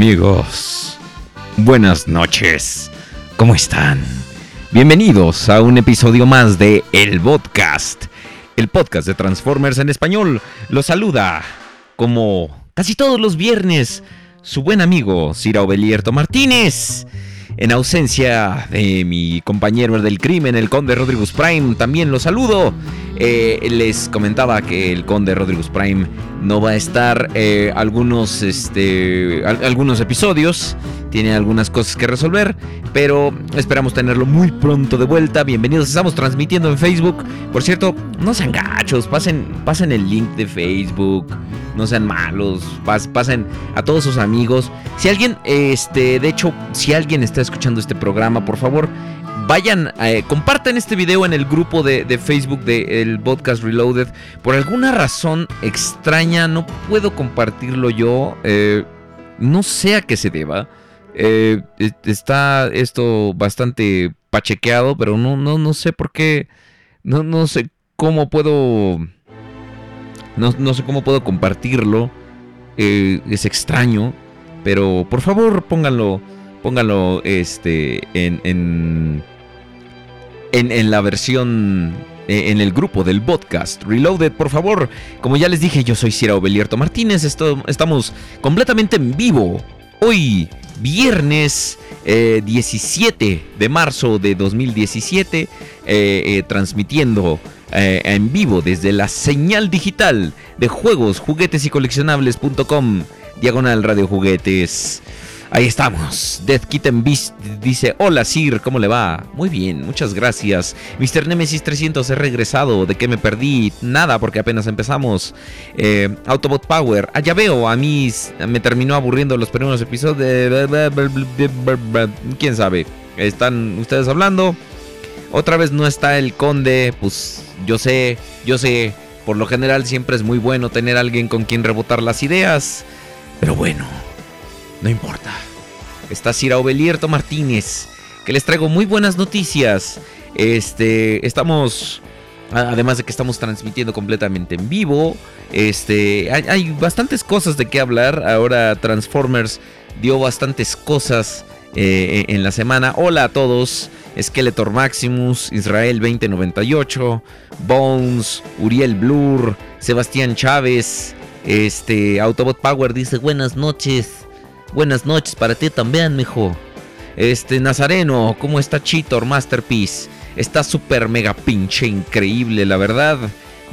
Amigos, buenas noches. ¿Cómo están? Bienvenidos a un episodio más de El Podcast, el podcast de Transformers en español. Los saluda, como casi todos los viernes, su buen amigo Cira Obelierto Martínez. En ausencia de mi compañero del crimen, el conde Rodríguez Prime, también lo saludo. Eh, les comentaba que el conde Rodríguez Prime no va a estar eh, algunos, este, al- algunos episodios. Tiene algunas cosas que resolver, pero esperamos tenerlo muy pronto de vuelta. Bienvenidos, estamos transmitiendo en Facebook. Por cierto, no sean gachos, pasen, pasen el link de Facebook. No sean malos, pas- pasen a todos sus amigos. Si alguien, este, de hecho, si alguien está escuchando este programa, por favor, vayan, eh, compartan este video en el grupo de, de Facebook del podcast Reloaded. Por alguna razón extraña, no puedo compartirlo yo. eh, no sé a qué se deba. Eh, e- está esto bastante pachequeado, pero no, no, no sé por qué. No, no sé cómo puedo. No, no sé cómo puedo compartirlo. eh, es extraño. Pero por favor, pónganlo. Pónganlo este. En. en. En, la versión. eh, En el grupo del podcast Reloaded, por favor. Como ya les dije, yo soy Sierra Obelierto Martínez. Esto, estamos completamente en vivo. Hoy, viernes eh, 17 de marzo de 2017. eh, eh, transmitiendo eh, en vivo desde la señal digital de juegos, juguetes y coleccionables.com. Diagonal Radio Juguetes. Ahí estamos. Death Kitten Beast dice: Hola Sir, ¿cómo le va? Muy bien, muchas gracias. Mr. Nemesis 300 he regresado. ¿De qué me perdí? Nada, porque apenas empezamos. Eh, Autobot Power. Ah, ya veo, a mí me terminó aburriendo los primeros episodios. ¿Quién sabe? Están ustedes hablando. Otra vez no está el conde, pues yo sé, yo sé, por lo general siempre es muy bueno tener a alguien con quien rebotar las ideas. Pero bueno, no importa. Está Cira Obelierto Martínez, que les traigo muy buenas noticias. Este, estamos Además de que estamos transmitiendo completamente en vivo. Este, hay, bastantes cosas de qué hablar. Ahora Transformers dio bastantes cosas eh, en la semana. Hola a todos. Skeletor Maximus, Israel 2098, Bones, Uriel Blur, Sebastián Chávez, este Autobot Power dice buenas noches. Buenas noches para ti también, mijo. Este Nazareno, ¿cómo está Cheetor Masterpiece? Está súper mega pinche increíble, la verdad.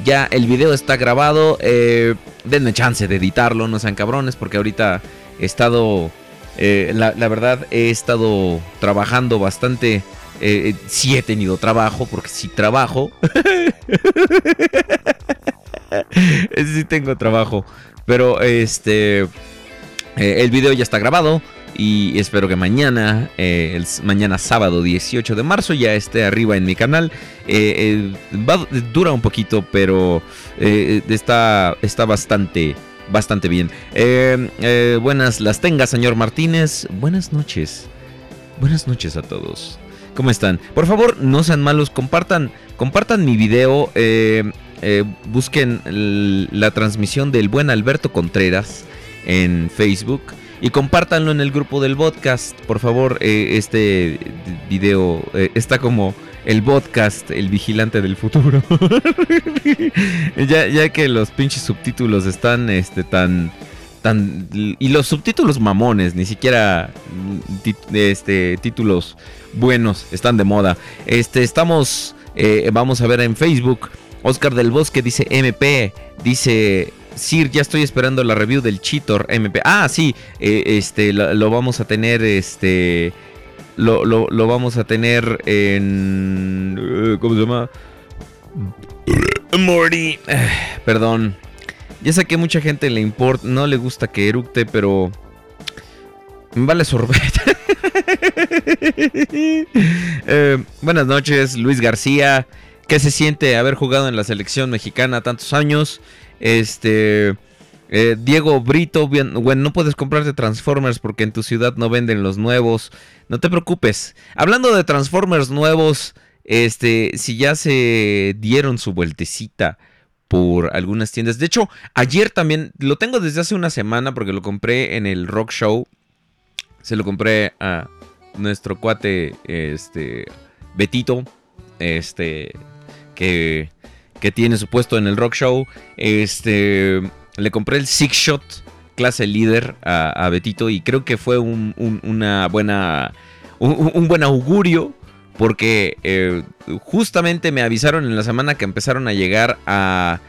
Ya el video está grabado. Eh, denme chance de editarlo, no sean cabrones, porque ahorita he estado. Eh, la, verdad, he estado trabajando bastante. Eh, sí he tenido trabajo, porque sí trabajo. sí tengo trabajo. Pero este. Eh, el video ya está grabado y espero que mañana, eh, mañana sábado 18 de marzo, ya esté arriba en mi canal. Eh, dura un poquito, pero está, está bastante, bastante bien. Eh, buenas las tenga, señor Martínez. Buenas noches. Buenas noches a todos. ¿Cómo están? Por favor, no sean malos, compartan, compartan mi video. busquen la transmisión del buen Alberto Contreras en Facebook y compártanlo en el grupo del podcast. Por favor, eh, este video eh, está como el podcast, el vigilante del futuro. ya, ya que los pinches subtítulos están este, tan, tan... Y los subtítulos mamones, ni siquiera este, títulos buenos, están de moda. Este, estamos, eh, vamos a ver en Facebook. Oscar del Bosque dice MP, dice Sir, ya estoy esperando la review del Cheetor MP. Ah, sí, eh, este, lo, lo, vamos a tener, este, lo, lo, lo vamos a tener en, uh, ¿cómo se llama? Morty, perdón. Ya sé que mucha gente le importa, no le gusta que eructe, pero vale sorbete. eh, buenas noches, Luis García. ¿Qué se siente haber jugado en la selección mexicana tantos años? Este. Eh, Diego Brito, bueno, no puedes comprarte Transformers porque en tu ciudad no venden los nuevos. No te preocupes. Hablando de Transformers nuevos, este, si ya se dieron su vueltecita por algunas tiendas. De hecho, ayer también lo tengo desde hace una semana porque lo compré en el Rock Show. Se lo compré a nuestro cuate, este, Betito, este, que que tiene su puesto en el rock show. Este, le compré el Six Shot clase líder a, Betito y creo que fue un, un una buena, un, buen augurio porque eh, justamente me avisaron en la semana que empezaron a llegar a,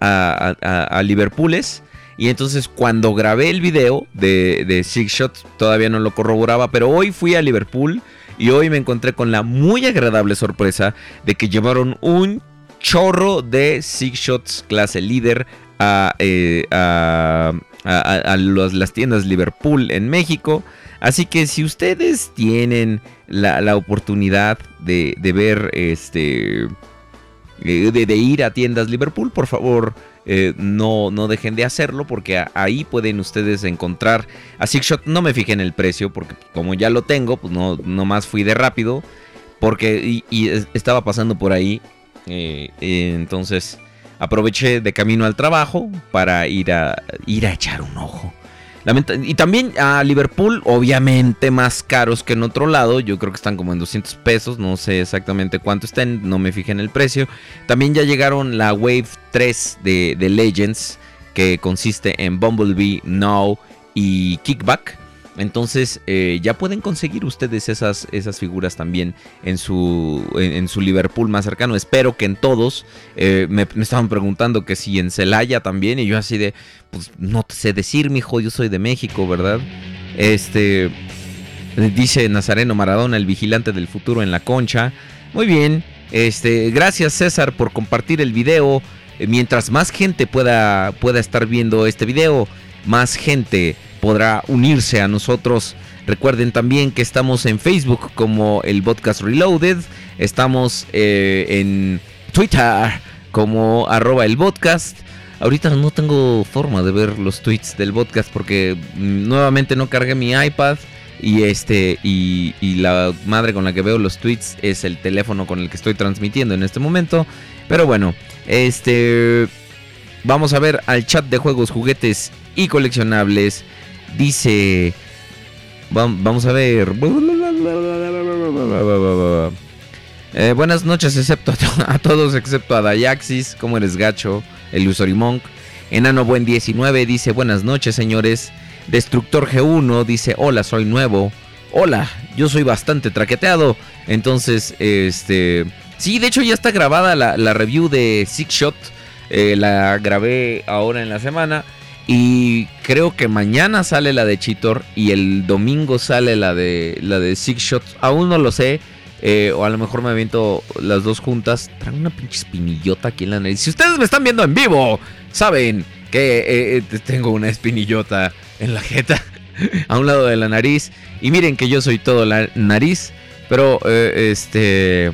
a, a, a Liverpooles. Y entonces cuando grabé el video de, de Six Shot todavía no lo corroboraba, pero hoy fui a Liverpool y hoy me encontré con la muy agradable sorpresa de que llevaron un chorro de Six Shots clase líder a, eh, a, a, las tiendas Liverpool en México. Así que si ustedes tienen la, la oportunidad de, de, ver este. De, de, ir a tiendas Liverpool, por favor, eh, no, no dejen de hacerlo porque ahí pueden ustedes encontrar a Six Shot. No me fijé en el precio porque como ya lo tengo, pues no, más fui de rápido. Porque y estaba pasando por ahí eh, entonces aproveché de camino al trabajo para ir a, ir a echar un ojo. Y también a Liverpool, obviamente más caros que en otro lado. Yo creo que están como en 200 pesos. No sé exactamente cuánto estén. No me fijé en el precio. También ya llegaron la Wave 3 de, de Legends. Que consiste en Bumblebee, Now y Kickback. Entonces eh, ya pueden conseguir ustedes esas, esas figuras también en su, en, su Liverpool más cercano. Espero que en todos. Eh, me, me, estaban preguntando que si en Celaya también. Y yo así de, pues no te sé decir, mijo, yo soy de México, ¿verdad? Este, dice Nazareno Maradona, el vigilante del futuro en la concha. Muy bien. Este, gracias César por compartir el video. Eh, mientras más gente pueda, pueda estar viendo este video, más gente podrá unirse a nosotros Recuerden también que estamos en Facebook como el podcast Reloaded. Estamos eh, en Twitter como arroba el podcast. Ahorita no tengo forma de ver los tweets del podcast porque nuevamente no cargué mi iPad. Y este. Y la madre con la que veo los tweets es el teléfono con el que estoy transmitiendo en este momento. Pero bueno, este. Vamos a ver al chat de juegos, juguetes y coleccionables. Dice. vam- Vamos a ver. Eh, buenas noches, excepto a, to- a todos, excepto a Dayaxis. ¿Cómo eres, gacho? El Monk. Enano Buen 19 dice: Buenas noches, señores. Destructor G1 dice: Hola, soy nuevo. Hola, yo soy bastante traqueteado. Entonces, este. Sí, de hecho ya está grabada la, la review de Six Shot. Eh, la grabé ahora en la semana. Y creo que mañana sale la de Cheetor. Y el domingo sale la de la de Six Shot. Aún no lo sé. eh, o a lo mejor me aviento las dos juntas. Traigo una pinche espinillota aquí en la nariz. Si ustedes me están viendo en vivo, saben que eh, eh, tengo una espinillota en la jeta. A un lado de la nariz. Y miren que yo soy todo la nariz. Pero este.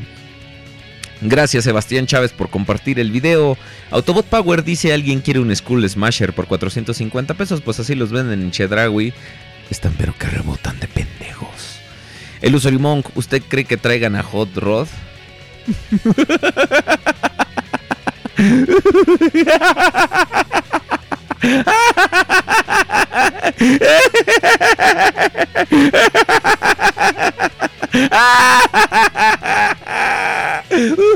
Gracias Sebastián Chávez por compartir el video. Autobot Power dice alguien quiere un Skull Smasher por 450 pesos. Pues así los venden en Chedraui. Están pero que rebotan de pendejos. El Usorimon, ¿usted cree que traigan a Hot Rod?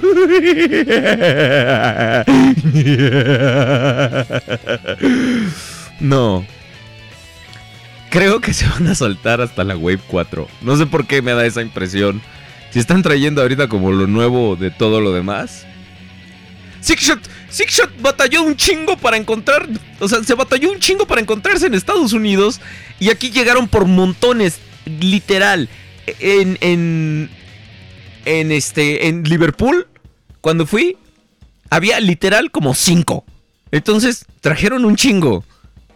No. Creo que se van a soltar hasta la Wave 4. No sé por qué me da esa impresión. Si están trayendo ahorita como lo nuevo de todo lo demás. Sixshot, Sixshot batalló un chingo para encontrar. O sea, se batalló un chingo para encontrarse en Estados Unidos. Y aquí llegaron por montones. Literal. En. En. En este. En Liverpool. Cuando fui. Había literal como cinco. Entonces, trajeron un chingo.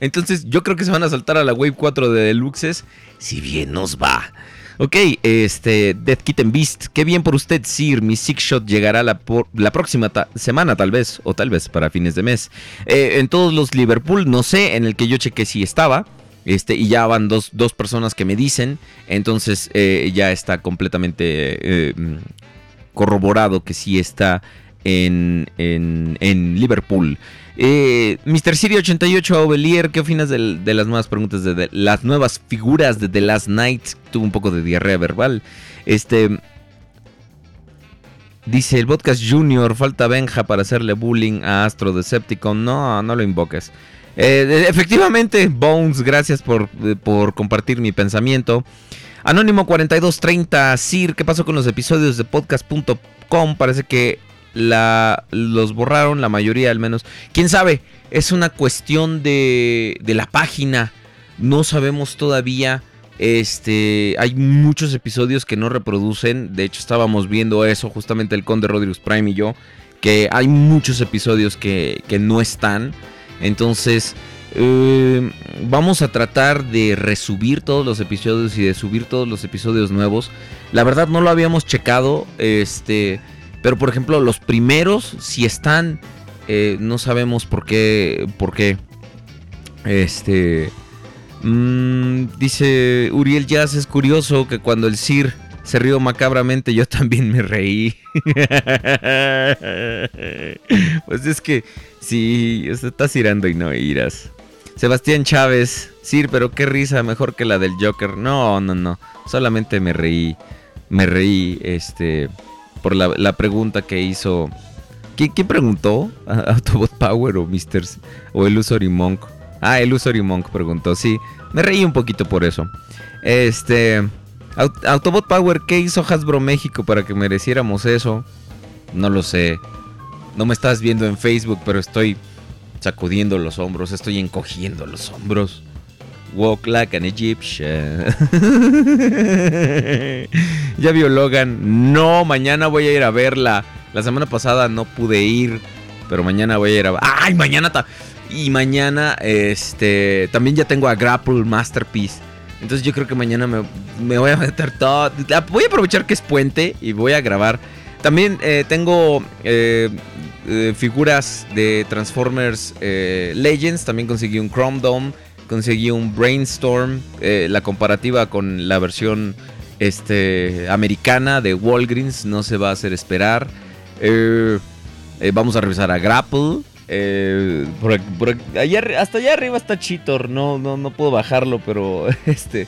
Entonces, yo creo que se van a saltar a la Wave 4 de Deluxes. Si bien nos va. Ok, este, Death Kitten Beast, qué bien por usted, Sir. Mi Six Shot llegará la, próxima semana, tal vez, o tal vez para fines de mes. Eh, en todos los Liverpool, no sé, en el que yo chequé si estaba. Este, y ya van dos, dos personas que me dicen. Entonces, eh, ya está completamente eh, corroborado que sí está en, en, en Liverpool. Eh, Mr. Siri 88 Ovelier, ¿qué opinas de, las nuevas preguntas de, las nuevas figuras de The Last Night? Tuvo un poco de diarrea verbal. Este dice el podcast Junior, falta Benja para hacerle bullying a Astro Decepticon. No, no lo invoques. Eh, efectivamente, Bones, gracias por, eh, por compartir mi pensamiento. Anónimo 4230, Sir, ¿qué pasó con los episodios de podcast.com? Parece que la, los borraron, la mayoría al menos. ¿Quién sabe? Es una cuestión de, de la página. No sabemos todavía. Este, hay muchos episodios que no reproducen. De hecho, estábamos viendo eso justamente el Conde Rodriguez Prime y yo. Que hay muchos episodios que, que no están. Entonces, eh, vamos a tratar de resubir todos los episodios y de subir todos los episodios nuevos. La verdad no lo habíamos checado. Este. Pero por ejemplo, los primeros, si están. eh, no sabemos por qué. Por qué. Este. mm, dice Uriel Jazz, es curioso que cuando el Sir se rió macabramente, yo también me reí. pues es que sí, usted está cirando y no irás. Sebastián Chávez, Sir, pero qué risa, mejor que la del Joker. No, no, no. Solamente me reí. Me reí, este. Por la, pregunta que hizo. ¿Quién, preguntó? ¿A- ¿Autobot Power o Mr. O el Usory Monk? Ah, el Usory Monk preguntó. Sí, me reí un poquito por eso. Este. Aut- Autobot Power, ¿qué hizo Hasbro México para que mereciéramos eso? No lo sé. No me estás viendo en Facebook, pero estoy sacudiendo los hombros, estoy encogiendo los hombros. Walk like an Egyptian. ya vio Logan. No, mañana voy a ir a verla. La semana pasada no pude ir, pero mañana voy a ir a ¡Ay, mañana ta- Y mañana este también ya tengo a Grapple Masterpiece. Entonces yo creo que mañana me, me voy a meter todo. Voy a aprovechar que es puente y voy a grabar. También eh, tengo eh, eh, figuras de Transformers eh, Legends. También conseguí un Chrome Dome. Conseguí un Brainstorm. eh, la comparativa con la versión este, americana de Walgreens no se va a hacer esperar. Vamos a revisar a Grapple. Hasta allá arriba está Cheetor. No, no, no puedo bajarlo, pero este.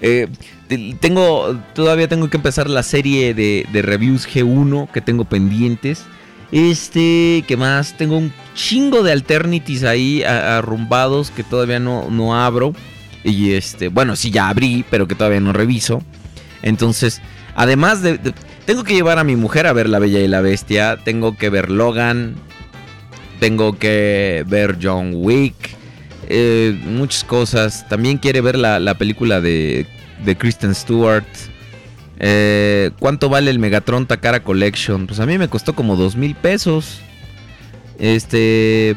te- tengo. Todavía tengo que empezar la serie de reviews G1 que tengo pendientes. Este, ¿qué más? Tengo un chingo de alternities ahí arrumbados que todavía no, no abro. Y este, bueno, sí ya abrí, pero que todavía no reviso. Entonces, además de, de- Tengo que llevar a mi mujer a ver La Bella y la Bestia. Tengo que ver Logan. Tengo que ver John Wick. eh, muchas cosas. También quiere ver la, la película de, de Kristen Stewart. Eh, ¿Cuánto vale el Megatron Takara Collection? Pues a mí me costó como dos mil pesos. Este.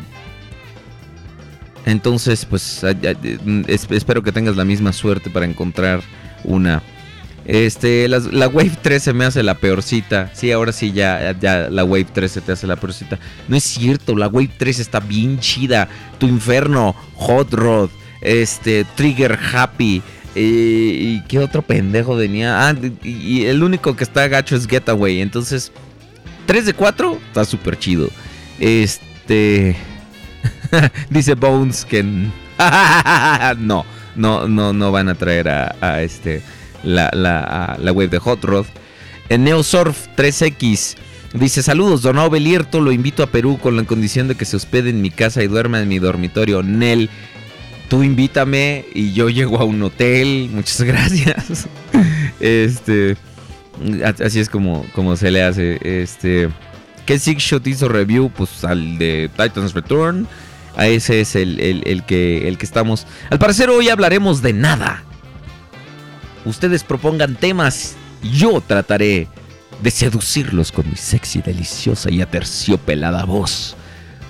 Entonces, pues espero que tengas la misma suerte para encontrar una. Este, la Wave 3 se me hace la peorcita. Sí, ahora sí ya, ya la Wave 3 se te hace la peorcita. No es cierto, la Wave 3 está bien chida. Tu Inferno, Hot Rod, este, Trigger Happy. ¿Y qué otro pendejo venía? Ah, y, el único que está gacho es Getaway. Entonces, 3 de 4 está súper chido. Este. Dice Bones que. no, no, no, no van a traer a, este. La, la, la wave de Hot Rod. En Neosurf 3X. Dice, saludos, Don Belierto, lo invito a Perú con la condición de que se hospede en mi casa y duerma en mi dormitorio. Nel, tú invítame y yo llego a un hotel. Muchas gracias. Este, así es como, como se le hace. Este, ¿qué Six Shot hizo review? Pues al de Titans Return. A ese es el, el- el que, el que estamos. Al parecer hoy hablaremos de nada. Ustedes propongan temas. Yo trataré de seducirlos con mi sexy, deliciosa y aterciopelada voz.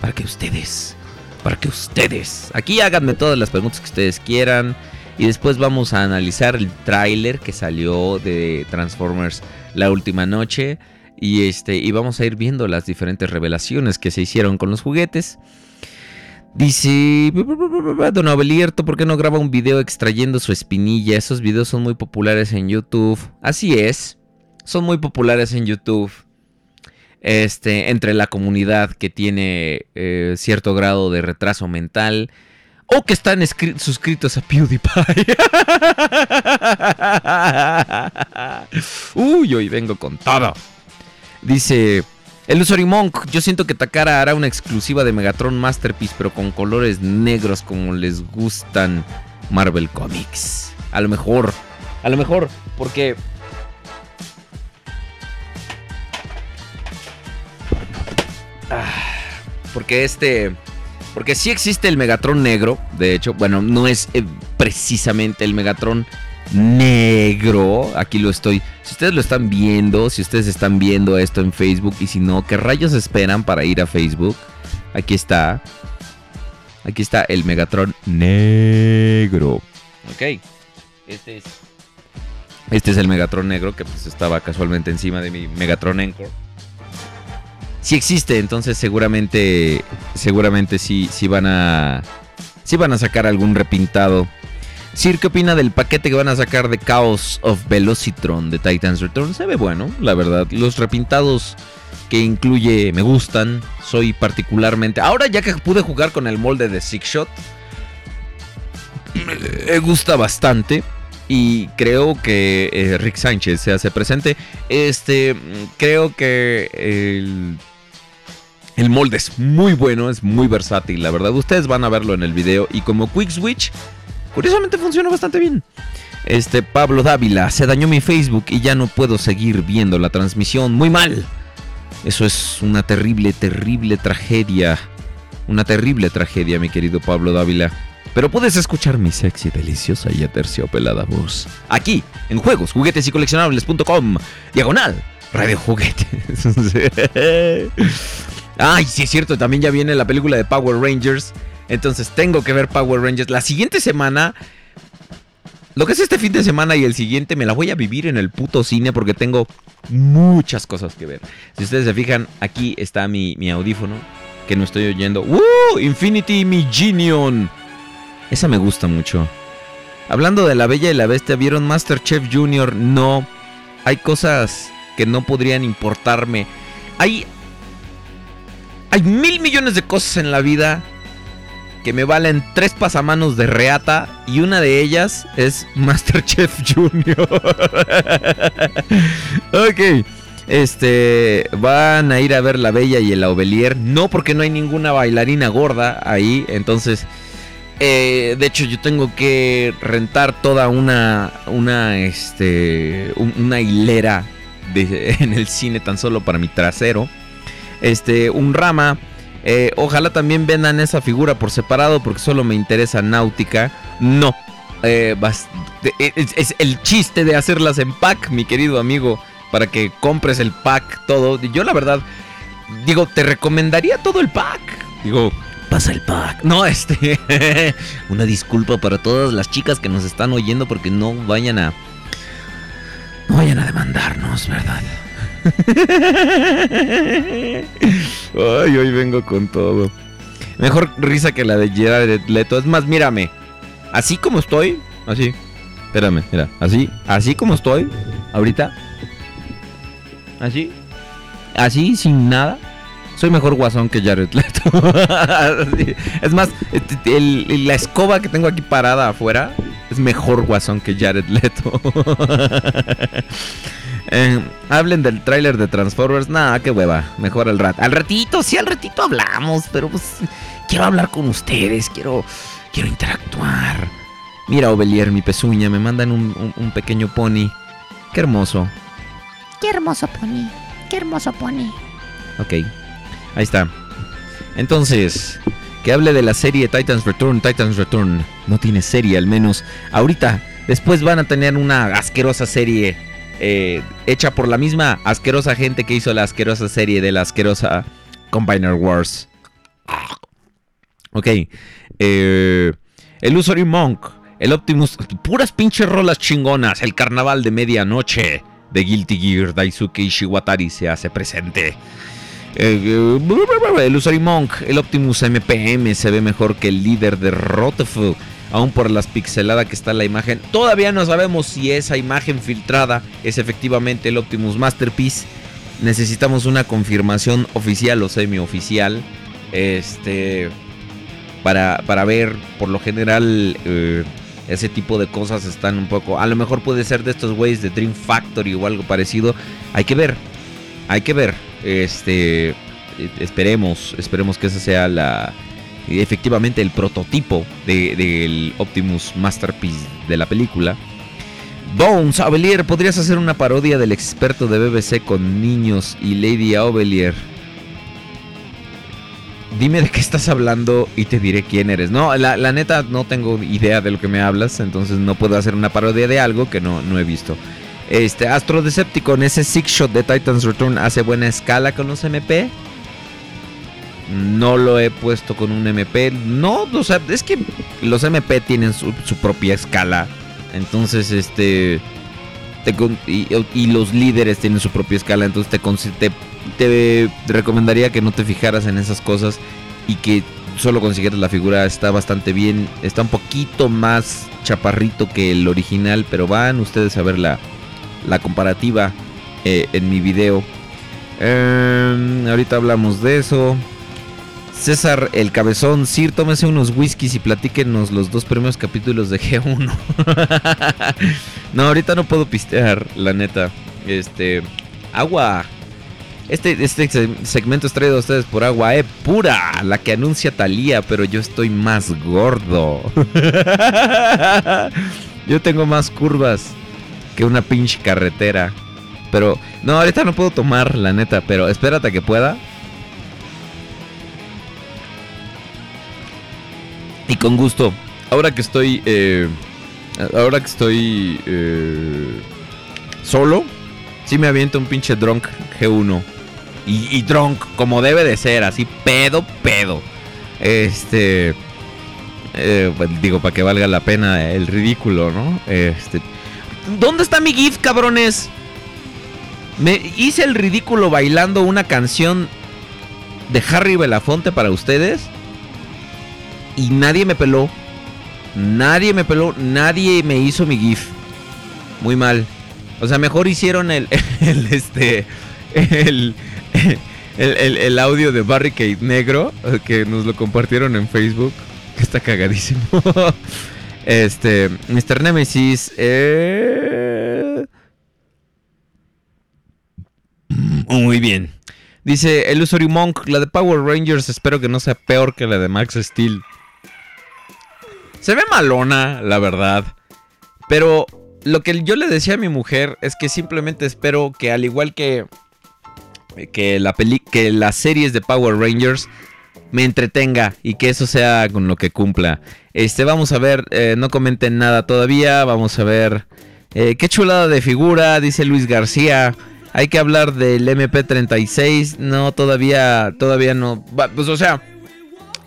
Para que ustedes, para que ustedes, aquí háganme todas las preguntas que ustedes quieran. Y después vamos a analizar el tráiler que salió de Transformers la última noche. Y este, y vamos a ir viendo las diferentes revelaciones que se hicieron con los juguetes. Dice Don Abelierto, ¿por qué no graba un video extrayendo su espinilla? Esos videos son muy populares en YouTube. Así es, son muy populares en YouTube. Este, entre la comunidad que tiene eh, cierto grado de retraso mental o que están suscritos a PewDiePie. Uy, hoy vengo con todo. Dice el Monk, yo siento que Takara hará una exclusiva de Megatron Masterpiece, pero con colores negros como les gustan Marvel Comics. A lo mejor, a lo mejor, porque... porque este... Porque sí existe el Megatron negro, de hecho, bueno, no es eh, precisamente el Megatron negro. Aquí lo estoy. Si ustedes lo están viendo, si ustedes están viendo esto en Facebook y si no, ¿qué rayos esperan para ir a Facebook? Aquí está. Aquí está el Megatron negro. Ok. Este es. Este es el Megatron negro que pues estaba casualmente encima de mi Megatron Encore. Si existe, entonces seguramente. Seguramente sí, sí van a. Sí van a sacar algún repintado. Sir, ¿qué opina del paquete que van a sacar de Chaos of Velocitron de Titans Return? Se ve bueno, la verdad. Los repintados que incluye me gustan. Soy particularmente. Ahora ya que pude jugar con el molde de Six Shot, me gusta bastante. Y creo que eh, Rick Sánchez se hace presente. Este, creo que el, el molde es muy bueno, es muy versátil, la verdad. Ustedes van a verlo en el video. Y como Quick Switch, Curiosamente funciona bastante bien. Este Pablo Dávila, se dañó mi Facebook y ya no puedo seguir viendo la transmisión. Muy mal. Eso es una terrible, terrible tragedia. Una terrible tragedia, mi querido Pablo Dávila. Pero puedes escuchar mi sexy, deliciosa y aterciopelada voz. Aquí, en juegos, juguetes y coleccionables.com. Diagonal, Radio Juguetes. Ay, sí es cierto, también ya viene la película de Power Rangers. Entonces tengo que ver Power Rangers. La siguiente semana lo que es este fin de semana y el siguiente me la voy a vivir en el puto cine porque tengo muchas cosas que ver. Si ustedes se fijan, aquí está mi, mi audífono que no estoy oyendo. ¡Woo! Infinity Mi Genion. Esa me gusta mucho. Hablando de la Bella y la Bestia, ¿vieron Masterchef Junior? No. Hay cosas que no podrían importarme. Hay. Hay mil millones de cosas en la vida que me valen tres pasamanos de reata y una de ellas es Masterchef Junior. ok. Este, van a ir a ver La Bella y el Aubelier. No porque no hay ninguna bailarina gorda ahí. Entonces, eh, de hecho, yo tengo que rentar toda una, una, este, un- una hilera de- en el cine tan solo para mi trasero. Este, un rama. Eh, ojalá también vendan esa figura por separado porque solo me interesa náutica. No. Eh, es, es el chiste de hacerlas en pack, mi querido amigo. Para que compres el pack, todo. Yo la verdad, digo, te recomendaría todo el pack. Digo, pasa el pack. No, este. una disculpa para todas las chicas que nos están oyendo porque no vayan a. No vayan a demandarnos, ¿verdad? Ay, hoy vengo con todo. Mejor risa que la de Gerard Leto. Es más, mírame. Así como estoy. Así. Espérame, mira. Así. Así como estoy. Ahorita. Así. Así, sin nada. Soy mejor guasón que Jared Leto. Es más, la escoba que tengo aquí parada afuera es mejor guasón que Jared Leto. Eh, hablen del tráiler de Transformers. Nada, qué hueva. Mejor al rat. Al ratito, sí, al ratito hablamos. Pero pues quiero hablar con ustedes. Quiero, quiero interactuar. Mira, Ovelier, mi pezuña. Me mandan un, un- un pequeño pony. Qué hermoso. Qué hermoso pony. Qué hermoso pony. Ok. Ahí está. Entonces, que hable de la serie Titans Return. Titans Return. No tiene serie, al menos. Ahorita. Después van a tener una asquerosa serie. Eh, hecha por la misma asquerosa gente que hizo la asquerosa serie de la asquerosa Combiner Wars. Ok. eh, el Usory Monk. El Optimus. Puras pinches rolas chingonas. El carnaval de medianoche. De Guilty Gear. Daisuke Ishiwatari se hace presente. Eh, eh, el Usory Monk, el Optimus MPM se ve mejor que el líder de Rotefu. Aún por las pixelada que está la imagen. Todavía no sabemos si esa imagen filtrada es efectivamente el Optimus Masterpiece. Necesitamos una confirmación oficial o semi-oficial. Este. Para, para ver, por lo general, eh, ese tipo de cosas están un poco. A lo mejor puede ser de estos güeyes de Dream Factory o algo parecido. Hay que ver. Hay que ver. Este. eh, Esperemos. Esperemos que esa sea la. Efectivamente, el prototipo de- del Optimus Masterpiece de la película. Bones, Avelier, ¿podrías hacer una parodia del experto de BBC con niños y Lady Avelier? Dime de qué estás hablando y te diré quién eres. No, la, neta no tengo idea de lo que me hablas, entonces no puedo hacer una parodia de algo que no, no he visto. Este, Astro Decepticon, ese Six Shot de Titans Return hace buena escala con los MP. No lo he puesto con un MP. No, o sea, es que los MP tienen su, propia escala. Entonces, este. y, los líderes tienen su propia escala. Entonces, te, te, te recomendaría que no te fijaras en esas cosas. Y que solo consiguieras la figura. Está bastante bien. Está un poquito más chaparrito que el original. Pero van ustedes a ver la, la comparativa eh, en mi video. Em, ahorita hablamos de eso. César el Cabezón, Sir, tómese unos whiskies y platíquenos los dos primeros capítulos de G1. no, ahorita no puedo pistear, la neta. Este. Agua. Este, este se- segmento es traído a ustedes por agua, eh, pura, la que anuncia Talía, pero yo estoy más gordo. yo tengo más curvas que una pinche carretera. Pero, no, ahorita no puedo tomar, la neta, pero espérate a que pueda. Y con gusto. Ahora que estoy. eh, ahora que estoy. eh, solo. Sí me aviento un pinche drunk G1. Y, drunk, como debe de ser, así pedo, pedo. Este. Eh, pues, digo, para que valga la pena el ridículo, ¿no? Este, ¿Dónde está mi GIF, cabrones? Me hice el ridículo bailando una canción de Harry Belafonte para ustedes. Y nadie me peló. Nadie me peló. Nadie me hizo mi GIF. Muy mal. O sea, mejor hicieron el, el este. El, el, el- el audio de Barricade Negro. eh, Que nos lo compartieron en Facebook. Que está cagadísimo. Este. Mr. Nemesis. Eh... Muy bien. Dice Illusory Monk, la de Power Rangers espero que no sea peor que la de Max Steel. Se ve malona, la verdad. Pero lo que yo le decía a mi mujer es que simplemente espero que al igual que que la peli que las series de Power Rangers me entretenga y que eso sea con lo que cumpla. Este, vamos a ver, eh, no comenten nada todavía, vamos a ver. eh, qué chulada de figura, dice Luis García. Hay que hablar del MP36. No, todavía, todavía no. Pues o sea,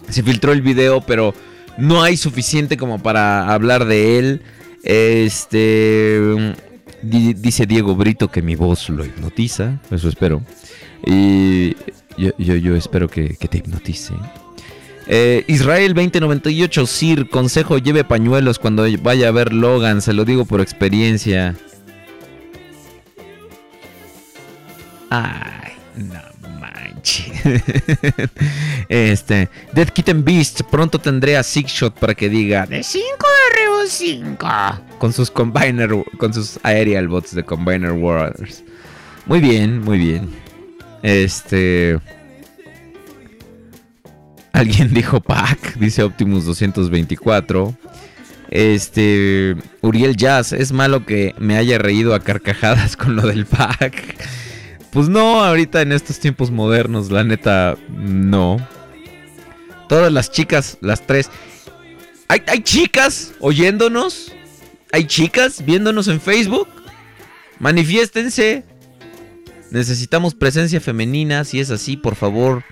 se filtró el video, pero no hay suficiente como para hablar de él. Este. di- dice Diego Brito que mi voz lo hipnotiza. Eso espero. Y yo, yo, espero que, que te hipnotice. Eh, Israel 2098, Sir, consejo, lleve pañuelos cuando vaya a ver Logan, se lo digo por experiencia. Ay, no este, Dead Kitten Beast, pronto tendré a Shot para que diga De 5 arriba 5. con sus Combiner, con sus Aerial Bots de Combiner Wars. Muy bien, muy bien. Este. Alguien dijo pack, dice Optimus 224. Este. Uriel Jazz, es malo que me haya reído a carcajadas con lo del pack. Pues no, ahorita en estos tiempos modernos, la neta, no. Todas las chicas, las tres. ¿Hay, hay chicas oyéndonos? ¿Hay chicas viéndonos en Facebook? Manifiéstense. Necesitamos presencia femenina. Si es así, por favor.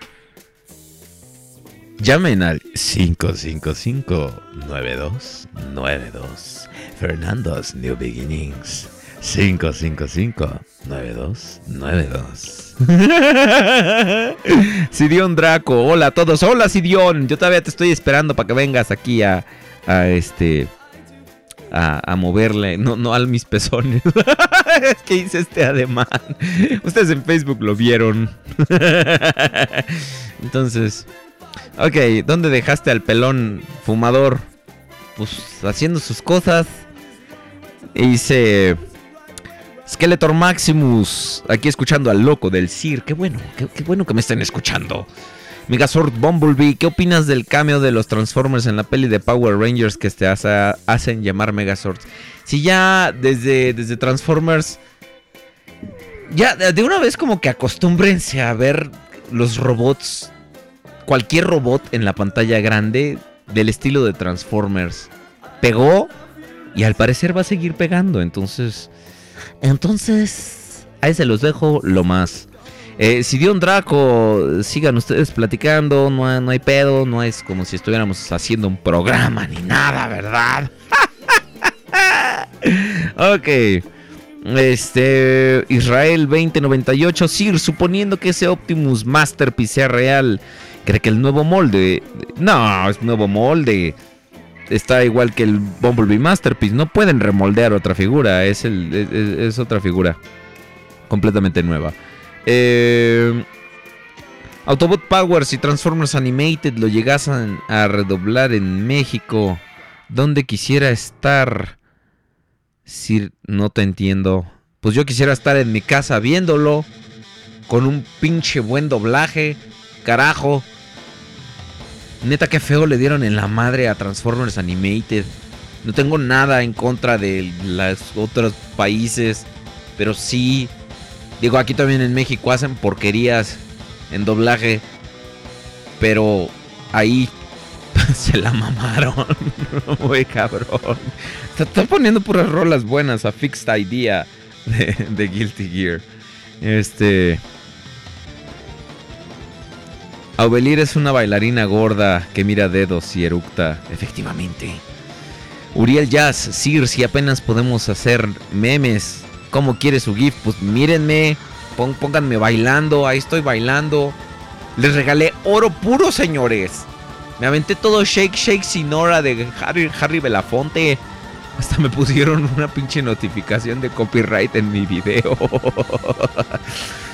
Llamen al 555-9292. Fernando's New Beginnings. 555-9292. Sidión Draco. Hola a todos. Hola Sidión. Yo todavía te estoy esperando para que vengas aquí a, este a, moverle, no, no a mis pezones. es que hice este ademán. Ustedes en Facebook lo vieron. Entonces, ok, ¿dónde dejaste al pelón fumador? Pues haciendo sus cosas. Hice Skeletor Maximus, aquí escuchando al loco del Sir. Qué bueno, qué, bueno que me estén escuchando. Megazord Bumblebee, ¿qué opinas del cameo de los Transformers en la peli de Power Rangers que te hace- hacen llamar Megazord? Si ya desde, desde Transformers, ya de una vez como que acostúmbrense a ver los robots, cualquier robot en la pantalla grande del estilo de Transformers. Pegó y al parecer va a seguir pegando, entonces... Entonces, ahí se los dejo lo más. Eh, Sidión Draco, sigan ustedes platicando, no no hay pedo, no es como si estuviéramos haciendo un programa ni nada, ¿verdad? ok. Este, Israel 2098, Sir, suponiendo que ese Optimus Masterpiece sea real, ¿cree que el nuevo molde? No, es nuevo molde. Está igual que el Bumblebee Masterpiece, no pueden remoldear otra figura, es, el, es- otra figura completamente nueva. Eh, Autobot Powers y Transformers Animated lo llegasen a redoblar en México. ¿Dónde quisiera estar? Si no te entiendo. Pues yo quisiera estar en mi casa viéndolo. Con un pinche buen doblaje. Carajo. Neta, qué feo le dieron en la madre a Transformers Animated. No tengo nada en contra de los otros países. Pero sí. Digo, aquí también en México hacen porquerías en doblaje. Pero ahí se la mamaron. Muy cabrón. Está, está poniendo puras rolas buenas a Fixed Idea de, de Guilty Gear. Este. Aubelier es una bailarina gorda que mira dedos y eructa. Efectivamente. Uriel Jazz, Sir, si apenas podemos hacer memes. ¿Cómo quiere su GIF? Pues mírenme. pónganme bailando. Ahí estoy bailando. Les regalé oro puro, señores. Me aventé todo Shake Shake sin hora de Harry Belafonte. Hasta me pusieron una pinche notificación de copyright en mi video.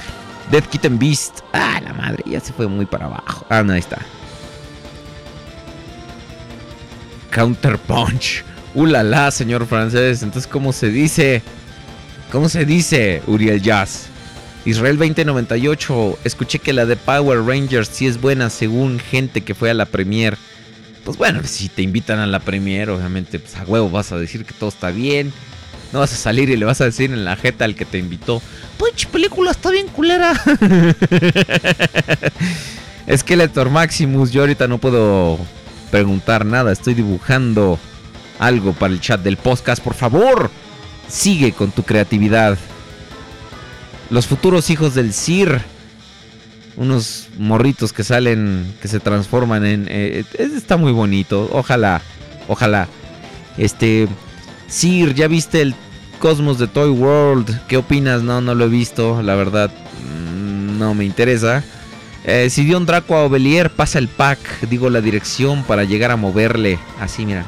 Dead Kitten Beast. Ah, la madre, ya se fue muy para abajo. Ah, no, ahí está. Counter Punch. Uh, la, la, señor francés. Entonces, ¿cómo se dice? ¿Cómo se dice, Uriel Jazz? Israel 2098. Escuché que la de Power Rangers sí es buena según gente que fue a la premier. Pues bueno, si te invitan a la premier, obviamente, pues a huevo vas a decir que todo está bien. No vas a salir y le vas a decir en la jeta al que te invitó. Pinche película está bien culera. Skeletor Maximus, yo ahorita no puedo preguntar nada. Estoy dibujando algo para el chat del podcast. Por favor, sigue con tu creatividad. Los futuros hijos del Sir. Unos morritos que salen, que se transforman en... eh, está muy bonito. Ojalá, ojalá. Este... Sir, ¿ya viste el Cosmos de Toy World? ¿Qué opinas? No, no lo he visto. La verdad, mm, no me interesa. Eh, si dio un Draco a Ovelier, pasa el pack. Digo la dirección para llegar a moverle. Así, mira.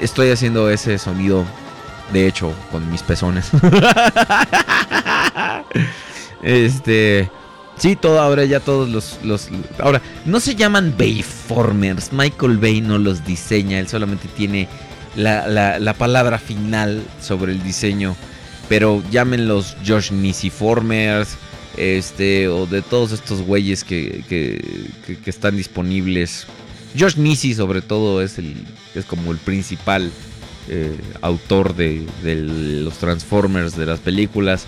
Estoy haciendo ese sonido, de hecho, con mis pezones. este. Sí, todo ahora ya todos los, los. Ahora, no se llaman Bayformers. Michael Bay no los diseña. Él solamente tiene la, la- la palabra final sobre el diseño. Pero llámenlos Josh Nisiformers. Este. O de todos estos güeyes que, que, que- están disponibles. Josh Nisi, sobre todo, es el. es como el principal eh, autor de, de los Transformers de las películas.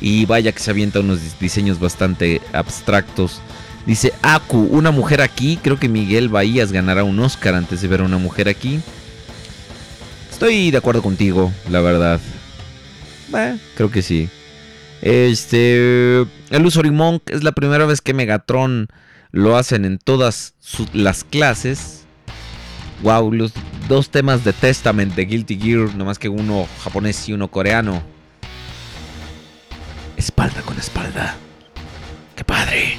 Y vaya que se avienta unos dis- diseños bastante abstractos. Dice Aku, una mujer aquí. Creo que Miguel Bahías ganará un Oscar antes de ver a una mujer aquí. Estoy de acuerdo contigo, la verdad. Eh, creo que sí. Este. El Usory Monk es la primera vez que Megatron lo hacen en todas las clases. Wow, los dos temas de Testament de Guilty Gear, nomás que uno japonés y uno coreano. Espalda con espalda. ¡Qué padre!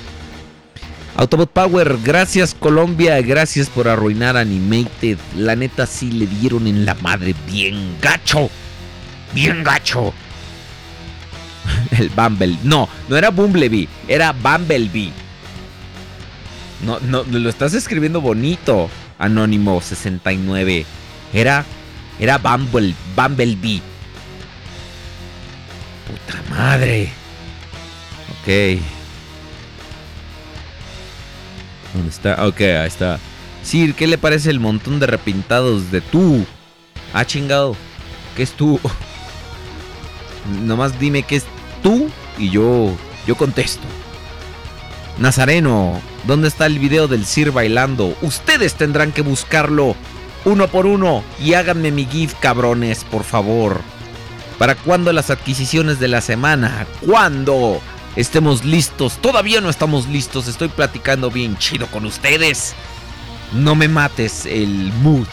Autobot Power, gracias Colombia, gracias por arruinar Animated. La neta sí le dieron en la madre bien gacho. Bien gacho. El Bumble. No, no era Bumblebee, era Bumblebee. No, no, lo estás escribiendo bonito, Anónimo 69. Era, era Bumble, Bumblebee. Puta madre. Ok. ¿Dónde está? Ok, ahí está. Sir, ¿qué le parece el montón de repintados de tú? Ah, chingado. ¿Qué es tú? Nomás dime qué es tú y yo, yo contesto. Nazareno, ¿dónde está el video del Sir bailando? Ustedes tendrán que buscarlo uno por uno y háganme mi GIF, cabrones, por favor. ¿Para cuándo las adquisiciones de la semana? ¿Cuándo? Estemos listos. Todavía no estamos listos. Estoy platicando bien chido con ustedes. No me mates el mood.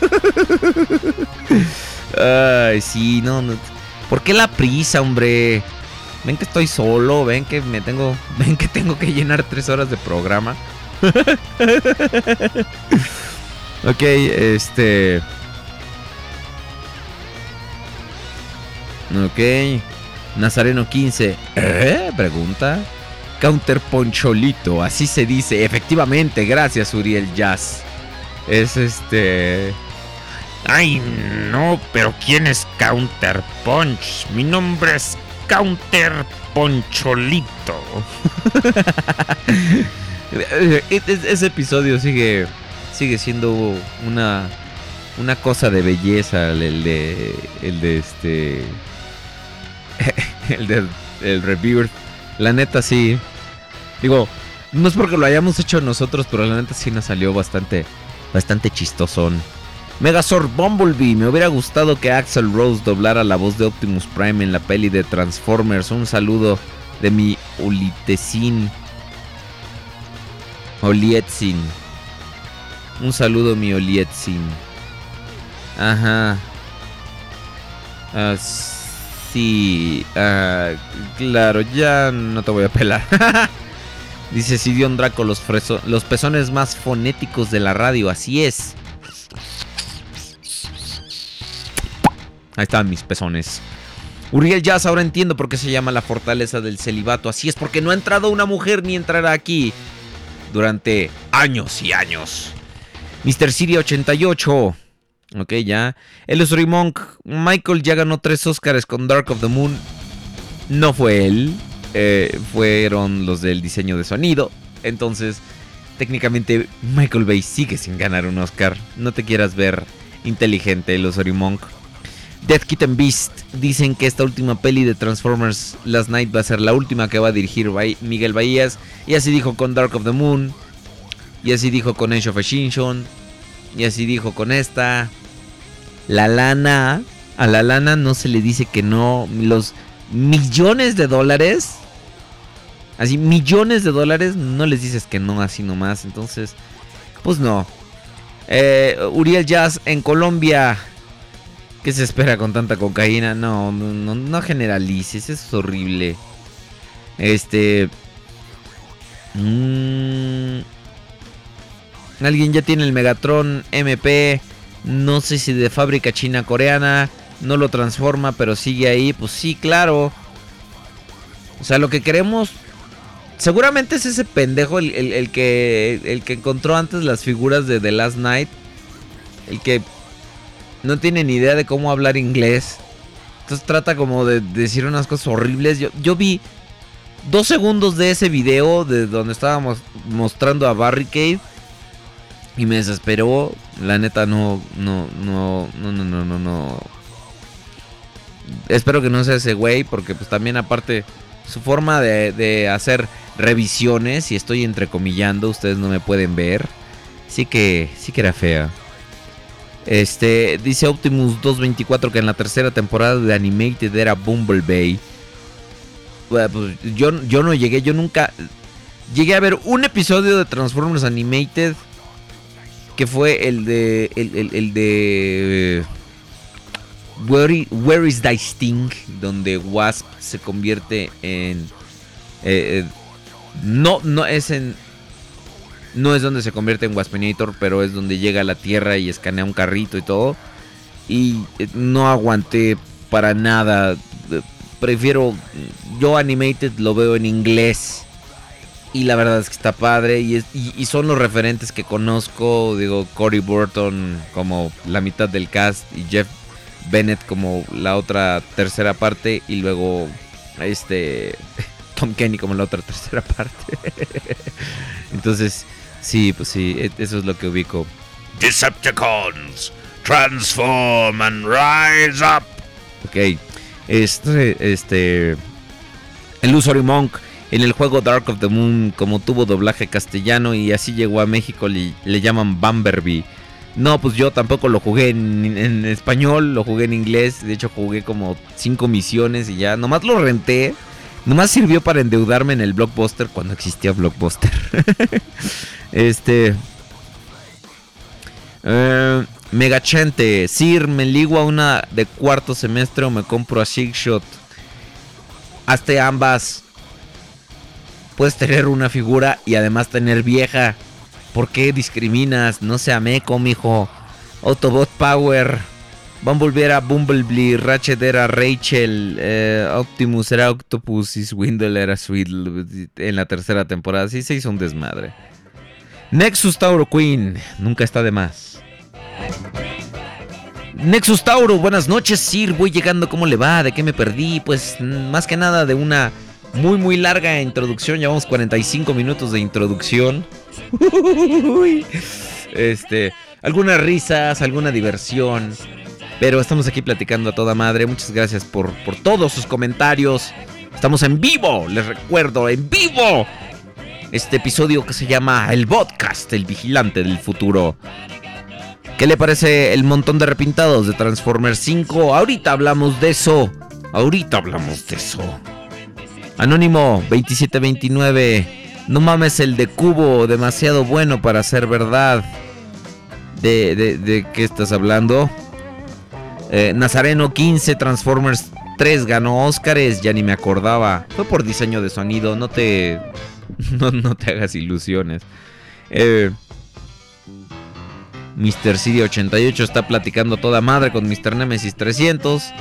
Ay, sí, no. ¿Por qué la prisa, hombre? Ven que estoy solo, ven que me tengo, ven que tengo que llenar tres horas de programa. ok, este. Ok. Nazareno 15. ¿Eh? Pregunta. Counter Poncholito, así se dice. Efectivamente, gracias Uriel Jazz. Es este. Ay, no, pero ¿quién es Counter Punch? Mi nombre es Counter Poncholito. E- e- Ese episodio sigue sigue siendo una una cosa de belleza el, el de el de este el de el Rebirth. La neta sí. Digo, no es porque lo hayamos hecho nosotros, pero la neta sí nos salió bastante bastante chistosón. Megazord Bumblebee, me hubiera gustado que Axel Rose doblara la voz de Optimus Prime en la peli de Transformers. Un saludo de mi Olitecin. Olietzin. Un saludo mi Olietzin. Ajá. Ah, sí. ah, claro, ya no te voy a pelar. Dice Sidion Draco, los, freso- los pezones más fonéticos de la radio. Así es. Ahí están mis pezones. Uriel Jazz, ahora entiendo por qué se llama la fortaleza del celibato. Así es, porque no ha entrado una mujer ni entrará aquí durante años y años. Mr. Siri 88. Ok, ya. El Monk. Michael ya ganó tres Oscars con Dark of the Moon. No fue él. eh, fueron los del diseño de sonido. Entonces, técnicamente, Michael Bay sigue sin ganar un Oscar. No te quieras ver inteligente, el Monk. Death Kitten Beast dicen que esta última peli de Transformers Last Night va a ser la última que va a dirigir Miguel Bahías. Y así dijo con Dark of the Moon. Y así dijo con Age of Extinction. Y así dijo con esta. La lana. A la lana no se le dice que no. Los millones de dólares. Así, millones de dólares. No les dices que no así nomás. Entonces, pues no. Eh, Uriel Jazz en Colombia. ¿Qué se espera con tanta cocaína? No, no, no, generalices, es horrible. Este. mm, Alguien ya tiene el Megatron MP. No sé si de fábrica china-coreana. No lo transforma, pero sigue ahí. Pues sí, claro. O sea, lo que queremos. Seguramente es ese pendejo el que, el que encontró antes las figuras de The Last Night. El que no tiene ni idea de cómo hablar inglés. Entonces trata como de decir unas cosas horribles. Yo, yo vi dos segundos de ese video de donde estábamos mostrando a Barricade. Y me desesperó. La neta no, no, no, no, no, no, no. Espero que no sea ese güey porque pues también aparte su forma de, de hacer revisiones, y estoy entrecomillando, ustedes no me pueden ver. Sí que, sí que era fea. Este, dice Optimus 224 que en la tercera temporada de Animated era Bumblebee. Bueno, pues, yo, yo no llegué, yo nunca llegué a ver un episodio de Transformers Animated que fue el de el, el- de Where, i- Where is Thy Sting donde Wasp se convierte en eh, eh, no no es en no es donde se convierte en Waspinator, pero es donde llega a la Tierra y escanea un carrito y todo. Y eh, no aguanté para nada. Eh, Prefiero. Yo Animated lo veo en inglés. Y la verdad es que está padre. Y, es- y- y son los referentes que conozco. Digo, Cory Burton como la mitad del cast. Y Jeff Bennett como la otra tercera parte. Y luego este Tom Kenny como la otra tercera parte. Entonces, sí, pues sí, e- eso es lo que ubico. Decepticons, transform and rise up. Ok. Este, este. El Usory Monk en el juego Dark of the Moon, como tuvo doblaje castellano y así llegó a México, le, llaman Bumblebee. No, pues yo tampoco lo jugué en, en español, lo jugué en inglés. De hecho, jugué como cinco misiones y ya. Nomás lo renté. Nomás sirvió para endeudarme en el Blockbuster cuando existía Blockbuster. este. Eh, Megachente, Sir, me ligo a una de cuarto semestre o me compro a Six Shot. Hazte ambas. Puedes tener una figura y además tener vieja. ¿Por qué discriminas? No sea meco, mijo. Autobot Power. Bumblebee era Bumblebee. Ratchet era Rachel. eh, Optimus era Octopus. Y Swindle era Swindle. En la tercera temporada. Sí se hizo un desmadre. Nexus Tauro Queen. Nunca está de más. Nexus Tauro, buenas noches, Sir. Voy llegando, ¿cómo le va? ¿De qué me perdí? Pues mm, más que nada de una muy, muy larga introducción. Llevamos 45 minutos de introducción. Este, algunas risas, alguna diversión. Pero estamos aquí platicando a toda madre. Muchas gracias por, por todos sus comentarios. Estamos en vivo, les recuerdo, en vivo. Este episodio que se llama El Podcast, el vigilante del futuro. ¿Qué le parece el montón de repintados de Transformers 5? Ahorita hablamos de eso. Ahorita hablamos de eso. Anónimo 2729. No mames el de Cubo, demasiado bueno para ser verdad. ¿De, qué estás hablando? Eh, Nazareno 15, Transformers 3 ganó Óscares, ya ni me acordaba. Fue por diseño de sonido, no te. No, no te hagas ilusiones. Eh, Mr. City 88 está platicando toda madre con Mr. Nemesis 300.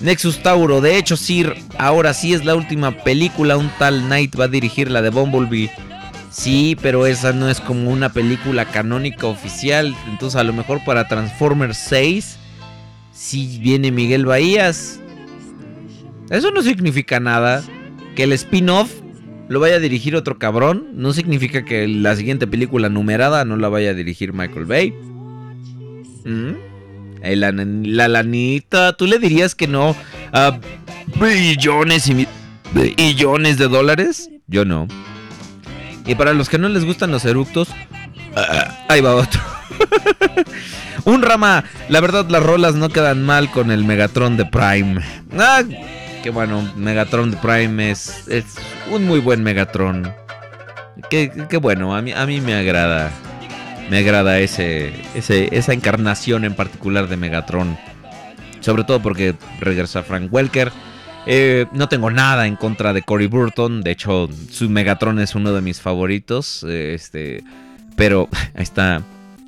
Nexus Tauro, de hecho, Sir, ahora sí es la última película. Un tal Knight va a dirigir la de Bumblebee. Sí, pero esa no es como una película canónica oficial. Entonces, a lo mejor para Transformers 6, sí viene Miguel Bahías. Eso no significa nada. Que el spin-off lo vaya a dirigir otro cabrón. No significa que la siguiente película numerada no la vaya a dirigir Michael Bay. ¿Mm? La lanita, ¿tú le dirías que no a billones y billones de dólares? Yo no. Y para los que no les gustan los eructos, ah, ahí va otro. Un rama, la verdad las rolas no quedan mal con el Megatron de Prime. Ah, qué bueno, Megatron de Prime es, es un muy buen Megatron. Qué, qué bueno, a mí, a mí me agrada. Me agrada ese, ese, esa encarnación en particular de Megatron. Sobre todo porque regresa Frank Welker. Eh, no tengo nada en contra de Cory Burton. De hecho, su Megatron es uno de mis favoritos. eh, este, pero ahí está.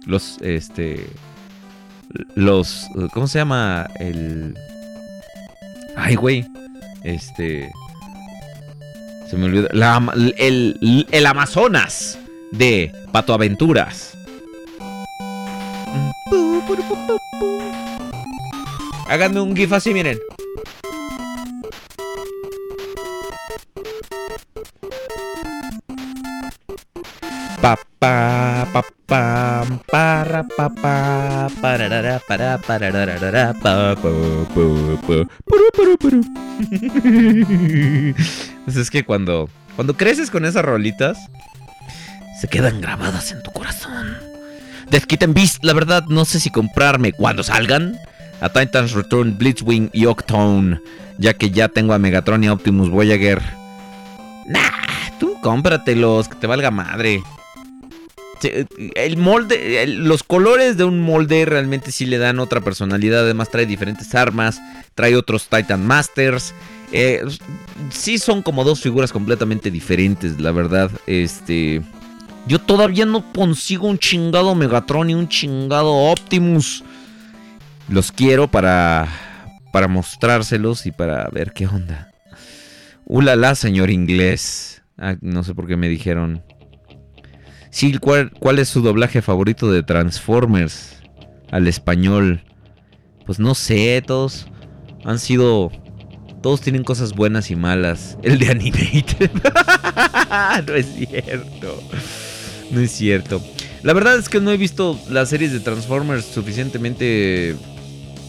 Los, este, los, ¿cómo se llama? El, ay, güey, este, se me olvidó. El, el Amazonas de Pato Aventuras. Háganme un gif así, miren. Pa pa pa pa para pa pa pararara para pararara pa. Pues es que cuando cuando creces con esas rolitas se quedan grabadas en tu corazón. Death Kitten Beast, la verdad no sé si comprarme cuando salgan a Titans Return, Blitzwing y Octone, ya que ya tengo a Megatron y a Optimus Voyager. Nah, tú cómpratelos, que te valga madre. El molde, los colores de un molde realmente sí le dan otra personalidad. Además, trae diferentes armas, trae otros Titan Masters. Eh, sí, son como dos figuras completamente diferentes, la verdad. Este. Yo todavía no consigo un chingado Megatron y un chingado Optimus. Los quiero para. para mostrárselos y para ver qué onda. Ulala, señor inglés. Ah, no sé por qué me dijeron. Sí, ¿cuál, ¿cuál es su doblaje favorito de Transformers al español? Pues no sé, todos han sido... Todos tienen cosas buenas y malas. El de Animated. no es cierto. No es cierto. La verdad es que no he visto las series de Transformers suficientemente...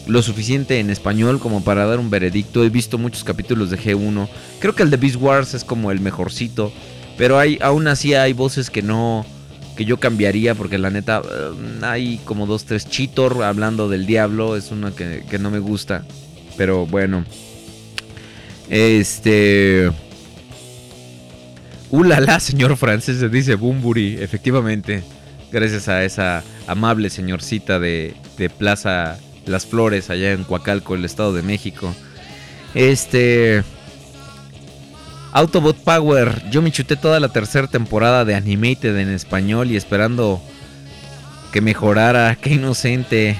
Lo suficiente en español como para dar un veredicto. He visto muchos capítulos de G1. Creo que el de Beast Wars es como el mejorcito. Pero hay, aún así hay voces que no. que yo cambiaría. Porque la neta. eh, hay como dos, tres Cheetor hablando del diablo. Es una que, que no me gusta. Pero bueno. Este. Ulala, señor francés, se dice Bumburi. Efectivamente. Gracias a esa amable señorcita de, de Plaza Las Flores, allá en Coacalco, el Estado de México. Este. Autobot Power. Yo me chuté toda la tercera temporada de Animated en español y esperando que mejorara. Qué inocente.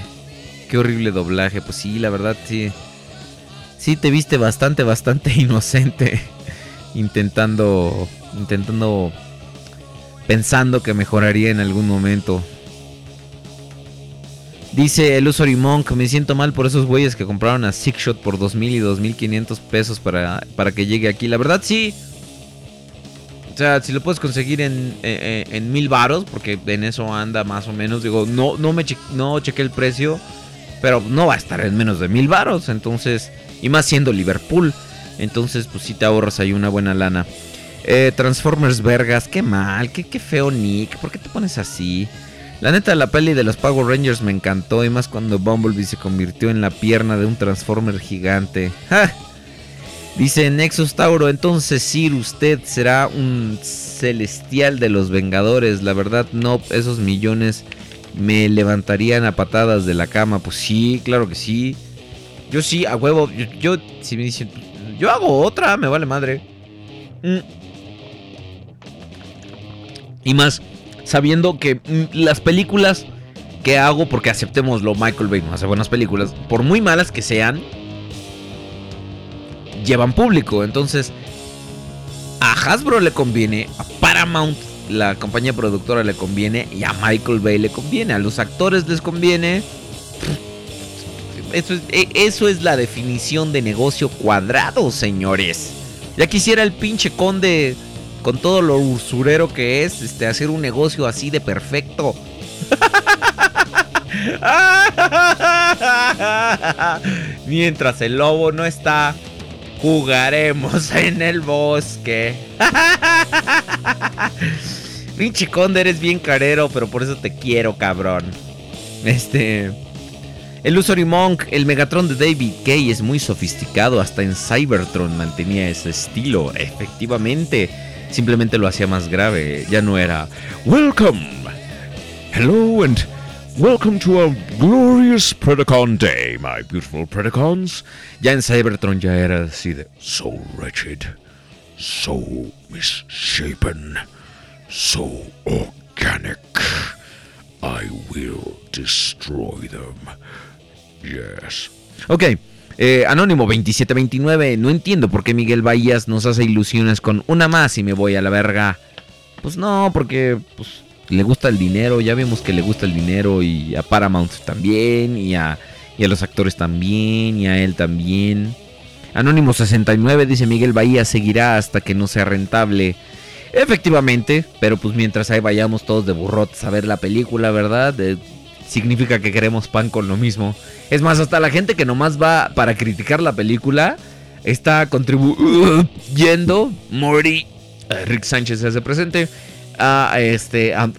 Qué horrible doblaje. Pues sí, la verdad sí. Sí te viste bastante, bastante inocente. Intentando. Intentando. Pensando que mejoraría en algún momento. Dice el Usory Monk, me siento mal por esos güeyes que compraron a Six Shot por 2000 y 2500 pesos para, para que llegue aquí. La verdad sí. O sea, si lo puedes conseguir en, en, en mil varos, porque en eso anda más o menos. Digo, no, no me no chequé el precio, pero no va a estar en menos de mil varos. Entonces, y más siendo Liverpool. Entonces, pues sí te ahorras ahí una buena lana. Eh, Transformers Vergas, qué mal, qué, qué feo Nick, ¿por qué te pones así? La neta, la peli de los Power Rangers me encantó y más cuando Bumblebee se convirtió en la pierna de un Transformer gigante. ¡Ja! Dice Nexus Tauro, entonces Sir, usted será un celestial de los Vengadores. La verdad, no, esos millones me levantarían a patadas de la cama. Pues sí, claro que sí. Yo sí, a huevo. Yo, si me dicen, yo hago otra, me vale madre. Mm. Y más, sabiendo que mm, las películas que hago, porque aceptémoslo, Michael Bay no hace buenas películas, por muy malas que sean, llevan público. Entonces, a Hasbro le conviene, a Paramount, la compañía productora, le conviene, y a Michael Bay le conviene, a los actores les conviene. Eso es, e- eso es la definición de negocio cuadrado, señores. Ya quisiera el pinche conde, con todo lo usurero que es, este, hacer un negocio así de perfecto. Mientras el lobo no está, jugaremos en el bosque. Pinche conde, eres bien carero, pero por eso te quiero, cabrón. Este. El Usory Monk, el Megatron de David Kay es muy sofisticado, hasta en Cybertron mantenía ese estilo, efectivamente. Simplemente lo hacía más grave, ya no era Welcome. Hello and welcome to a glorious Predacon day, my beautiful Predacons. Ya en Cybertron ya era así de... So wretched, so misshapen, so organic. I will destroy them. Yes. Ok, eh, Anónimo 2729, no entiendo por qué Miguel Bahías nos hace ilusiones con una más y me voy a la verga. Pues no, porque pues, le gusta el dinero, ya vimos que le gusta el dinero y a Paramount también, y a, y a los actores también, y a él también. Anónimo 69 dice Miguel Bahía seguirá hasta que no sea rentable. Efectivamente, pero pues mientras ahí vayamos todos de burrotes a ver la película, ¿verdad? Significa que queremos pan con lo mismo. Es más, hasta la gente que nomás va para criticar la película está contribuyendo. Mori, eh, Rick Sánchez se hace presente. A, este, a,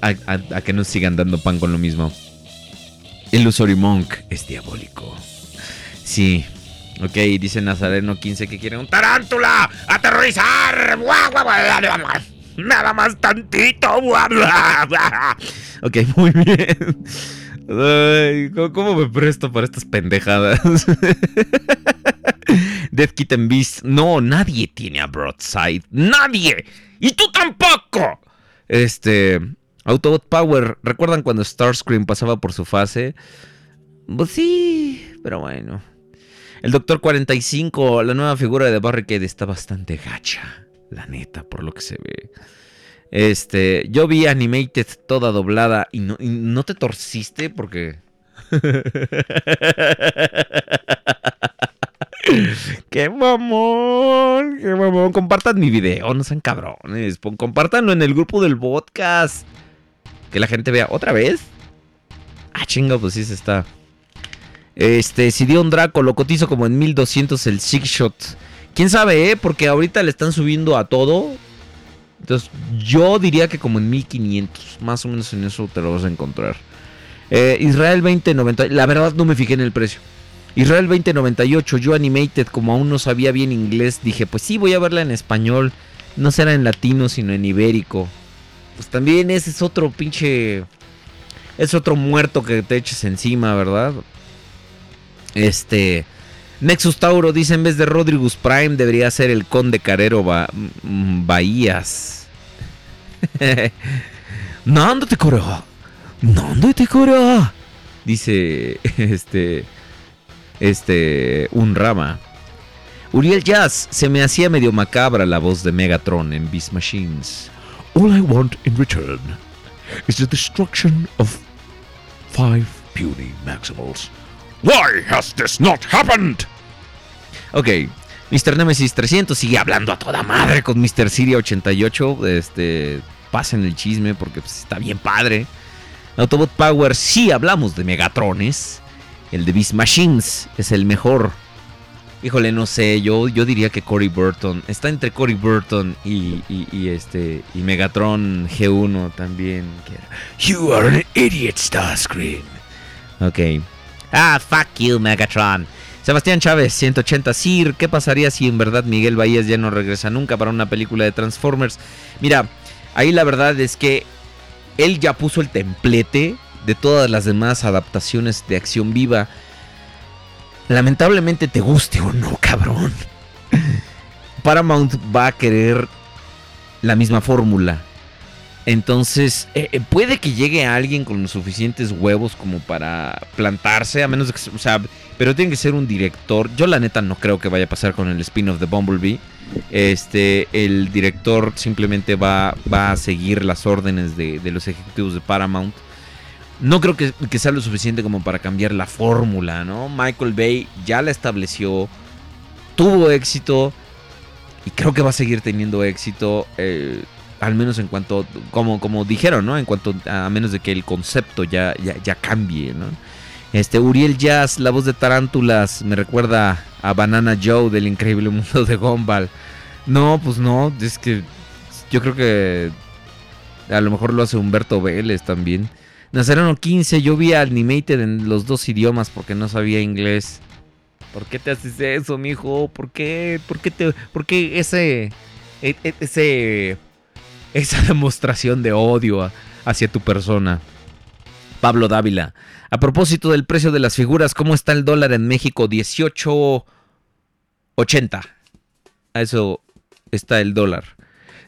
que nos sigan dando pan con lo mismo. El Usory Monk es diabólico. Sí. Ok, dice Nazareno 15 que quiere un ¡Tarántula! ¡Aterrorizar! ¡Guau, guau, guau, guau, guau! Nada más tantito. Ok, muy bien. Ay, ¿cómo, me presto para estas pendejadas? Death Kitten Beast. No, nadie tiene a Broadside. ¡Nadie! ¡Y tú tampoco! Este. Autobot Power. ¿Recuerdan cuando Starscream pasaba por su fase? Pues sí, pero bueno. El Doctor 45, la nueva figura de Barricade está bastante gacha. La neta, por lo que se ve. Este, yo vi Animated toda doblada y no, no te torciste porque... ¡Qué mamón! ¡Qué mamón! Compartan mi video, no sean cabrones. Compártanlo en el grupo del podcast. Que la gente vea. ¿Otra vez? Ah, chinga, pues sí se está. Este, si dio un Draco, lo cotizo como en 1200 el Six Shot. ¿Quién sabe, eh? Porque ahorita le están subiendo a todo. Entonces, yo diría que como en 1500. Más o menos en eso te lo vas a encontrar. Eh, Israel 2090. La verdad no me fijé en el precio. Israel 2098. Yo Animated, como aún no sabía bien inglés, dije, pues sí, voy a verla en español. No será en latino, sino en ibérico. Pues también ese es otro pinche. Es otro muerto que te eches encima, ¿verdad? Este. Nexus Tauro dice en vez de Rodrigus Prime debería ser el Conde Carero Ba- mm, Bahías. Nando te coro. Nando te coro. Dice este. Este. Un rama. Uriel Jazz se me hacía medio macabra la voz de Megatron en Beast Machines. All I want in return is the destruction of five puny Maximals. Why has this not happened? Ok, Mr. Nemesis 300 sigue hablando a toda madre con Mr. Siria 88. Este, pasen el chisme porque pues, está bien padre. Autobot Power, sí hablamos de Megatrones. El de Beast Machines es el mejor. Híjole, no sé, yo, yo diría que Cory Burton. Está entre Cory Burton y, y- y este y Megatron G1 también. You are an idiot, Starscream. Ok. Ah, fuck you, Megatron. Sebastián Chávez, 180 Sir, ¿qué pasaría si en verdad Miguel Bahías ya no regresa nunca para una película de Transformers? Mira, ahí la verdad es que él ya puso el templete de todas las demás adaptaciones de acción viva. Lamentablemente te guste o no, cabrón. Paramount va a querer la misma fórmula. Entonces, eh, eh, puede que llegue alguien con los suficientes huevos como para plantarse, a menos de que, o sea, pero tiene que ser un director. Yo la neta no creo que vaya a pasar con el spin-off de Bumblebee. Este, el director simplemente va, va a seguir las órdenes de, de los ejecutivos de Paramount. No creo que, que sea lo suficiente como para cambiar la fórmula, ¿no? Michael Bay ya la estableció, tuvo éxito y creo que va a seguir teniendo éxito. eh, al menos en cuanto, como, como dijeron, ¿no? En cuanto, a menos de que el concepto ya, ya, cambie, ¿no? Este, Uriel Jazz, la voz de Tarántulas, me recuerda a Banana Joe del increíble mundo de Gumball. No, pues no, es que yo creo que a lo mejor lo hace Humberto Vélez también. Nazareno 15, yo vi Animated en los dos idiomas porque no sabía inglés. ¿Por qué te haces eso, mijo? ¿Por qué? ¿Por qué te por qué ese e- e- ese esa demostración de odio hacia tu persona? Pablo Dávila. A propósito del precio de las figuras, ¿cómo está el dólar en México? 18.80. A eso está el dólar.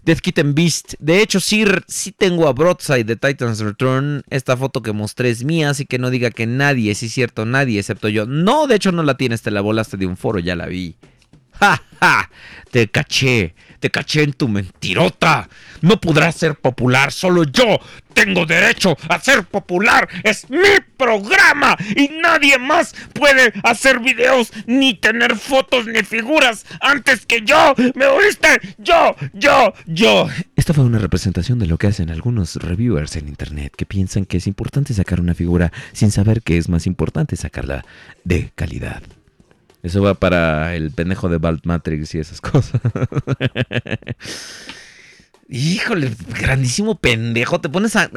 Death Kitten Beast. De hecho, sí, sí tengo a Broadside de Titans Return. Esta foto que mostré es mía, así que no diga que nadie, sí es cierto, nadie excepto yo. No, de hecho no la tienes, te la volaste de un foro, ya la vi. ¡Ja, ja! Te caché, te caché en tu mentirota. No podrás ser popular, solo yo tengo derecho a ser popular. Es mi programa y nadie más puede hacer videos ni tener fotos ni figuras antes que yo. ¿Me oíste? Yo, yo, yo. Esta fue una representación de lo que hacen algunos reviewers en internet que piensan que es importante sacar una figura sin saber que es más importante sacarla de calidad. Eso va para el pendejo de Balt Matrix y esas cosas. Híjole, grandísimo pendejo. Te pones a,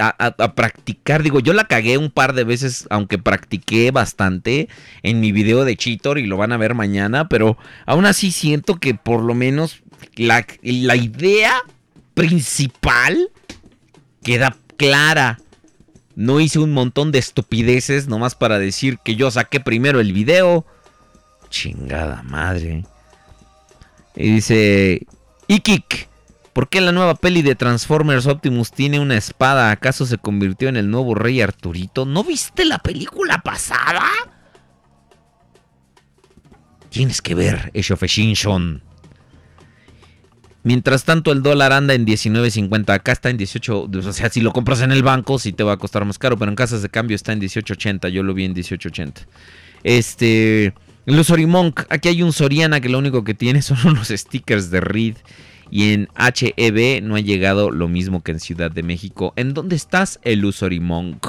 practicar. Digo, yo la cagué un par de veces, aunque practiqué bastante en mi video de Cheetor y lo van a ver mañana. Pero aún así siento que por lo menos la, la idea principal queda clara. No hice un montón de estupideces nomás para decir que yo saqué primero el video. Chingada madre. Y dice, Ikik, ¿por qué la nueva peli de Transformers Optimus tiene una espada? ¿Acaso se convirtió en el nuevo rey Arturito? ¿No viste la película pasada? Tienes que ver Age of Extinction. Mientras tanto, el dólar anda en 19.50. Acá está en 18. O sea, si lo compras en el banco, sí te va a costar más caro. Pero en casas de cambio está en 18.80. Yo lo vi en 18.80. Este. Los Monk. Aquí hay un Soriana que lo único que tiene son unos stickers de Reed. Y en HEB no ha llegado lo mismo que en Ciudad de México. ¿En dónde estás, el Monk?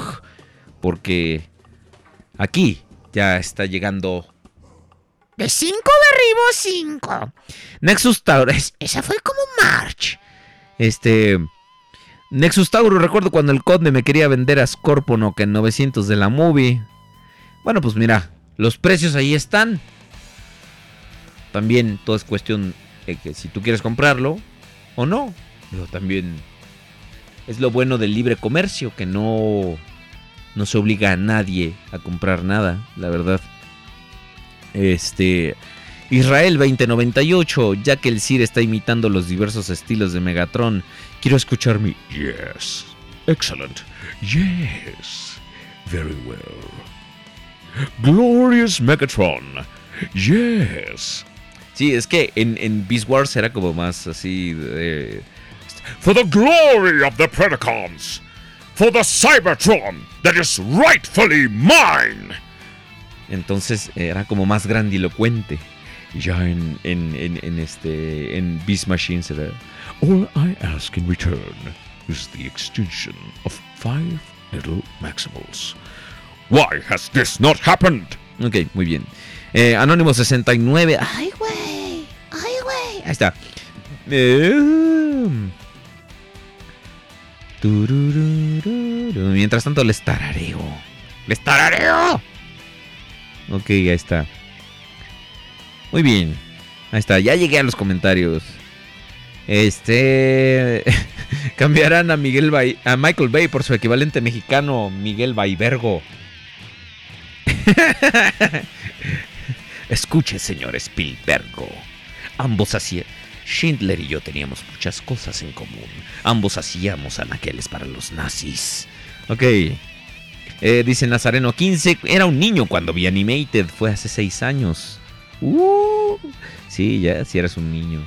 Porque aquí ya está llegando De cinco derribo cinco. Nexus Taurus. Esa fue como March. Este. Nexus Taurus, recuerdo cuando el conde me quería vender a Scorponok en 900 de la movie. Bueno, pues mira, los precios ahí están. También todo es cuestión de que si tú quieres comprarlo o no. Pero también es lo bueno del libre comercio, que no, no se obliga a nadie a comprar nada, la verdad. Este. Israel 2098, ya que el Sir está imitando los diversos estilos de Megatron, quiero escuchar mi Yes. Excellent. Yes. Very well. Glorious Megatron. Yes. Sí, es que en, en Beast Wars era como más así de... For the glory of the Predacons. For the Cybertron that is rightfully mine. Entonces era como más grandilocuente. Ya en, en, en, en este... En Beast Machines era... All I ask in return is the extinction of five little Maximals. Why has this not happened? Ok, muy bien. Eh, Anónimo 69. Ay, güey. Ay, güey. Ahí está. Eh. Mientras tanto, les tarareo. ¡Les tarareo! Ok, ahí está. Muy bien. Ahí está. Ya llegué a los comentarios. Este. cambiarán a Miguel Bay, a Michael Bay por su equivalente mexicano, Miguel Baybergo. Escuche, señor Spielbergo. Ambos hacían. Schindler y yo teníamos muchas cosas en común. Ambos hacíamos anaqueles para los nazis. Ok. Eh, dice Nazareno 15. Era un niño cuando vi Animated. Fue hace 6 años. Uh, sí, ya, si eras un niño.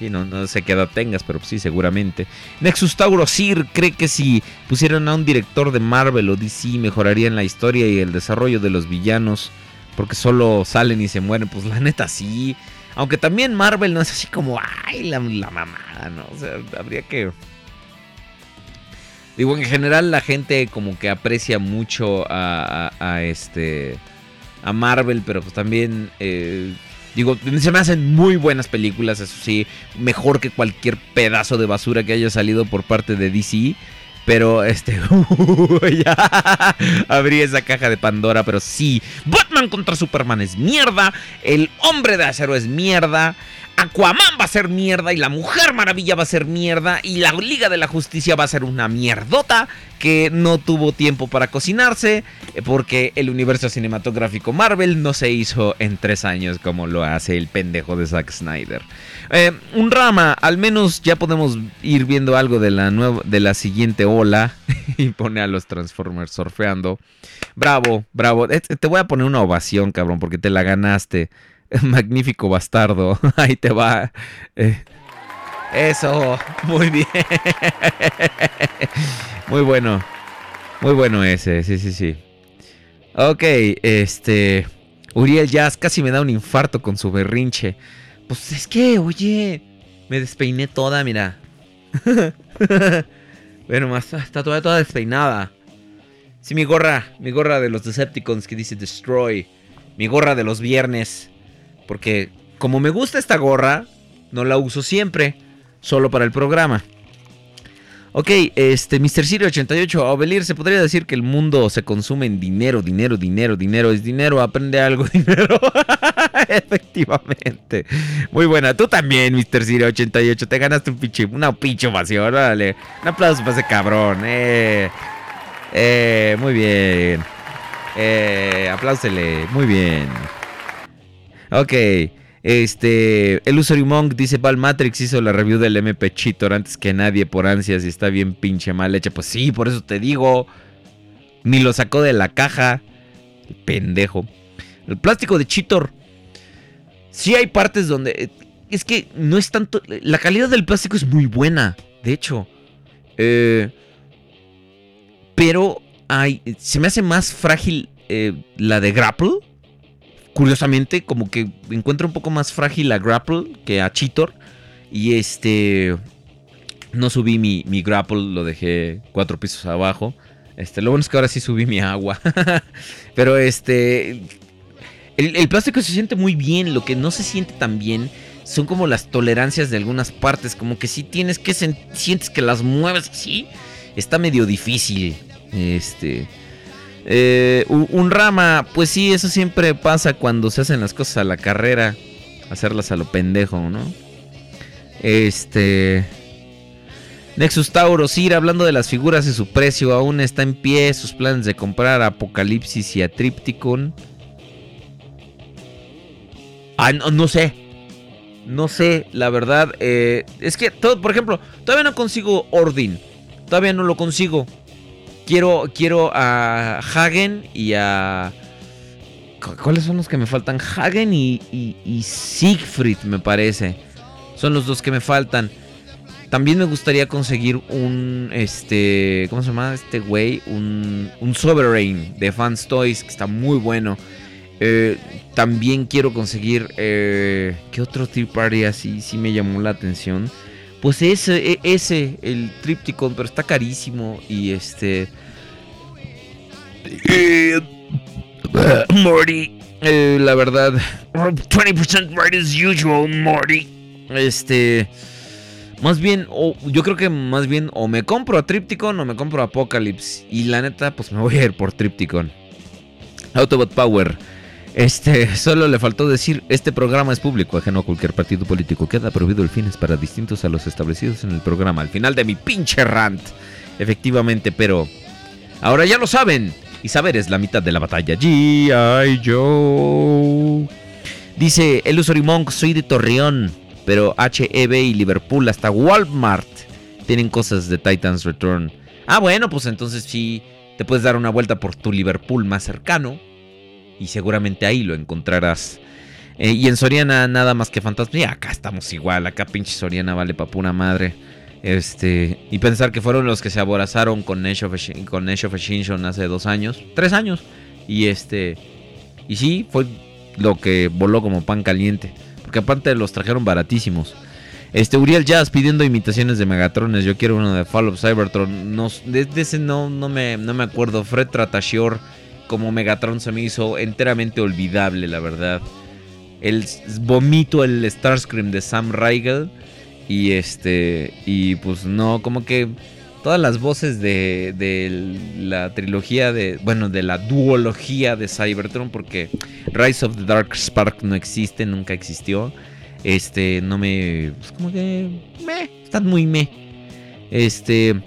No, no sé qué edad tengas, pero sí, seguramente. Nexus Tauro Sir cree que si pusieran a un director de Marvel o DC mejorarían la historia y el desarrollo de los villanos. Porque solo salen y se mueren. Pues la neta sí. Aunque también Marvel no es así como, ay, la, la mamada, ¿no? O sea, habría que... Digo, en general la gente como que aprecia mucho a este... A Marvel, pero pues también... eh, digo, se me hacen muy buenas películas, eso sí. Mejor que cualquier pedazo de basura que haya salido por parte de DC. Pero este. ya abrí esa caja de Pandora. Pero sí. Batman contra Superman es mierda. El hombre de acero es mierda. Aquaman va a ser mierda. Y la Mujer Maravilla va a ser mierda. Y la Liga de la Justicia va a ser una mierdota. Que no tuvo tiempo para cocinarse. eh, Porque el universo cinematográfico Marvel no se hizo en tres años. Como lo hace el pendejo de Zack Snyder. Eh, un rama, al menos ya podemos ir viendo algo de la de la siguiente ola. y pone a los Transformers surfeando. Bravo, bravo. Eh, Te voy a poner una ovación, cabrón, porque te la ganaste. Magnífico bastardo. Ahí te va. Eh, eso, muy bien. muy bueno. Muy bueno ese, sí, sí, sí. Ok, este. Uriel Jazz casi me da un infarto con su berrinche. Pues es que, oye, me despeiné toda, mira. bueno, más está toda, toda despeinada. Sí, mi gorra, mi gorra de los Decepticons que dice Destroy. Mi gorra de los viernes. Porque como me gusta esta gorra, no la uso siempre, solo para el programa. Ok, este, Mr. Siri 88, Obelir, se podría decir que el mundo se consume en dinero, dinero, dinero, dinero, es dinero, aprende algo, dinero. Efectivamente. Muy buena, tú también, Mr. Siri 88, te ganaste un pinche, una pinche ovación, órale. Un aplauso para ese cabrón, eh. Eh, muy bien. Eh, apláusele, muy bien. Ok. Este, el Usory Monk dice, Val Matrix hizo la review del MP Cheetor antes que nadie por ansias y está bien pinche mal hecha. Pues sí, por eso te digo. Ni lo sacó de la caja. El pendejo. El plástico de Cheetor. Sí hay partes donde... eh, Es que no es tanto... La calidad del plástico es muy buena. De hecho. Eh, pero hay... Se me hace más frágil eh, la de Grapple curiosamente, como que encuentro un poco más frágil a Grapple que a Cheetor. Y este. No subí mi, mi Grapple, lo dejé cuatro pisos abajo. Este, lo bueno es que ahora sí subí mi agua. Pero este. El, el plástico se siente muy bien. Lo que no se siente tan bien son como las tolerancias de algunas partes. Como que si tienes que sientes que las mueves así. Está medio difícil. Este. Eh, un rama, pues sí, eso siempre pasa cuando se hacen las cosas a la carrera. Hacerlas a lo pendejo, ¿no? Este. Nexus Tauro, Sir, hablando de las figuras y su precio, aún está en pie sus planes de comprar Apocalipsis y a Tripticon. Ah, no, no sé. No sé, la verdad. eh, es que, todo, por ejemplo, todavía no consigo Ordin. Todavía no lo consigo. Quiero, quiero a Hagen y a... cu- ¿Cuáles son los que me faltan? Hagen y, y, y Siegfried, me parece. Son los dos que me faltan. También me gustaría conseguir un, este, ¿cómo se llama este güey? Un, un Sovereign de Fans Toys, que está muy bueno. Eh, también quiero conseguir, eh, ¿qué otro Tea Party así sí me llamó la atención? Pues ese, e- ese, el Tripticon, pero está carísimo y este... Morty, eh, la verdad, 20% right as usual, Morty. Este, más bien, o- yo creo que más bien o me compro a Tripticon o me compro a Apocalypse. Y la neta, pues me voy a ir por Tripticon. Autobot Power. Este, solo le faltó decir, este programa es público, ajeno a cualquier partido político. Queda prohibido el fines para distintos a los establecidos en el programa. Al final de mi pinche rant. Efectivamente, pero ahora ya lo saben. Y saber es la mitad de la batalla. G.I. Joe. Dice el Monk, soy de Torreón, pero HEB y Liverpool hasta Walmart tienen cosas de Titans Return. Ah, bueno, pues entonces sí te puedes dar una vuelta por tu Liverpool más cercano y seguramente ahí lo encontrarás. Eh, y en Soriana nada más que fantasma. Y acá estamos igual, acá pinche Soriana vale pa' pura madre. Este, y pensar que fueron los que se aborazaron con Age of, con Age of hace dos años, tres años. Y este, y sí, fue lo que voló como pan caliente. Porque aparte los trajeron baratísimos. Este, Uriel Jazz pidiendo imitaciones de Megatrones. Yo quiero uno de Fall of Cybertron. No, de, de ese no, no, me, no me acuerdo. Fred Tratashior como Megatron se me hizo enteramente olvidable, la verdad. El vomito el Starscream de Sam Riegel. Y este. Y pues no, como que. Todas las voces de, de la trilogía de. Bueno, de la duología de Cybertron. Porque Rise of the Dark Spark no existe, nunca existió. Este, no me. Pues como que. Me. Están muy me. Este.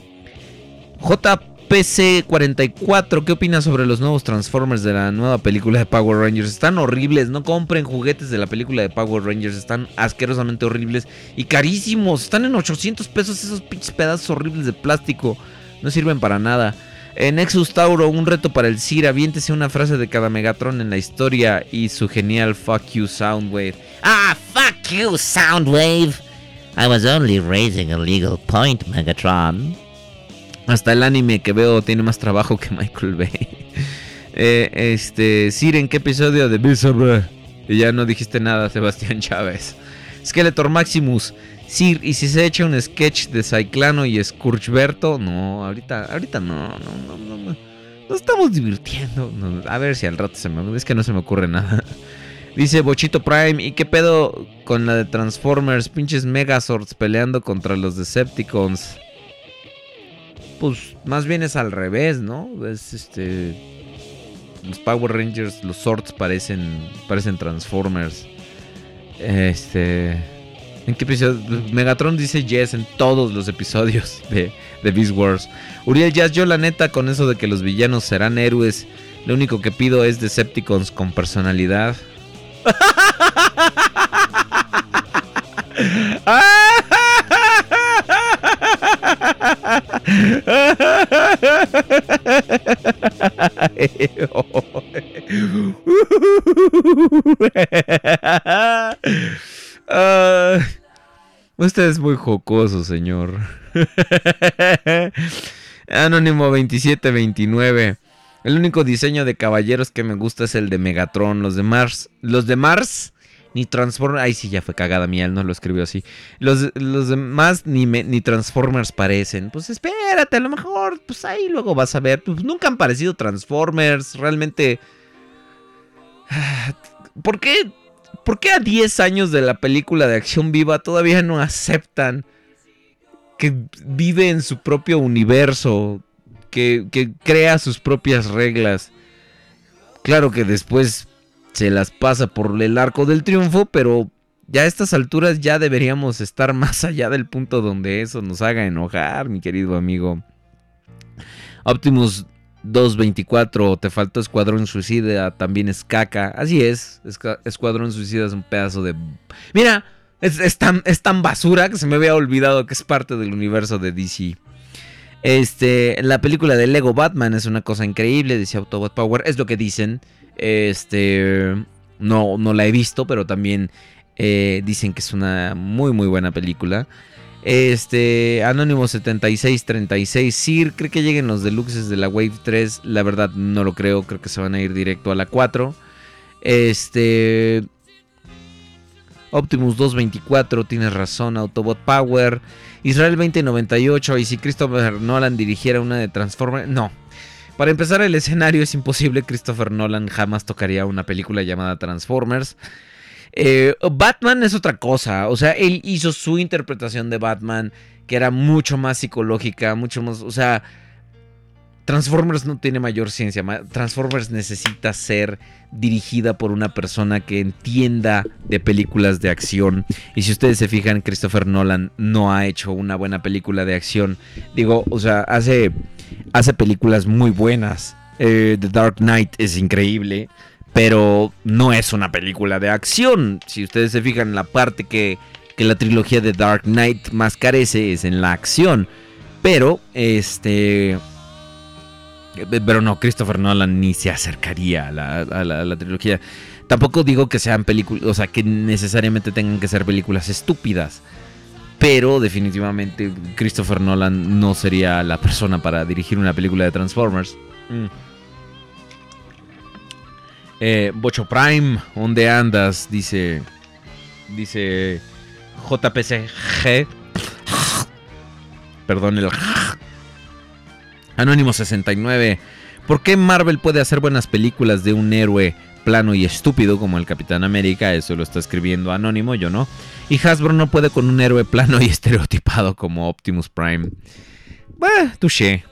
JPC44, ¿qué opinas sobre los nuevos Transformers de la nueva película de Power Rangers? Están horribles, no compren juguetes de la película de Power Rangers, están asquerosamente horribles y carísimos. Están en 800 pesos esos pinches pedazos horribles de plástico, no sirven para nada. En Nexus Tauro, un reto para el CIR, aviéntese una frase de cada Megatron en la historia y su genial Fuck You Soundwave. Ah, fuck you, Soundwave. I was only raising a legal point, Megatron. Hasta el anime que veo tiene más trabajo que Michael Bay. Eh, este, Sir, ¿en qué episodio de Bizarre? Y ya no dijiste nada, Sebastián Chávez. Skeletor Maximus. Sir, ¿y si se echa un sketch de Cyclano y Scourgeberto? No, ahorita, ahorita no, no, no, no, no. Nos estamos divirtiendo. A ver si al rato se me... Es que no se me ocurre nada. Dice Bochito Prime, ¿y qué pedo con la de Transformers? Pinches Megazords peleando contra los Decepticons. Pues más bien es al revés, ¿no? Es este. Los Power Rangers, los Swords parecen. parecen Transformers. Este. ¿En qué episodio? Megatron dice yes en todos los episodios de, de Beast Wars. Uriel Jazz, yo la neta, con eso de que los villanos serán héroes, lo único que pido es Decepticons con personalidad. Usted es muy jocoso, señor. Anónimo 2729. El único diseño de caballeros que me gusta es el de Megatron. Los de Mars. Los de Mars. Ni Transformers. Ay, sí, ya fue cagada mía. Él no lo escribió así. Los, los demás ni, ni Transformers parecen. Pues espérate, a lo mejor. Pues ahí luego vas a ver. Pues nunca han parecido Transformers. Realmente. ¿Por qué? ¿Por qué a 10 años de la película de acción viva todavía no aceptan que vive en su propio universo? Que, que crea sus propias reglas. Claro que después se las pasa por el arco del triunfo, pero ya a estas alturas ya deberíamos estar más allá del punto donde eso nos haga enojar, mi querido amigo. Optimus 224, te faltó Escuadrón Suicida, también es caca. Así es, Escuadrón Suicida es un pedazo de... Mira, es, es tan, es tan basura que se me había olvidado que es parte del universo de DC. Este, la película de Lego Batman es una cosa increíble, dice Autobot Power, es lo que dicen. Este, no, no la he visto, pero también eh, dicen que es una muy, muy buena película. Este, Anónimo 7636, Sir, ¿cree que lleguen los deluxes de la Wave 3? La verdad no lo creo, creo que se van a ir directo a la 4. Este, Optimus 224, tienes razón, Autobot Power. Israel 2098, y si Christopher Nolan dirigiera una de Transformers, no. Para empezar, el escenario es imposible. Christopher Nolan jamás tocaría una película llamada Transformers. Eh, Batman es otra cosa. O sea, él hizo su interpretación de Batman, que era mucho más psicológica, mucho más. O sea, Transformers no tiene mayor ciencia. Transformers necesita ser dirigida por una persona que entienda de películas de acción. Y si ustedes se fijan, Christopher Nolan no ha hecho una buena película de acción. Digo, o sea, hace, hace películas muy buenas. Eh, The Dark Knight es increíble, pero no es una película de acción. Si ustedes se fijan, la parte que, que la trilogía de Dark Knight más carece es en la acción. Pero, este... Eh, Pero no, Christopher Nolan ni se acercaría a la, a la- trilogía. Tampoco digo que sean películas, o sea, que necesariamente tengan que ser películas estúpidas. Pero definitivamente Christopher Nolan no sería la persona para dirigir una película de Transformers. Mm. Eh, Bocho Prime, ¿dónde andas? Dice. Dice. JPCG. Perdón, el. Anónimo 69. ¿Por qué Marvel puede hacer buenas películas de un héroe plano y estúpido como el Capitán América? Eso lo está escribiendo Anónimo, yo no. Y Hasbro no puede con un héroe plano y estereotipado como Optimus Prime. Bah, touché.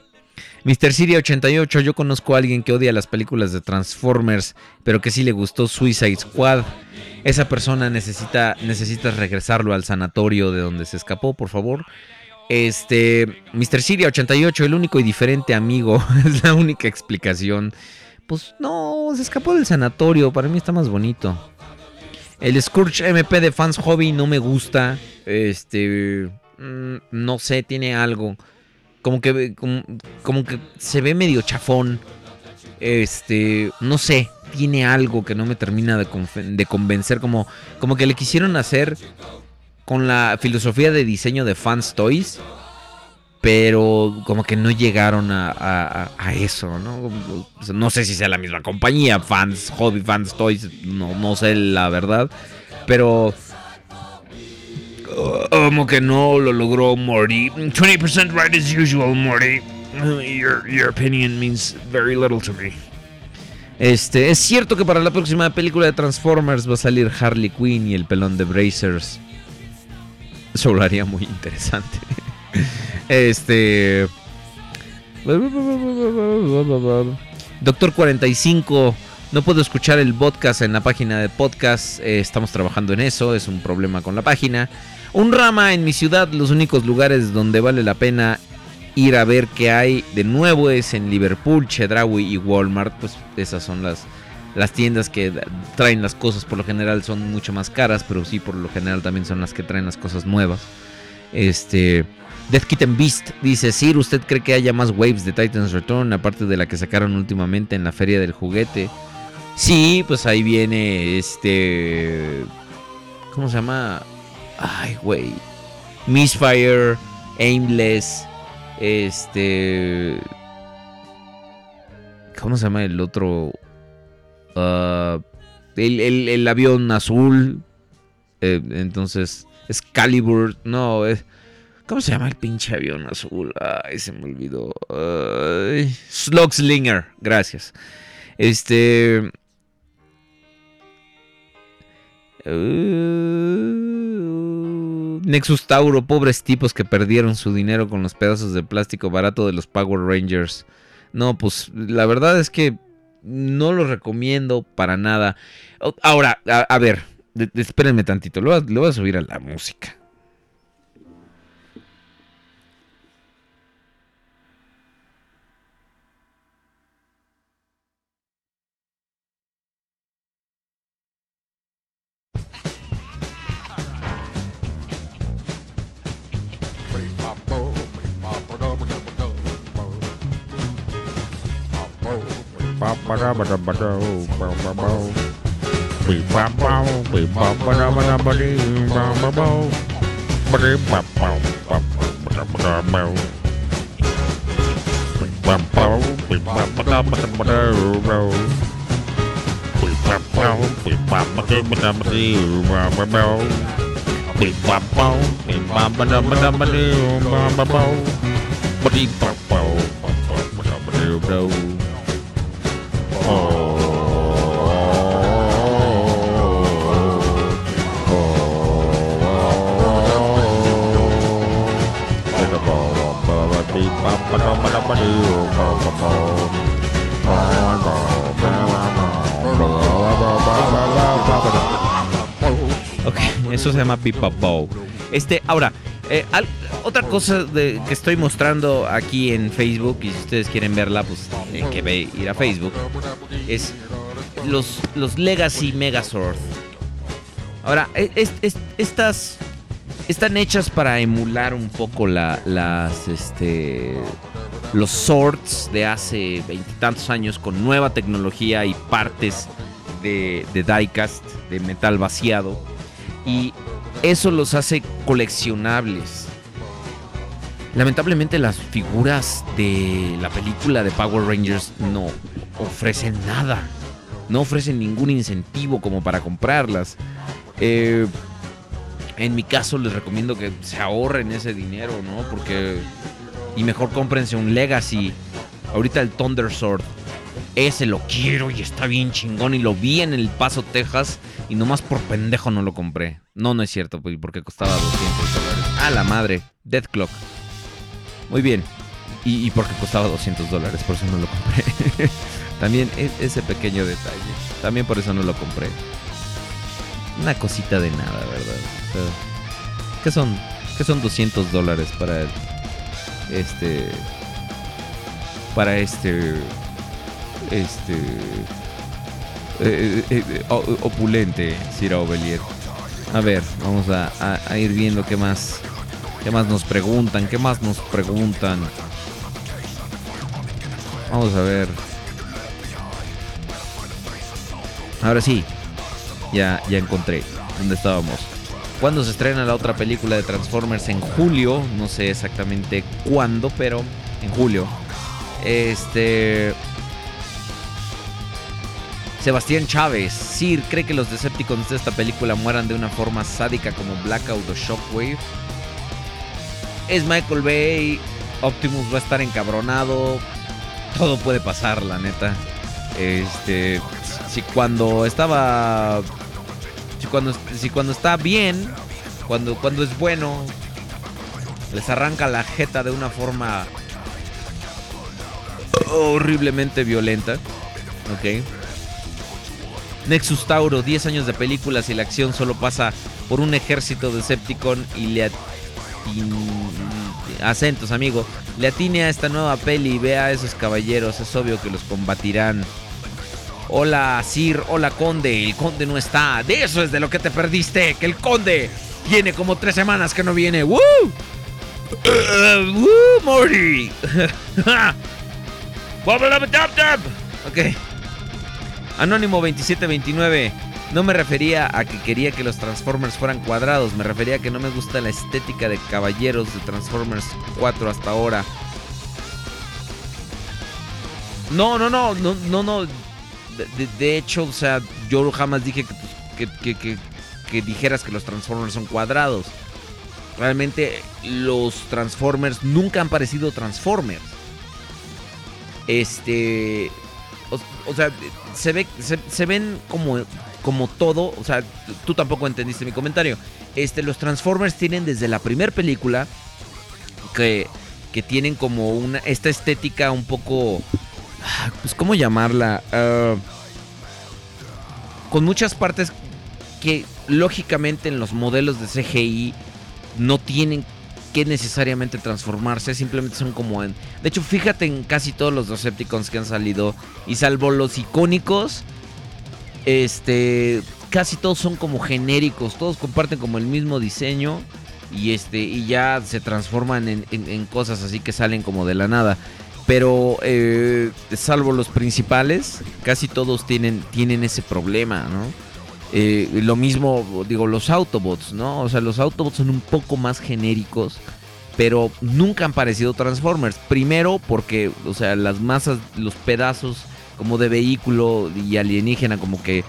Mr. Siri 88, yo conozco a alguien que odia las películas de Transformers, pero que sí le gustó Suicide Squad. Esa persona necesita, necesitas regresarlo al sanatorio de donde se escapó, por favor. Este, Mr. Siri 88, el único y diferente amigo, es la única explicación. Pues no, se escapó del sanatorio, para mí está más bonito. El Scourge MP de Fans Hobby no me gusta. Este, mm, no sé, tiene algo. Como que, como, que se ve medio chafón. Este, no sé, tiene algo que no me termina de, de convencer. Como, como que le quisieron hacer con la filosofía de diseño de Fans Toys. Pero como que no llegaron a, a- a- eso, ¿no? No sé si sea la misma compañía, Fans, Hobby, Fans Toys, no, no sé la verdad. Pero como que no lo logró Morty. 20% right as usual, Morty. Uh, Your, your opinion means very little to me. Este, es cierto que para la próxima película de Transformers va a salir Harley Quinn y el pelón de Brazers. Eso lo haría muy interesante. Este. Doctor 45. No puedo escuchar el podcast en la página de podcast. eh, estamos trabajando en eso. Es un problema con la página. Un rama en mi ciudad. Los únicos lugares donde vale la pena ir a ver qué hay de nuevo es en Liverpool, Chedraui y Walmart. Pues esas son las, las tiendas que traen las cosas. Por lo general son mucho más caras. Pero sí, por lo general también son las que traen las cosas nuevas. Este. Death Kitten Beast dice: Sir, ¿usted cree que haya más waves de Titans Return aparte de la que sacaron últimamente en la Feria del Juguete? Sí, pues ahí viene este. ¿Cómo se llama? Ay, güey. Misfire, Aimless, este. ¿Cómo se llama el otro? Ah, el, el- el avión azul. Eh, entonces, Excalibur. No, es. ¿Cómo se llama el pinche avión azul? Ay, se me olvidó. Ay, Slugslinger, gracias. Este. Uh, Nexus Tauro, pobres tipos que perdieron su dinero con los pedazos de plástico barato de los Power Rangers. No, pues la verdad es que no lo recomiendo para nada. Ahora, a, ver, espérenme tantito, a, le voy a subir a la música. ba ba ra ba ra ba ra ba ba ba bị ba ba bị ba ba ra ba ra ba đi ba ba ba ba đi ba ba ba ba ra ba ra ba bị ba ba bị ba ba ra ba ra ba ra ba bị ba ba bị ba ba ra ba ra ba đi ba ba ba bị ba ba bị ba ba ra ba ra ba đi ba ba ba ba đi ba ba ba ba ra ba ra ba Ok, eso se llama Pipa Bow. Este, ahora, eh, otra cosa que estoy mostrando aquí en Facebook, y si ustedes quieren verla, pues tienen que ir a Facebook, es los, los Legacy Megazord. Ahora, e- es- es- estas están hechas para emular un poco la- las, este, los swords de hace veintitantos años con nueva tecnología y partes de, de diecast, de metal vaciado. Y eso los hace coleccionables. Lamentablemente las figuras de la película de Power Rangers no ofrecen nada. No ofrecen ningún incentivo como para comprarlas. Eh, en mi caso les recomiendo que se ahorren ese dinero, ¿no? Porque... Y mejor cómprense un Legacy. Ahorita el Thunder Sword. Ese lo quiero y está bien chingón. Y lo vi en El Paso, Texas. Y nomás por pendejo no lo compré. No, no es cierto, pues, porque costaba 200 dólares. A la madre. Death Clock. Muy bien. Y, y porque costaba 200 dólares, por eso no lo compré. También e- ese pequeño detalle. También por eso no lo compré. Una cosita de nada, ¿verdad? ¿qué son? ¿Qué son 200 dólares para este para este este eh, eh, eh, opulente Ovelier. A ver, vamos a, a- a ir viendo qué más qué más nos preguntan, qué más nos preguntan. Vamos a ver. Ahora sí, ya, ya encontré dónde estábamos. ¿Cuándo se estrena la otra película de Transformers? En julio, no sé exactamente cuándo, pero en julio. Este. Sebastián Chávez, Sir, ¿cree que los Decepticons de esta película mueran de una forma sádica como Blackout o Shockwave? Es Michael Bay, Optimus va a estar encabronado, todo puede pasar, la neta. Este, si cuando estaba cuando, si cuando está bien, cuando, cuando es bueno, les arranca la jeta de una forma horriblemente violenta. Ok. Nexus Tauro, 10 años de películas y la acción solo pasa por un ejército de Decepticon y le acentos, amigo. Le atine a esta nueva peli y vea a esos caballeros, es obvio que los combatirán. Hola, Sir, hola, Conde. El Conde no está. De eso es de lo que te perdiste. Que el Conde tiene como tres semanas que no viene. ¡Woo! Uh, ¡Woo, Morty! Ok. Anónimo 2729. No me refería a que quería que los Transformers fueran cuadrados. Me refería a que no me gusta la estética de caballeros de Transformers 4 hasta ahora. No, no, no, no, no, no. De, hecho, o sea, yo jamás dije que, pues, que, que- que- que dijeras que los Transformers son cuadrados. Realmente los Transformers nunca han parecido Transformers. Este. O, o sea, se, ve, se, se ven como, como todo. O sea, tú tampoco entendiste mi comentario. Este, los Transformers tienen desde la primera película que, que tienen como una esta estética un poco pues cómo llamarla Ah, con muchas partes que lógicamente en los modelos de CGI no tienen que necesariamente transformarse, simplemente son como en... De hecho, fíjate en casi todos los Decepticons que han salido y salvo los icónicos, este, casi todos son como genéricos, todos comparten como el mismo diseño y este y ya se transforman en, cosas así que salen como de la nada. Pero eh, salvo los principales, casi todos tienen, tienen ese problema, ¿no? Eh, lo mismo, digo, los Autobots, ¿no? O sea, los Autobots son un poco más genéricos, pero nunca han parecido Transformers. Primero porque, o sea, las masas, los pedazos como de vehículo y alienígena como que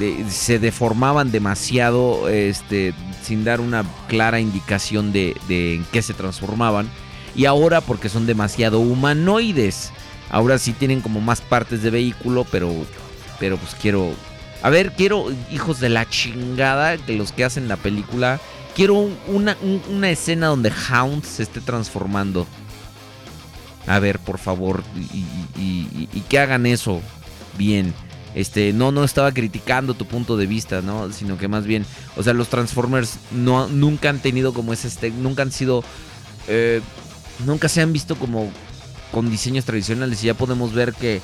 eh, se deformaban demasiado este, sin dar una clara indicación de, de en qué se transformaban. Y ahora porque son demasiado humanoides. Ahora sí tienen como más partes de vehículo, pero, pero pues quiero... A ver, quiero, hijos de la chingada, de los que hacen la película, quiero un- una, un- una escena donde Hound se esté transformando. A ver, por favor, y que hagan eso bien. Este, no, no estaba criticando tu punto de vista, ¿no? Sino que más bien, o sea, los Transformers no, nunca han tenido como ese, este, nunca han sido, eh, nunca se han visto como con diseños tradicionales y ya podemos ver que,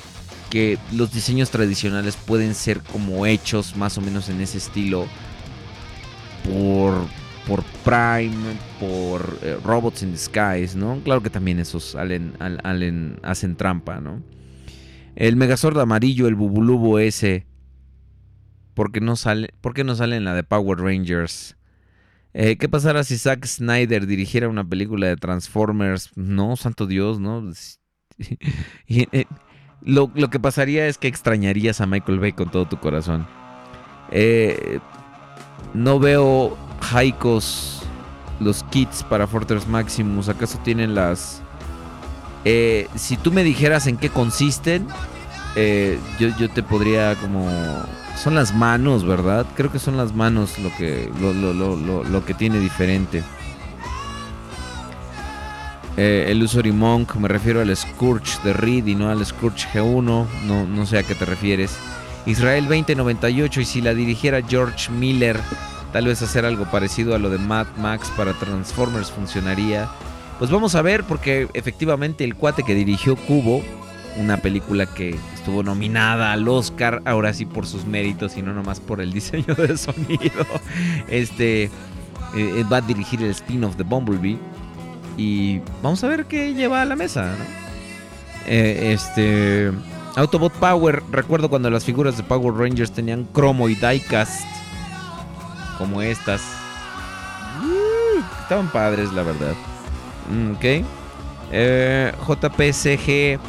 que los diseños tradicionales pueden ser como hechos más o menos en ese estilo por, por Prime, por eh, Robots in the Skies, ¿no? Claro que también esos hacen trampa, ¿no? El Megazord amarillo, el Bubulubo ese. ¿Por qué no sale, por qué no sale en la de Power Rangers? Eh, ¿Qué pasará si Zack Snyder dirigiera una película de Transformers? No, santo Dios, ¿no? Eh, lo, lo que pasaría es que extrañarías a Michael Bay con todo tu corazón. Eh, no veo Haikos, los kits para Fortress Maximus. ¿Acaso tienen las... Eh, si tú me dijeras en qué consisten, eh, yo, yo te podría como... Son las manos, ¿verdad? Creo que son las manos lo que, lo, lo- lo- lo- que tiene diferente. Eh, el Usory Monk, me refiero al Scourge de Reed y no al Scourge G1. No, no sé a qué te refieres. Israel 2098 y si la dirigiera George Miller, tal vez hacer algo parecido a lo de Mad Max para Transformers funcionaría. Pues vamos a ver porque efectivamente el cuate que dirigió Cubo, una película que estuvo nominada al Oscar, ahora sí por sus méritos y no nomás por el diseño de sonido, este eh, va a dirigir el spin-off de Bumblebee y vamos a ver qué lleva a la mesa. Eh, este Autobot Power, recuerdo cuando las figuras de Power Rangers tenían cromo y diecast como estas. Estaban padres, la verdad. Mm, ok. Eh, JPCG.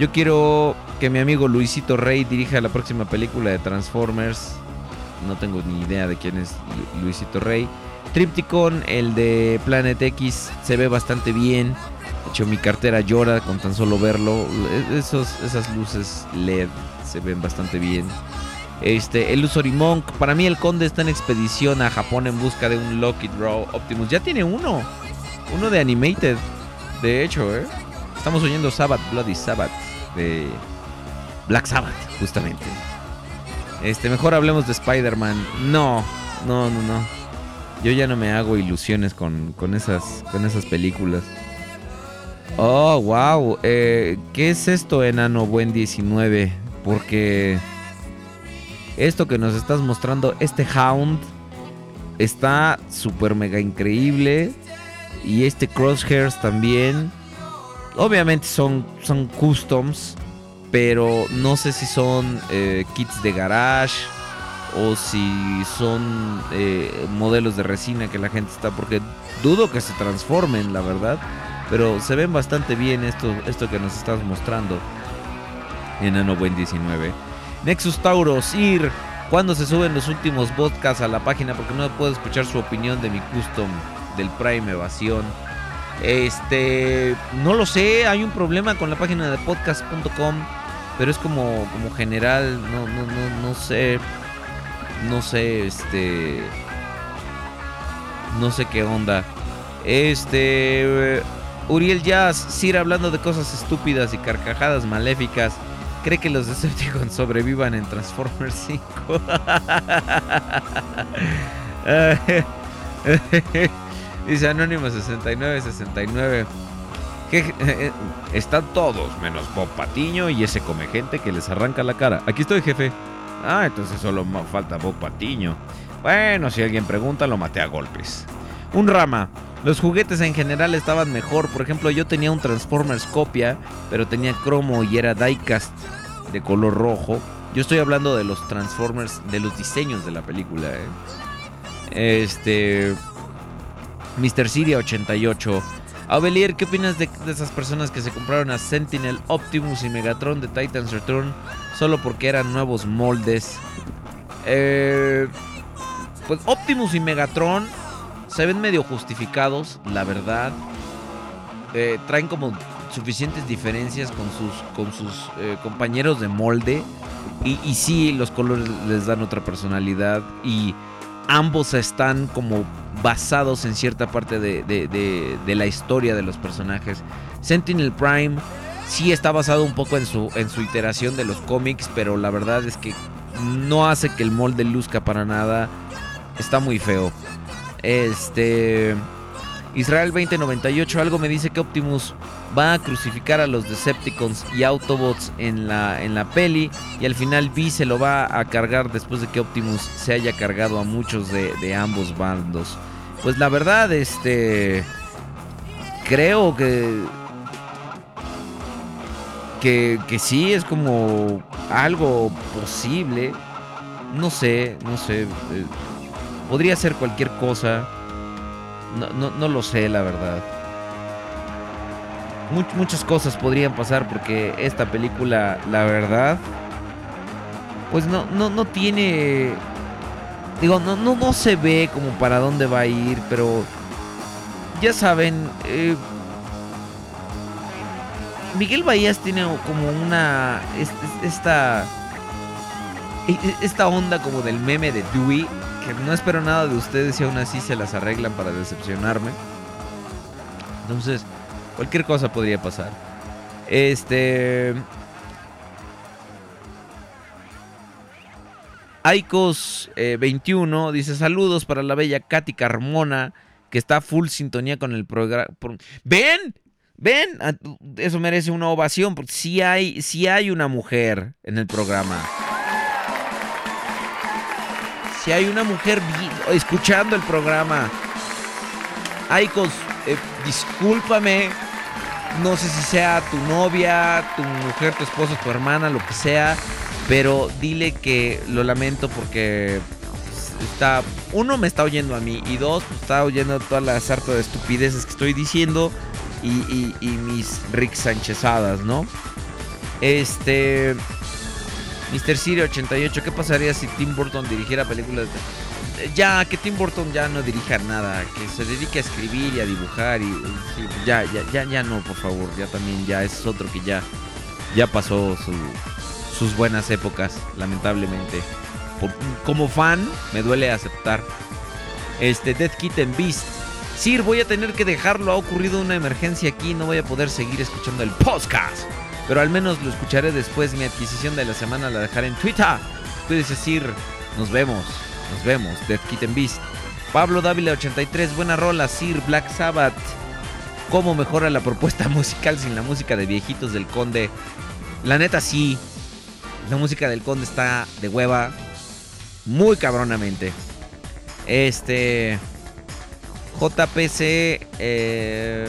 Yo quiero que mi amigo Luisito Rey dirija la próxima película de Transformers. No tengo ni idea de quién es Lu- Luisito Rey. Tripticon, el de Planet X, se ve bastante bien. De hecho, mi cartera llora con tan solo verlo. E- esas luces LED se ven bastante bien. Este, el Usory Monk. Para mí, el conde está en expedición a Japón en busca de un Lucky Draw Optimus. Ya tiene uno. Uno de Animated. De hecho, ¿eh? Estamos oyendo Sabbath, Bloody Sabbath. De Black Sabbath, justamente. Este, mejor hablemos de Spider-Man. No, no, no, no. Yo ya no me hago ilusiones con, con, esas, con esas películas. Oh, wow. Eh, ¿Qué es esto, enano buen 19? Porque esto que nos estás mostrando, este Hound, está súper mega increíble. Y este Crosshairs también. Obviamente son, son customs. Pero no sé si son eh, kits de garage. O si son eh, modelos de resina que la gente está. Porque dudo que se transformen, la verdad. Pero se ven bastante bien esto, esto que nos estás mostrando. Enano Buen 19. Nexus Tauro, Sir. ¿Cuándo se suben los últimos podcasts a la página? Porque no puedo escuchar su opinión de mi custom del Prime Evasión. Este, no lo sé, hay un problema con la página de podcast.com, pero es como, como general, no, no, no, no sé, no sé, este, no sé qué onda. Este, Uriel Jazz, Sir hablando de cosas estúpidas y carcajadas maléficas. ¿Cree que los Decepticons sobrevivan en Transformers 5? Dice Anónimo 6969. Que, eh, están todos menos Bob Patiño y ese come gente que les arranca la cara. Aquí estoy, jefe. Ah, entonces solo falta Bob Patiño. Bueno, si alguien pregunta, lo maté a golpes. Un rama. Los juguetes en general estaban mejor. Por ejemplo, yo tenía un Transformers copia, pero tenía cromo y era diecast de color rojo. Yo estoy hablando de los Transformers, de los diseños de la película. ¿eh? Este. Mr. Siria 88. Avelier, ¿qué opinas de, esas personas que se compraron a Sentinel, Optimus y Megatron de Titan's Return solo porque eran nuevos moldes? Eh, pues Optimus y Megatron se ven medio justificados, la verdad. Eh, traen como suficientes diferencias con sus, con sus eh, compañeros de molde. Y, y sí, los colores les dan otra personalidad. Y ambos están como basados en cierta parte de, de- la historia de los personajes. Sentinel Prime sí está basado un poco en su, en su iteración de los cómics, pero la verdad es que no hace que el molde luzca para nada. Está muy feo. Este. Israel 2098, algo me dice que Optimus va a crucificar a los Decepticons y Autobots en la, en la peli. Y al final V se lo va a cargar después de que Optimus se haya cargado a muchos de, ambos bandos. Pues la verdad, este. Creo que. Que, que sí, es como algo posible. No sé, no sé. eh, podría ser cualquier cosa. No, no, no lo sé, la verdad. Much- muchas cosas podrían pasar porque esta película, la verdad, pues no, no, no tiene... Digo, no, no, no se ve como para dónde va a ir, pero ya saben, eh, Miguel Bahías tiene como una... es- es- Esta... e- e- Esta onda como del meme de Dewey, que no espero nada de ustedes y aún así se las arreglan para decepcionarme. Entonces, cualquier cosa podría pasar. Este. Aikos eh, 21 dice saludos para la bella Katy Carmona que está full sintonía con el programa. ¿Ven? ¿Ven? Ah, Eso merece una ovación porque sí hay, hay una mujer en el programa. Si hay una mujer escuchando el programa. Aikos, eh, discúlpame. No sé si sea tu novia, tu mujer, tu esposa, tu hermana, lo que sea. Pero dile que lo lamento porque está. Uno, me está oyendo a mí. Y dos, pues, está oyendo toda la sarta de estupideces que estoy diciendo. Y, y- mis Rick Sánchezadas, ¿no? Este. Mr. Siri 88, ¿qué pasaría si Tim Burton dirigiera películas? de- Ya, que Tim Burton ya no dirija nada, que se dedique a escribir y a dibujar y ya, ya, ya, ya no, por favor, ya también, ya es otro que ya, ya pasó su- sus buenas épocas, lamentablemente. Como fan, me duele aceptar. Este, Death Kitten Beast. Sir, voy a tener que dejarlo, ha ocurrido una emergencia aquí, no voy a poder seguir escuchando el podcast. Pero al menos lo escucharé después. Mi adquisición de la semana la dejaré en Twitter. Puedes decir, nos vemos, nos vemos. Death Kitten Beast. Pablo Dávila 83, buena rola. Sir Black Sabbath. ¿Cómo mejora la propuesta musical sin la música de viejitos del Conde? La neta sí. La música del Conde está de hueva. Muy cabronamente. Este. JPC. eh,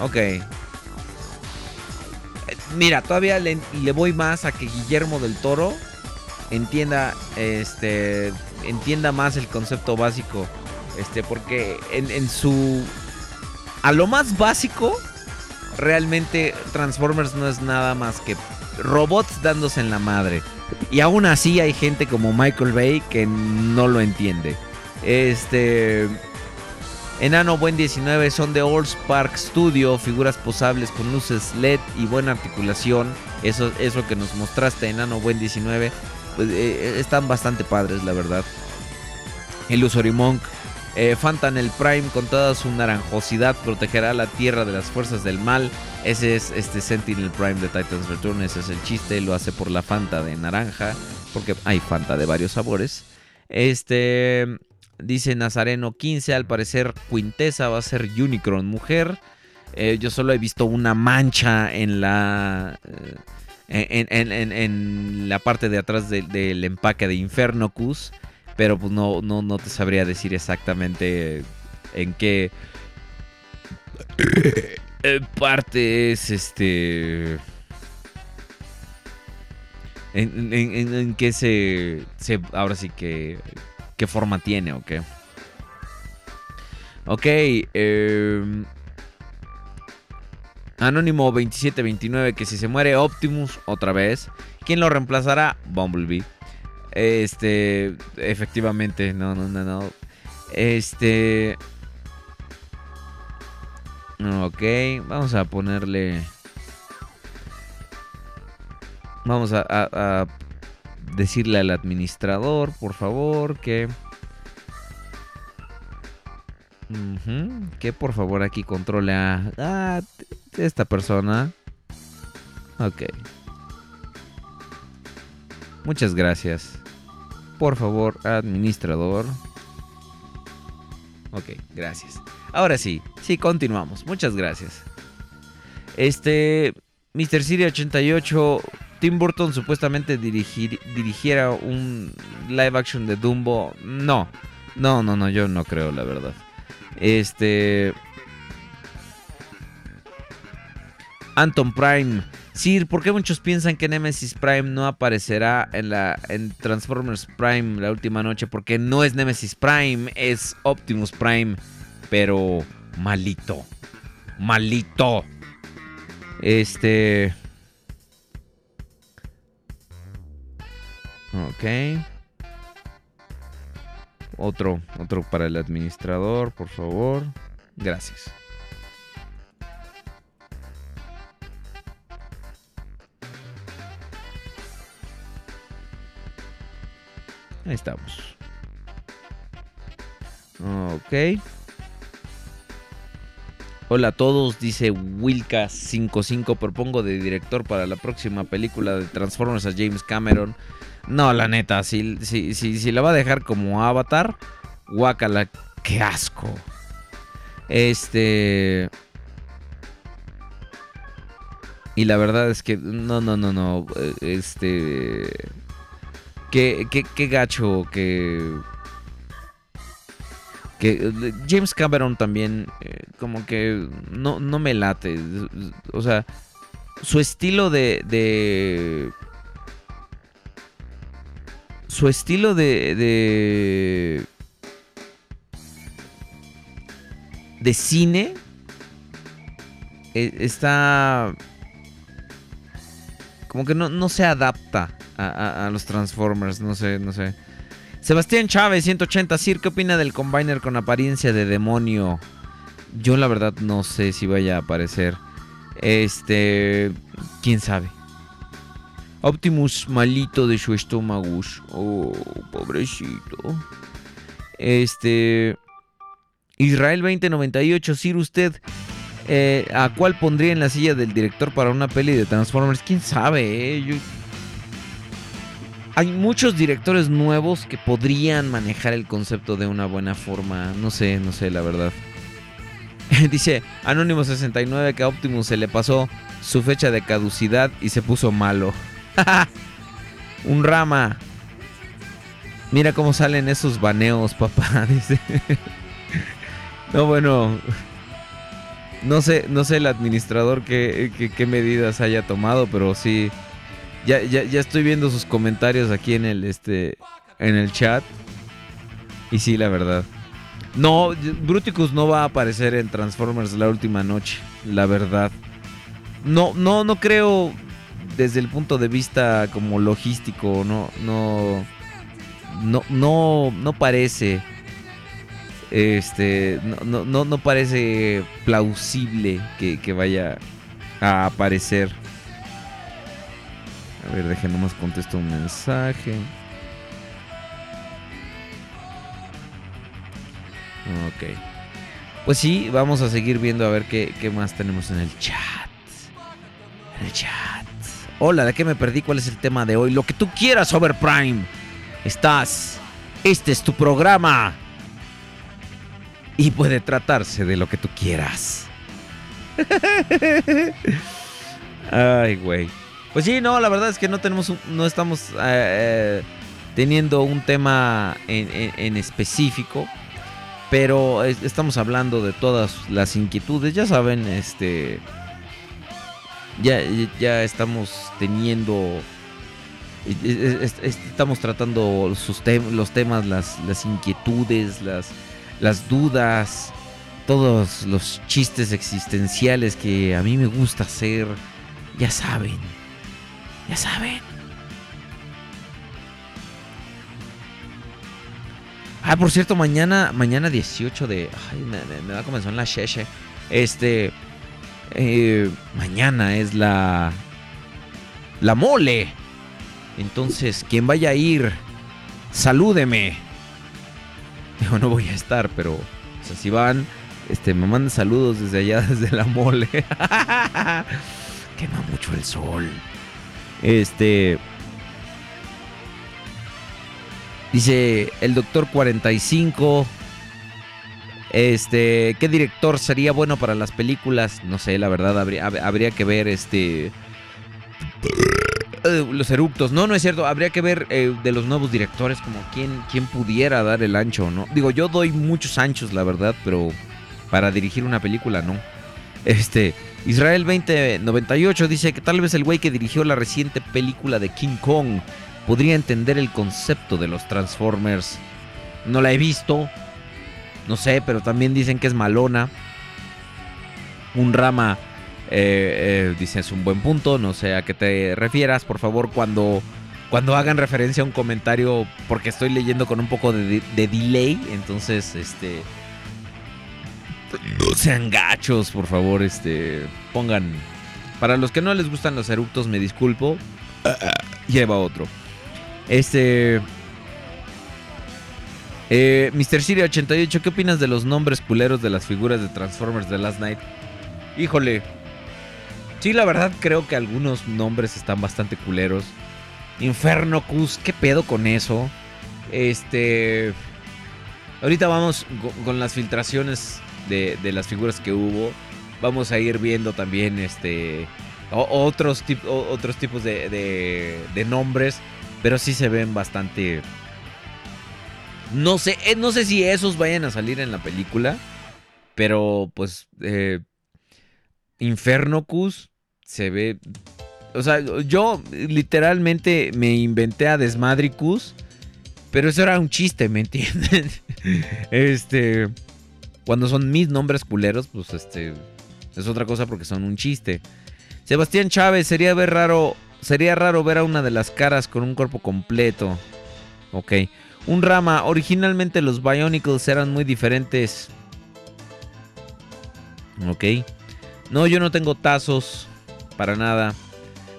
Ok. Mira, todavía le, le voy más a que Guillermo del Toro entienda este entienda más el concepto básico este porque en, en su a lo más básico realmente Transformers no es nada más que robots dándose en la madre. Y aún así hay gente como Michael Bay que no lo entiende. Este Enano Buen 19 son de All Spark Studio, figuras posables con luces LED y buena articulación. Eso es lo que nos mostraste, Enano Buen 19. Pues, eh, están bastante padres, la verdad. Illusory Monk. Eh, Fantanel Prime con toda su naranjosidad protegerá la tierra de las fuerzas del mal. Ese es este Sentinel Prime de Titans Return. Ese es el chiste. Lo hace por la Fanta de naranja. Porque hay Fanta de varios sabores. Este. Dice Nazareno 15, al parecer Quintesa va a ser Unicron mujer. Eh, yo solo he visto una mancha en la eh, en, en- en- la parte de atrás de- del empaque de Infernocus, pero pues no, no, no te sabría decir exactamente en qué eh, parte es este en, en- en- en qué se, se ahora sí que qué forma tiene o qué. Ok, eh, Anónimo 2729, que si se muere Optimus otra vez, ¿quién lo reemplazará? Bumblebee. Este, efectivamente, no, no, no, no. Este... Ok, vamos a ponerle... Vamos a, a- a decirle al administrador, por favor, que... Que por favor aquí controle a, a esta persona. Ok. Muchas gracias. Por favor, administrador. Ok, gracias. Ahora sí, sí, continuamos. Muchas gracias. Este, Mr. Siri 88, Tim Burton supuestamente dirigir- dirigiera un live action de Dumbo. No, no, no, no, yo no creo, la verdad. Este... Anton Prime. Sir, ¿por qué muchos piensan que Nemesis Prime no aparecerá en la en Transformers Prime la última noche? Porque no es Nemesis Prime, es Optimus Prime, pero malito. Malito. Este Ok. Otro, otro para el administrador, por favor. Gracias. Ahí estamos. Ok. Hola a todos, dice Wilka55. Propongo de director para la próxima película de Transformers a James Cameron. No, la neta, si, si, si, si la va a dejar como Avatar, guácala, qué asco. Este. Y la verdad es que, no, no, no, no. Este. Qué, qué, qué gacho que. Que James Cameron también, eh, como que no, no me late. O sea, su estilo de. de su estilo de, de. de cine. eh, está. Como que no, no se adapta a, a- los Transformers. No sé, no sé. Sebastián Chávez, 180. Sir, ¿qué opina del Combiner con apariencia de demonio? Yo la verdad no sé si vaya a aparecer. Este. ¿Quién sabe? Optimus malito de su estómago. Oh, pobrecito. Este. Israel 2098. Sir, usted. eh, ¿A cuál pondría en la silla del director para una peli de Transformers? ¿Quién sabe? eh? Hay muchos directores nuevos que podrían manejar el concepto de una buena forma. No sé, no sé, la verdad. Dice Anónimo69 que a Optimus se le pasó su fecha de caducidad y se puso malo. Un rama. Mira cómo salen esos baneos, papá. Dice. no, bueno. No sé, no sé el administrador qué, qué- qué medidas haya tomado, pero sí. Ya, ya, ya estoy viendo sus comentarios aquí en el este. En el chat. Y sí, la verdad. No, Bruticus no va a aparecer en Transformers la última noche. La verdad. No, no, no creo desde el punto de vista como logístico. No, no. No, no, no parece. Este. No, no, no, parece plausible que, que vaya a aparecer. A ver, déjenme nomás contesto un mensaje. Ok. Pues sí, vamos a seguir viendo a ver qué, qué más tenemos en el chat. En el chat. Hola, ¿de qué me perdí? ¿Cuál es el tema de hoy? Lo que tú quieras, Overprime. Estás. Este es tu programa. Y puede tratarse de lo que tú quieras. Ay, güey. Pues sí, no, la verdad es que no tenemos un- no estamos eh, eh, teniendo un tema en, específico. Pero es- estamos hablando de todas las inquietudes. Ya saben, este. Ya, ya estamos teniendo. es- es- es- Estamos tratando sus tem- los temas, las, las inquietudes, las, las dudas, todos los chistes existenciales que a mí me gusta hacer. Ya saben. Ya saben. Ah, por cierto, mañana, mañana 18 de... Ay, me, me- me da comenzar la cheche. Este. Eh, mañana es la. La mole. Entonces, quien vaya a ir, salúdeme. Digo, no voy a estar, pero. O sea, si van, este, me mandan saludos desde allá, desde la mole. Quema mucho el sol. Este. Dice el doctor 45. Este, ¿qué director sería bueno para las películas? No sé, la verdad, habría, hab- habría que ver este. eh, Los eructos. No, no es cierto. Habría que ver eh, de los nuevos directores, como quién, quién pudiera dar el ancho, ¿no? Digo, yo doy muchos anchos, la verdad, pero para dirigir una película, no. Este, Israel 2098 dice que tal vez el güey que dirigió la reciente película de King Kong podría entender el concepto de los Transformers. No la he visto, no sé, pero también dicen que es malona. Un rama eh, eh, es un buen punto, no sé a qué te refieras, por favor, cuando, cuando hagan referencia a un comentario, porque estoy leyendo con un poco de, de delay, entonces, este... No sean gachos, por favor, este... Pongan... Para los que no les gustan los eructos, me disculpo. Lleva otro. Este... Eh, Mr. Siri 88, ¿qué opinas de los nombres culeros de las figuras de Transformers de Last Night? Híjole. Sí, la verdad creo que algunos nombres están bastante culeros. Infernocus, ¿qué pedo con eso? Este... Ahorita vamos con las filtraciones de, las figuras que hubo. Vamos a ir viendo también este otros, otros tipos de, de- de nombres. Pero sí se ven bastante... No sé, eh, no sé si esos vayan a salir en la película. Pero pues... eh, Infernocus se ve... O sea, yo literalmente me inventé a Desmadricus. Pero eso era un chiste, ¿me entienden? este... Cuando son mis nombres culeros, pues este... Es otra cosa porque son un chiste. Sebastián Chávez, sería ver raro... Sería raro ver a una de las caras con un cuerpo completo. Ok. Un rama. Originalmente los Bionicles eran muy diferentes. Ok. No, yo no tengo tazos. Para nada.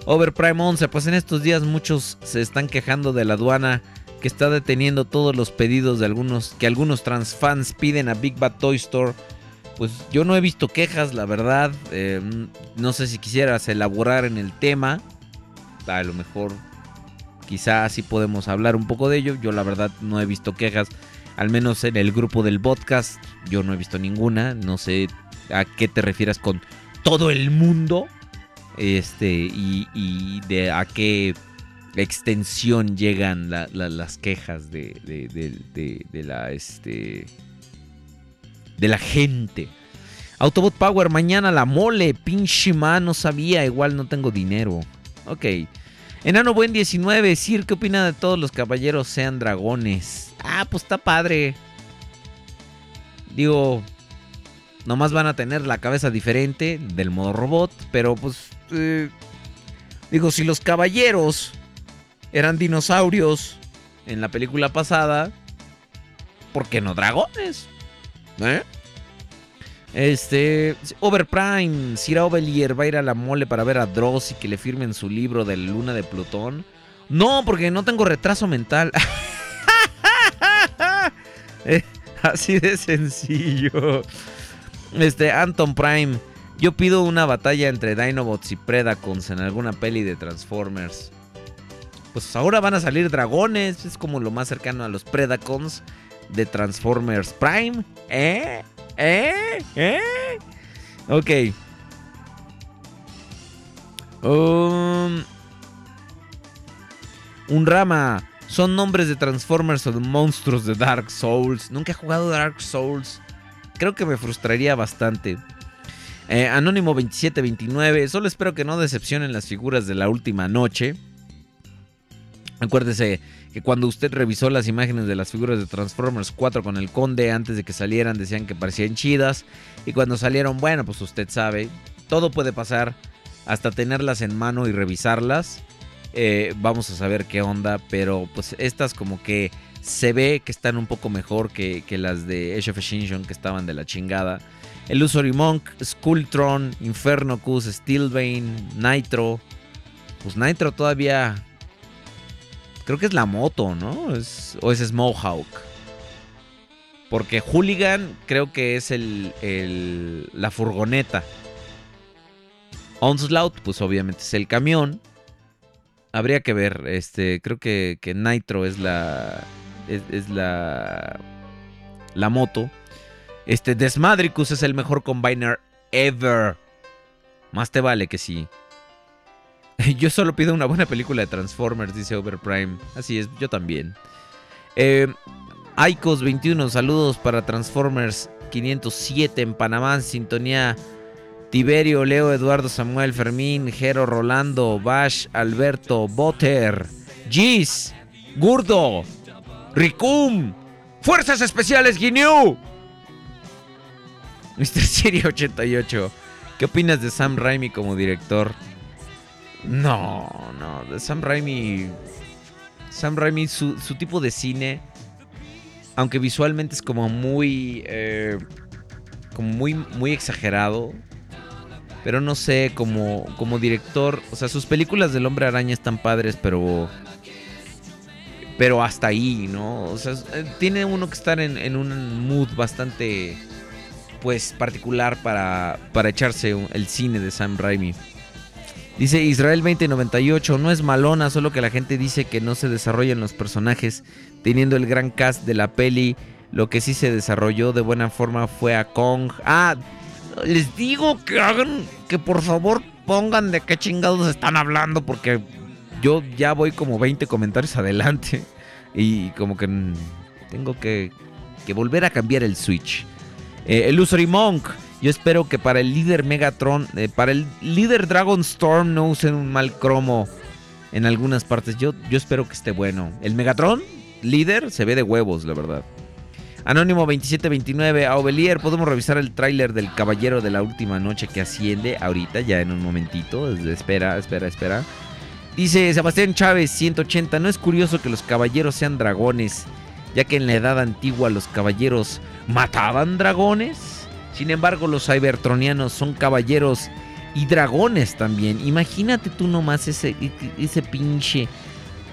Overprime 11. Pues en estos días muchos se están quejando de la aduana. Que está deteniendo todos los pedidos de algunos. Que algunos transfans piden a Big Bad Toy Store. Pues yo no he visto quejas, la verdad. Eh, no sé si quisieras elaborar en el tema. A lo mejor quizás sí podemos hablar un poco de ello. Yo la verdad no he visto quejas. Al menos en el grupo del podcast. Yo no he visto ninguna. No sé a qué te refieras con todo el mundo. Este. Y, de a qué extensión llegan la- la- las quejas de, de- de- de- la. Este. De la gente. Autobot Power, mañana la mole. Pinche no sabía. Igual no tengo dinero. Ok. Enano Buen 19, Sir, ¿qué opina de todos los caballeros sean dragones? Ah, pues está padre. Digo, nomás van a tener la cabeza diferente del modo robot, pero pues... eh, digo, si los caballeros eran dinosaurios en la película pasada, ¿por qué no dragones? ¿Eh? Este. Overprime. Sir Ovelier va a ir a la mole para ver a Dross y que le firmen su libro de Luna de Plutón. No, porque no tengo retraso mental. Eh, Así de sencillo. Este, Anton Prime. Yo pido una batalla entre Dinobots y Predacons en alguna peli de Transformers. Pues ahora van a salir dragones. Es como lo más cercano a los Predacons de Transformers Prime. ¿Eh? ¿Eh? ¿Eh? Ok. Um, un rama. Son nombres de Transformers o de monstruos de Dark Souls. Nunca he jugado Dark Souls. Creo que me frustraría bastante. Eh, Anónimo 2729. Solo espero que no decepcionen las figuras de la última noche. Acuérdese que cuando usted revisó las imágenes de las figuras de Transformers 4 con el conde antes de que salieran decían que parecían chidas. Y cuando salieron, bueno, pues usted sabe, todo puede pasar hasta tenerlas en mano y revisarlas. Eh, vamos a saber qué onda, pero pues estas como que se ve que están un poco mejor que, que las de Age of que estaban de la chingada. Illusory Monk, Skulltron, Infernocus, Steelbane, Nitro. Pues Nitro todavía. Creo que es la moto, ¿no? O es Smallhawk. Porque Hooligan creo que es el, el- la furgoneta. Onslaught, pues obviamente es el camión. Habría que ver, este, creo que, que Nitro es la. Es, es la. La moto. Este, Desmadricus es el mejor combiner ever. Más te vale que sí. Yo solo pido una buena película de Transformers, dice Overprime. Así es, yo también. Eh, Icos21, saludos para Transformers 507 en Panamá, sintonía. Tiberio, Leo, Eduardo, Samuel, Fermín, Jero, Rolando, Bash, Alberto, Botter, Gis, Gurdo, Ricum, Fuerzas Especiales Guineo. Mr. Siri 88, ¿qué opinas de Sam Raimi como director? No, no, Sam Raimi. Sam Raimi, su, su tipo de cine, aunque visualmente es como muy. eh, como muy, muy exagerado. Pero no sé, como, como director. O sea, sus películas del Hombre Araña están padres, pero. Pero hasta ahí, ¿no? O sea, eh, tiene uno que estar en, en un mood bastante. Pues particular para, para echarse el cine de Sam Raimi. Dice Israel 2098, no es malona, solo que la gente dice que no se desarrollan los personajes, teniendo el gran cast de la peli. Lo que sí se desarrolló de buena forma fue a Kong. Ah, les digo que hagan, que por favor pongan de qué chingados están hablando, porque yo ya voy como 20 comentarios adelante y como que tengo que, que volver a cambiar el switch. Eh, Monk. Yo espero que para el líder Megatron, eh, para el líder Dragon Storm no usen un mal cromo en algunas partes. Yo, yo espero que esté bueno. El Megatron, líder, se ve de huevos, la verdad. Anónimo 2729, Aubelier, podemos revisar el tráiler del Caballero de la Última Noche que asciende ahorita, ya en un momentito. Espera, espera, espera. Dice Sebastián Chávez 180, no es curioso que los caballeros sean dragones, ya que en la edad antigua los caballeros mataban dragones. Sin embargo, los cybertronianos son caballeros y dragones también. Imagínate tú nomás ese, ese pinche,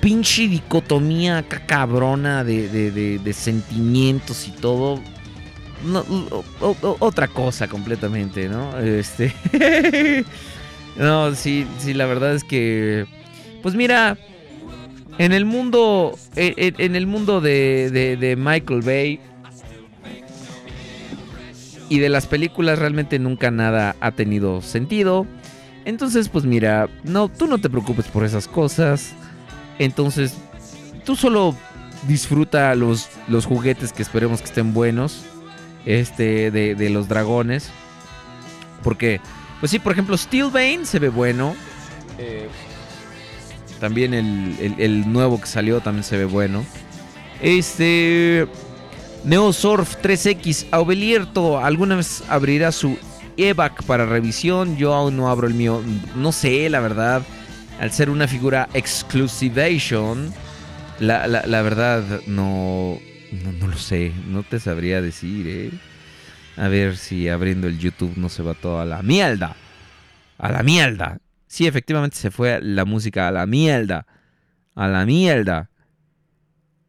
pinche dicotomía acá cabrona de, de- de- sentimientos y todo. Otra cosa completamente, ¿no? Este. no, sí, sí, la verdad es que. Pues mira. En el mundo. En, el mundo de- de Michael Bay. Y de las películas realmente nunca nada ha tenido sentido. Entonces, pues mira, no, tú no te preocupes por esas cosas. Entonces, tú solo disfruta los, los juguetes que esperemos que estén buenos. Este, de, de los dragones. Porque, pues sí, por ejemplo, Steelbane se ve bueno. Eh, también el, el- el nuevo que salió también se ve bueno. Este. Neosurf 3X, Aubelierto, ¿alguna vez abrirá su EVAC para revisión? Yo aún no abro el mío. No sé, la verdad. Al ser una figura exclusivation, la, la- verdad no, no, no lo sé. No te sabría decir, ¿eh? A ver si abriendo el YouTube no se va todo a la mierda. A la mierda. Sí, efectivamente se fue la música a la mierda. A la mierda.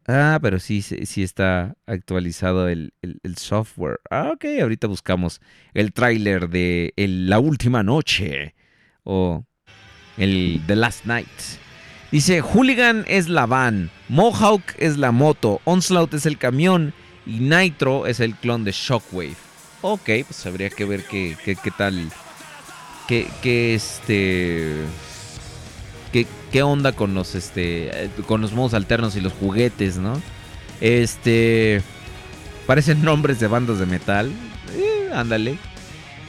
Ah, pero sí, sí está actualizado el, el- software. Ah, ok, ahorita buscamos el tráiler de La Última Noche. O el The Last Night. Dice, Hooligan es la van, Mohawk es la moto, Onslaught es el camión y Nitro es el clon de Shockwave. Ok, pues habría que ver qué, qué, qué tal, qué, qué este... ¿Qué, onda con los este con los modos alternos y los juguetes, ¿no? Este parecen nombres de bandas de metal. Eh, ándale.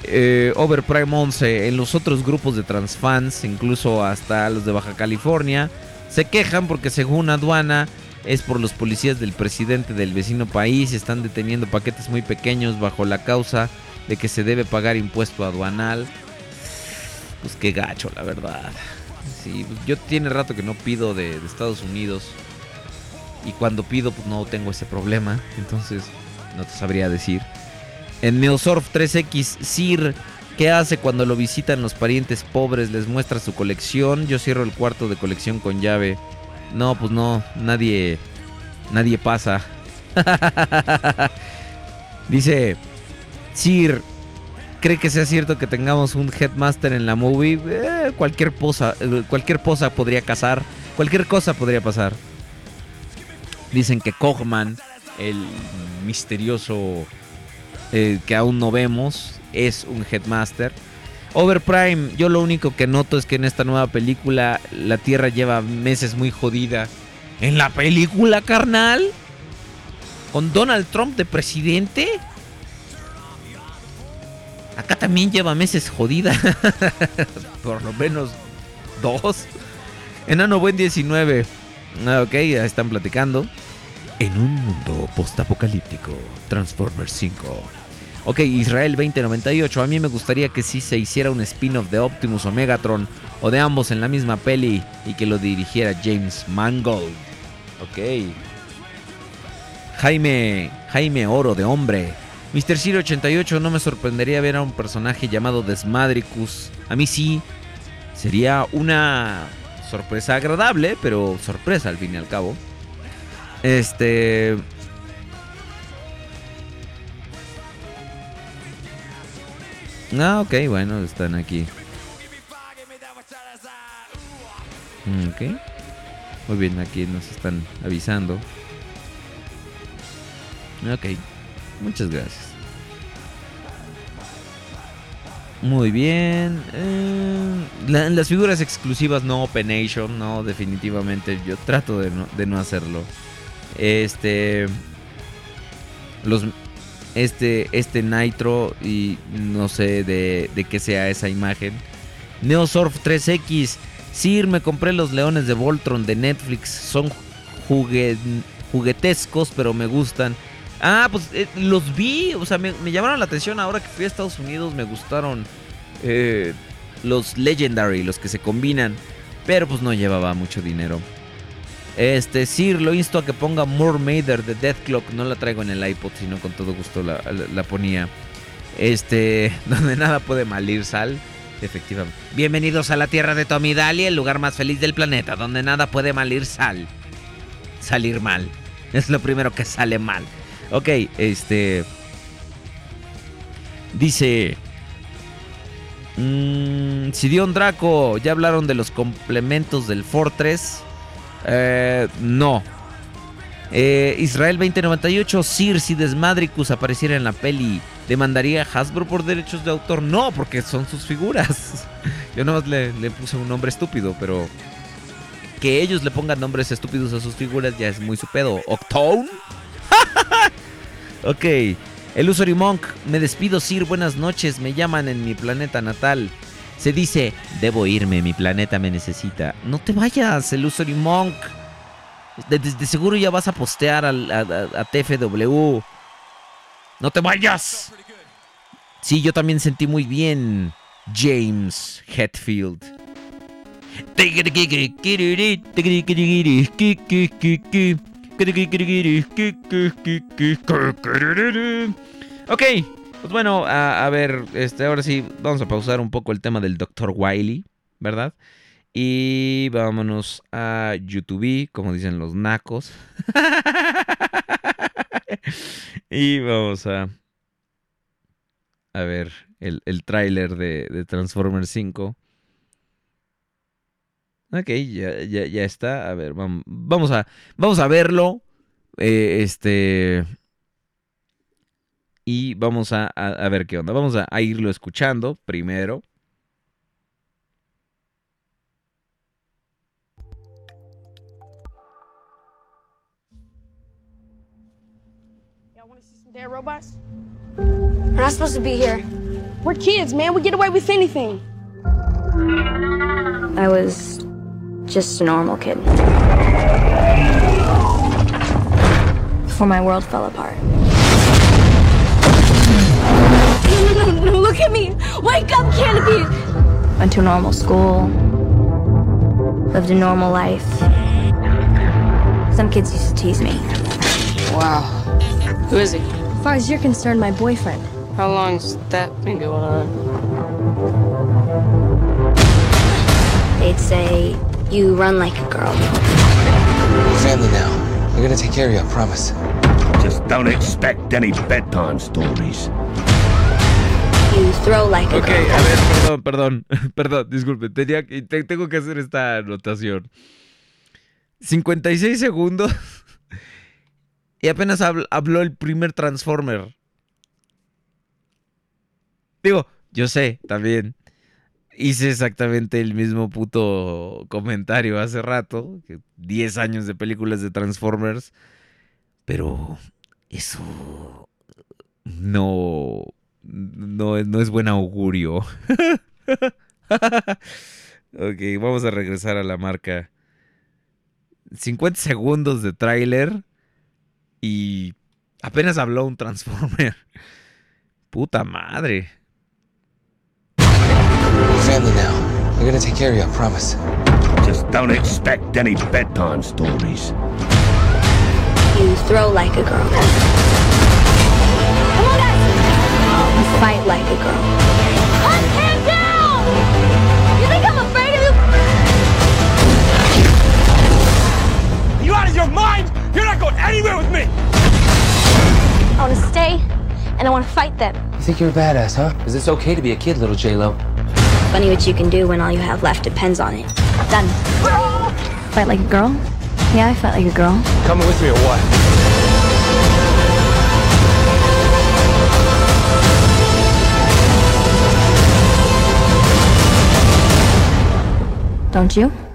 Eh, Overprime 11 en los otros grupos de transfans, incluso hasta los de Baja California, se quejan porque según aduana es por los policías del presidente del vecino país están deteniendo paquetes muy pequeños bajo la causa de que se debe pagar impuesto aduanal. Pues qué gacho, la verdad. Yo tiene rato que no pido de, de Estados Unidos. Y cuando pido, pues no tengo ese problema. Entonces, no te sabría decir. En Neosurf 3X, Sir, ¿qué hace cuando lo visitan los parientes pobres? Les muestra su colección. Yo cierro el cuarto de colección con llave. No, pues no, nadie, nadie pasa. Dice, Sir, ¿cree que sea cierto que tengamos un headmaster en la movie? Eh, cualquier posa, eh, cualquier posa podría casar, cualquier cosa podría pasar. Dicen que Cogman, el misterioso eh, que aún no vemos, es un headmaster. Overprime, yo lo único que noto es que en esta nueva película la Tierra lleva meses muy jodida. ¿En la película, carnal? ¿Con Donald Trump de presidente? Acá también lleva meses jodida. Por lo menos dos. Enano Buen 19. Ah, Ok, ya están platicando. En un mundo postapocalíptico, Transformers 5. Ok, Israel 2098. A mí me gustaría que sí se hiciera un spin-off de Optimus o Megatron. O de ambos en la misma peli. Y que lo dirigiera James Mangold. Ok. Jaime. Jaime Oro de Hombre. Mr. Zero 88 no me sorprendería ver a un personaje llamado Desmadricus. A mí sí. Sería una sorpresa agradable, pero sorpresa al fin y al cabo. Este. Ah, ok, bueno, están aquí. Mm, Ok. Muy bien, aquí nos están avisando. Ok. Muchas gracias. Muy bien. eh, la- las figuras exclusivas no Open Nation, no, definitivamente. Yo trato de no, de no hacerlo. Este. Los. Este. Este Nitro. Y no sé de, de qué sea esa imagen. Neosurf 3X. Sir, me compré los leones de Voltron de Netflix. Son jugue- juguetescos, pero me gustan. Ah, pues eh, los vi, o sea, me, llamaron la atención ahora que fui a Estados Unidos, me gustaron eh, los Legendary, los que se combinan, pero pues no llevaba mucho dinero. Este, Sir, lo insto a que ponga More Mather de Death Clock, no la traigo en el iPod, sino con todo gusto la, la- ponía. Este, donde nada puede malir sal, efectivamente. Bienvenidos a la tierra de Tommy Daly, el lugar más feliz del planeta, donde nada puede malir sal. Salir mal. Es lo primero que sale mal. Ok, este. Dice. Mmm, Draco, ¿ya hablaron de los complementos del Fortress? Eh, no. Eh, Israel 2098, Sir, si Desmadricus apareciera en la peli, ¿demandaría Hasbro por derechos de autor? No, porque son sus figuras. Yo nomás le, le puse un nombre estúpido, pero que ellos le pongan nombres estúpidos a sus figuras ya es muy su pedo. ¿Octone? Ok. El Monk, me despido, Sir. Buenas noches. Me llaman en mi planeta natal. Se dice, debo irme, mi planeta me necesita. No te vayas, el Monk. De, seguro ya vas a postear a- a TFW. No te vayas. Sí, yo también sentí muy bien, James Hetfield. Ok, pues bueno, a, ver, este, ahora sí, vamos a pausar un poco el tema del Dr. Wiley, ¿verdad? Y vámonos a YouTube, como dicen los nacos. y vamos a, a ver el, el tráiler de, de Transformers 5. Ok, ya, ya, ya está. A ver, vam- vamos a, vamos a verlo. eh, este. Y vamos a, a- a ver qué onda. Vamos a, a irlo escuchando primero. Y'all want to see some dead robots? We're not supposed to be here. We're kids, man. We get away with anything. I was just a normal kid. Before my world fell apart. Look at me. Wake up, Canopy. Went to normal school. Lived a normal life. Some kids used to tease me. Wow. Who is he? As far as you're concerned, my boyfriend. How long's that been going on? They'd say, you run like a girl. We're family now. We're gonna take care of you, I promise. Just don't expect any bedtime stories. You throw like a Ok, girl. a ver, perdón, perdón, perdón, disculpe, tenía que- te- tengo que hacer esta anotación. 56 segundos y apenas habl- habló el primer Transformer. Digo, yo sé, también. Hice exactamente el mismo puto comentario hace rato, que 10 años de películas de Transformers, pero eso no no, no es buen augurio. ok, vamos a regresar a la marca. 50 segundos de tráiler y apenas habló un Transformer. Puta madre. We're family now. We're gonna take care of you, I promise. Just don't expect any bedtime stories. You throw like a girl. Come on, guys! You fight like a girl. Hunt him down! You think I'm afraid of you? You out of your mind? You're not going anywhere with me! I want to stay, and I want to fight them. You think you're a badass, huh? Is this okay to be a kid, little J-Lo? Funny what you can do when all you have left depends on it. Done. Fight like a girl? Yeah, I fight like a girl. Coming with me or what? Don't you?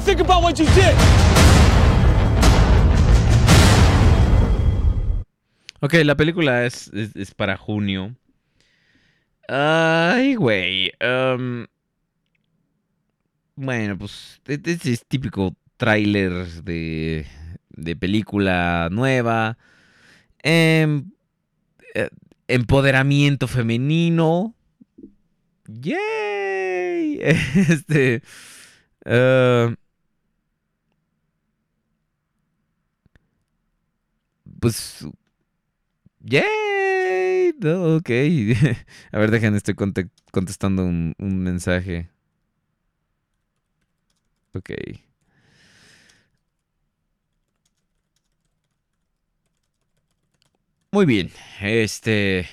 Think about what you did! Ok, la película es, es, para junio. Ay, güey. am, bueno, pues este es típico tráiler de, de película nueva. Em, eh, empoderamiento femenino. ¡Yay! Este. ah, pues ¡Yay! No, ok. A ver, dejen, estoy conte- contestando un, mensaje. Ok. Muy bien. Este.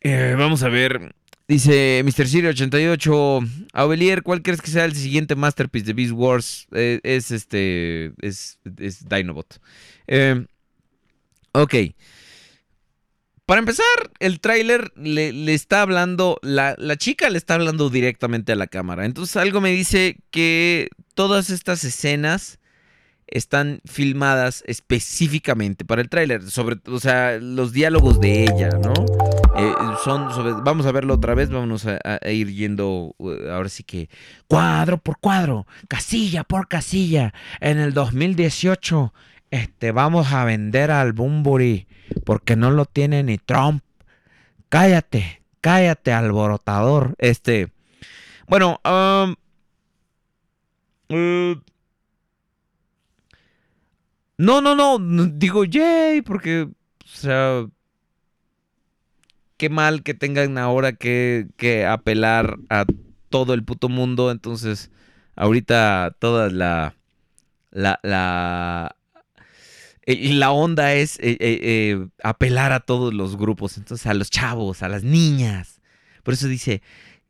Eh, vamos a ver. Dice Mr. Siri 88. Aubelier, ¿cuál crees que sea el siguiente masterpiece de Beast Wars? Eh, es este. Es, es Dinobot. Eh, Ok. Para empezar, el tráiler le, le está hablando, la, la chica le está hablando directamente a la cámara. Entonces algo me dice que todas estas escenas están filmadas específicamente para el tráiler. Sobre, o sea, los diálogos de ella, ¿no? Eh, son vamos a verlo otra vez, vámonos a, ir yendo, uh, ahora sí que cuadro por cuadro, casilla por casilla. En el 2018, este, vamos a vender al Bumburi porque no lo tiene ni Trump. Cállate, cállate, alborotador. Este, bueno, eh, no, no, no, digo yay, porque, o sea, qué mal que tengan ahora que, apelar a todo el puto mundo. Entonces, ahorita toda la, la, la, eh, la onda es eh, eh, apelar a todos los grupos. Entonces, a los chavos, a las niñas. Por eso dice,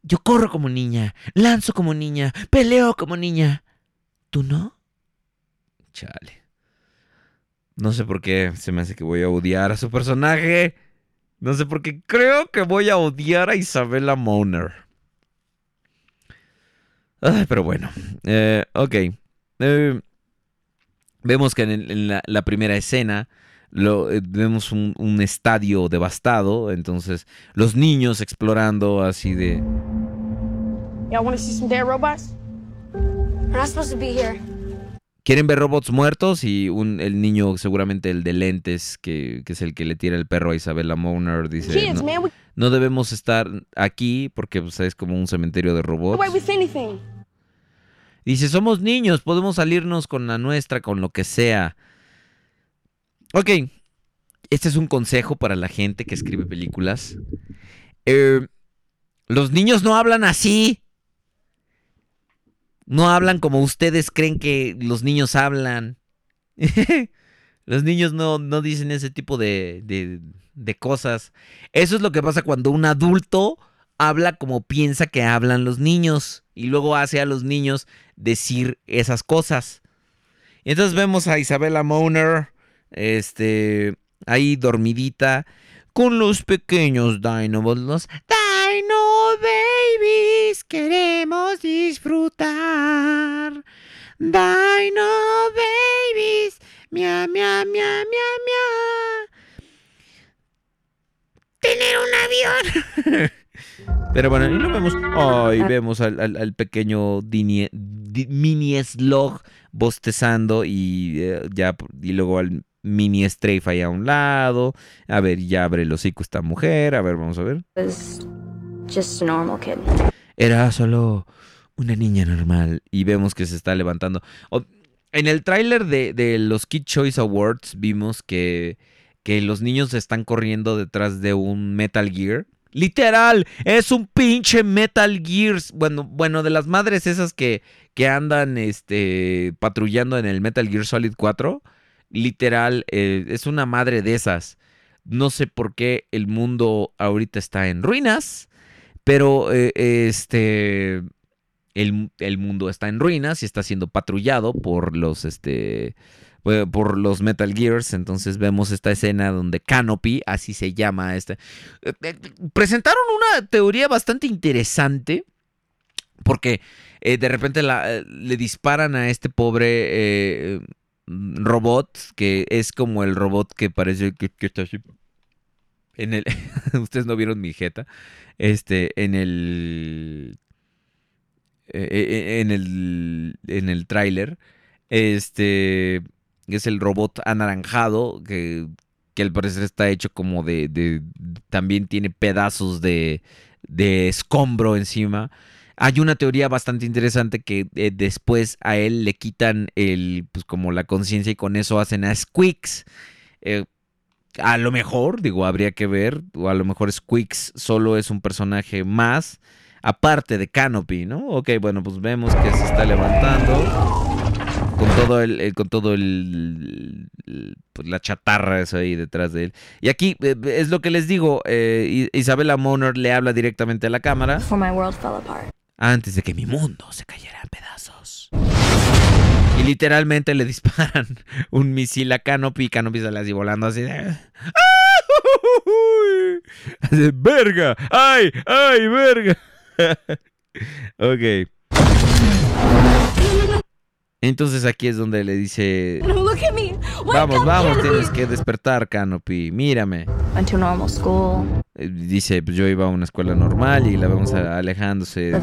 yo corro como niña, lanzo como niña, peleo como niña. ¿Tú no? Chale. No sé por qué se me hace que voy a odiar a su personaje. No sé por qué creo que voy a odiar a Isabella Moner. Pero bueno. Eh, ok. Eh, vemos que en, la, primera escena lo, eh, vemos un, estadio devastado. Entonces, los niños explorando así de. Y'all want to see some dead robots? We're not supposed to be here. Quieren ver robots muertos y un, el niño, seguramente el de lentes, que, que es el que le tira el perro a Isabella Moner, dice, Kids, no, man, we no debemos estar aquí porque pues, es como un cementerio de robots. Dice, somos niños, podemos salirnos con la nuestra, con lo que sea. Ok, este es un consejo para la gente que escribe películas. Eh, los niños no hablan así. No hablan como ustedes creen que los niños hablan. los niños no, no dicen ese tipo de, de- cosas. Eso es lo que pasa cuando un adulto habla como piensa que hablan los niños y luego hace a los niños decir esas cosas. Y entonces vemos a Isabella Moner, este, ahí dormidita, con los pequeños Dinobots, los Babies, queremos disfrutar. Dino Babies, mia, mia, mia, mia, mia. Tener un avión. Pero bueno, y lo vemos. Ay, vemos al, al- al pequeño Dini- Di- mini slog bostezando y eh, ya y luego al mini strafe ahí a un lado. A ver, ya abre el hocico esta mujer. A ver, vamos a ver. Was Era solo una niña normal. Y vemos que se está levantando. En el tráiler de, de los Kid Choice Awards vimos que, que los niños están corriendo detrás de un Metal Gear. Literal, es un pinche Metal Gears. Bueno, bueno, de las madres esas que, que andan este, patrullando en el Metal Gear Solid 4. Literal, eh, es una madre de esas. No sé por qué el mundo ahorita está en ruinas. Pero eh, este. El, el mundo está en ruinas y está siendo patrullado por los. Este. eh, Por los Metal Gears. Entonces vemos esta escena donde Canopy, así se llama. Este, presentaron una teoría bastante interesante. Porque de repente le disparan a este pobre robot. Que es como el robot que parece que, que está así. En el. Ustedes no vieron mi jeta. Este. En el. eh, eh, en el. En el tráiler. Este. Es el robot anaranjado. Que. Que al parecer está hecho como de. de- también tiene pedazos de. De escombro encima. Hay una teoría bastante interesante que eh, después a él le quitan el. Pues como la conciencia y con eso hacen a Squeaks. Eh, a lo mejor, digo, habría que ver, o a lo mejor Squeaks solo es un personaje más, aparte de Canopy, ¿no? Ok, bueno, pues vemos que se está levantando con todo el, el- con todo el, el- pues, la chatarra eso ahí detrás de él. Y aquí eh, es lo que les digo, eh, I- Isabella Moner le habla directamente a la cámara Before my world fell apart. antes de que mi mundo se cayera en pedazos. Y literalmente le disparan un misil a Canopy y Canopy sale así volando así de... ¡Ah! Así ¡Verga! ¡Ay! ¡Ay, verga! ok. Entonces aquí es donde le dice... Vamos, vamos, tienes que despertar, Canopy. Mírame. Eh, Dice, pues yo iba a una escuela normal y la vemos alejándose. De-.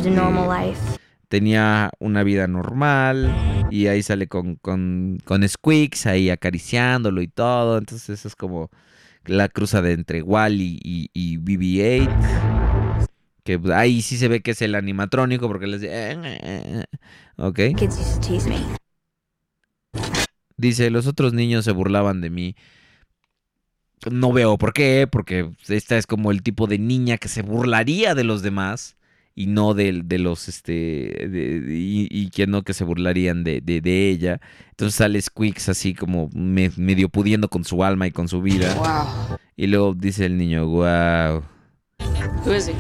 Tenía una vida normal y ahí sale con, con, con Squeaks ahí acariciándolo y todo. Entonces eso es como la cruza de entre Wally y, y BB-8. Que pues, ahí sí se ve que es el animatrónico porque les dice... Ok. Used to tease me. Dice, los otros niños se burlaban de mí. No veo por qué, porque esta es como el tipo de niña que se burlaría de los demás y no de, de los, este, de- de- y, y que no que se burlarían de, de- de ella. Entonces sale Squeaks así como me- medio pudiendo con su alma y con su vida. Wow. Y luego dice el niño, wow. Who is he?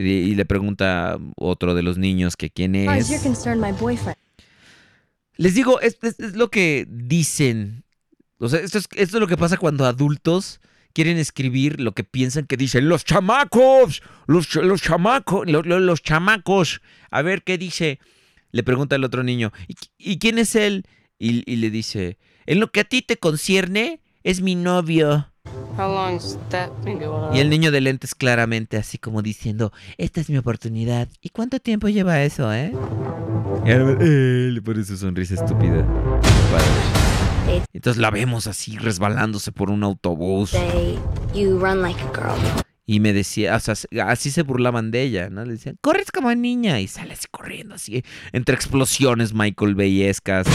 Y, y le pregunta otro de los niños que quién es. concerned, my boyfriend. Les digo, es, es- es lo que dicen. O sea, esto es, esto es lo que pasa cuando adultos quieren escribir lo que piensan que dicen los chamacos, los, los chamacos, lo- lo- los, chamacos. A ver qué dice. le pregunta el otro niño, ¿y, y quién es él? Y, y le dice, en lo que a ti te concierne, es mi novio. How long's that been going on? Y el niño de lentes claramente así como diciendo, esta es mi oportunidad. ¿Y cuánto tiempo lleva eso, eh? Y ahora, eh, le pone su sonrisa estúpida. Padre. Entonces la vemos así resbalándose por un autobús. Y me decía, o sea, así se burlaban de ella, ¿no? Le decían, corres como niña. Y sale así corriendo, así, entre explosiones Michael Bayescas,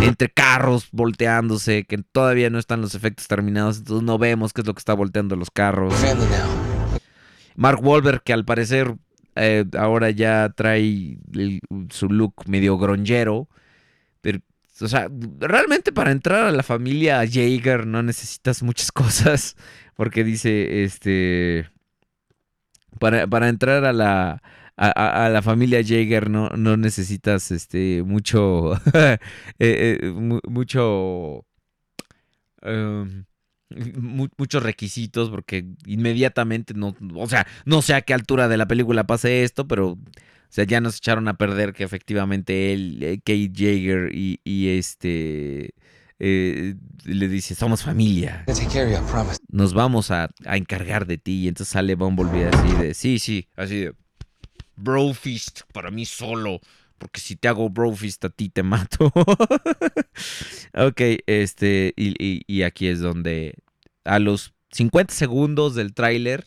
entre carros volteándose, que todavía no están los efectos terminados, entonces no vemos qué es lo que está volteando los carros. Mark Wahlberg, que al parecer eh, ahora ya trae el- su look medio gronchero. O sea, realmente para entrar a la familia Jaeger no necesitas muchas cosas. Porque dice, este... Para, para entrar a la... A, la familia Jaeger no, no necesitas este mucho eh, eh, mu- mucho em, mu- muchos requisitos porque inmediatamente no, o sea, no sé a qué altura de la película pase esto, pero sea, ya nos echaron a perder que efectivamente él, eh, Kate Jaeger y, y este eh, le dice, somos familia, nos vamos a, a encargar de ti. Y entonces sale Bumblebee así de, sí, sí, así de, brofist para mí solo. Porque si te hago brofist a ti te mato. ok, este, y, y- y aquí es donde a los 50 segundos del tráiler,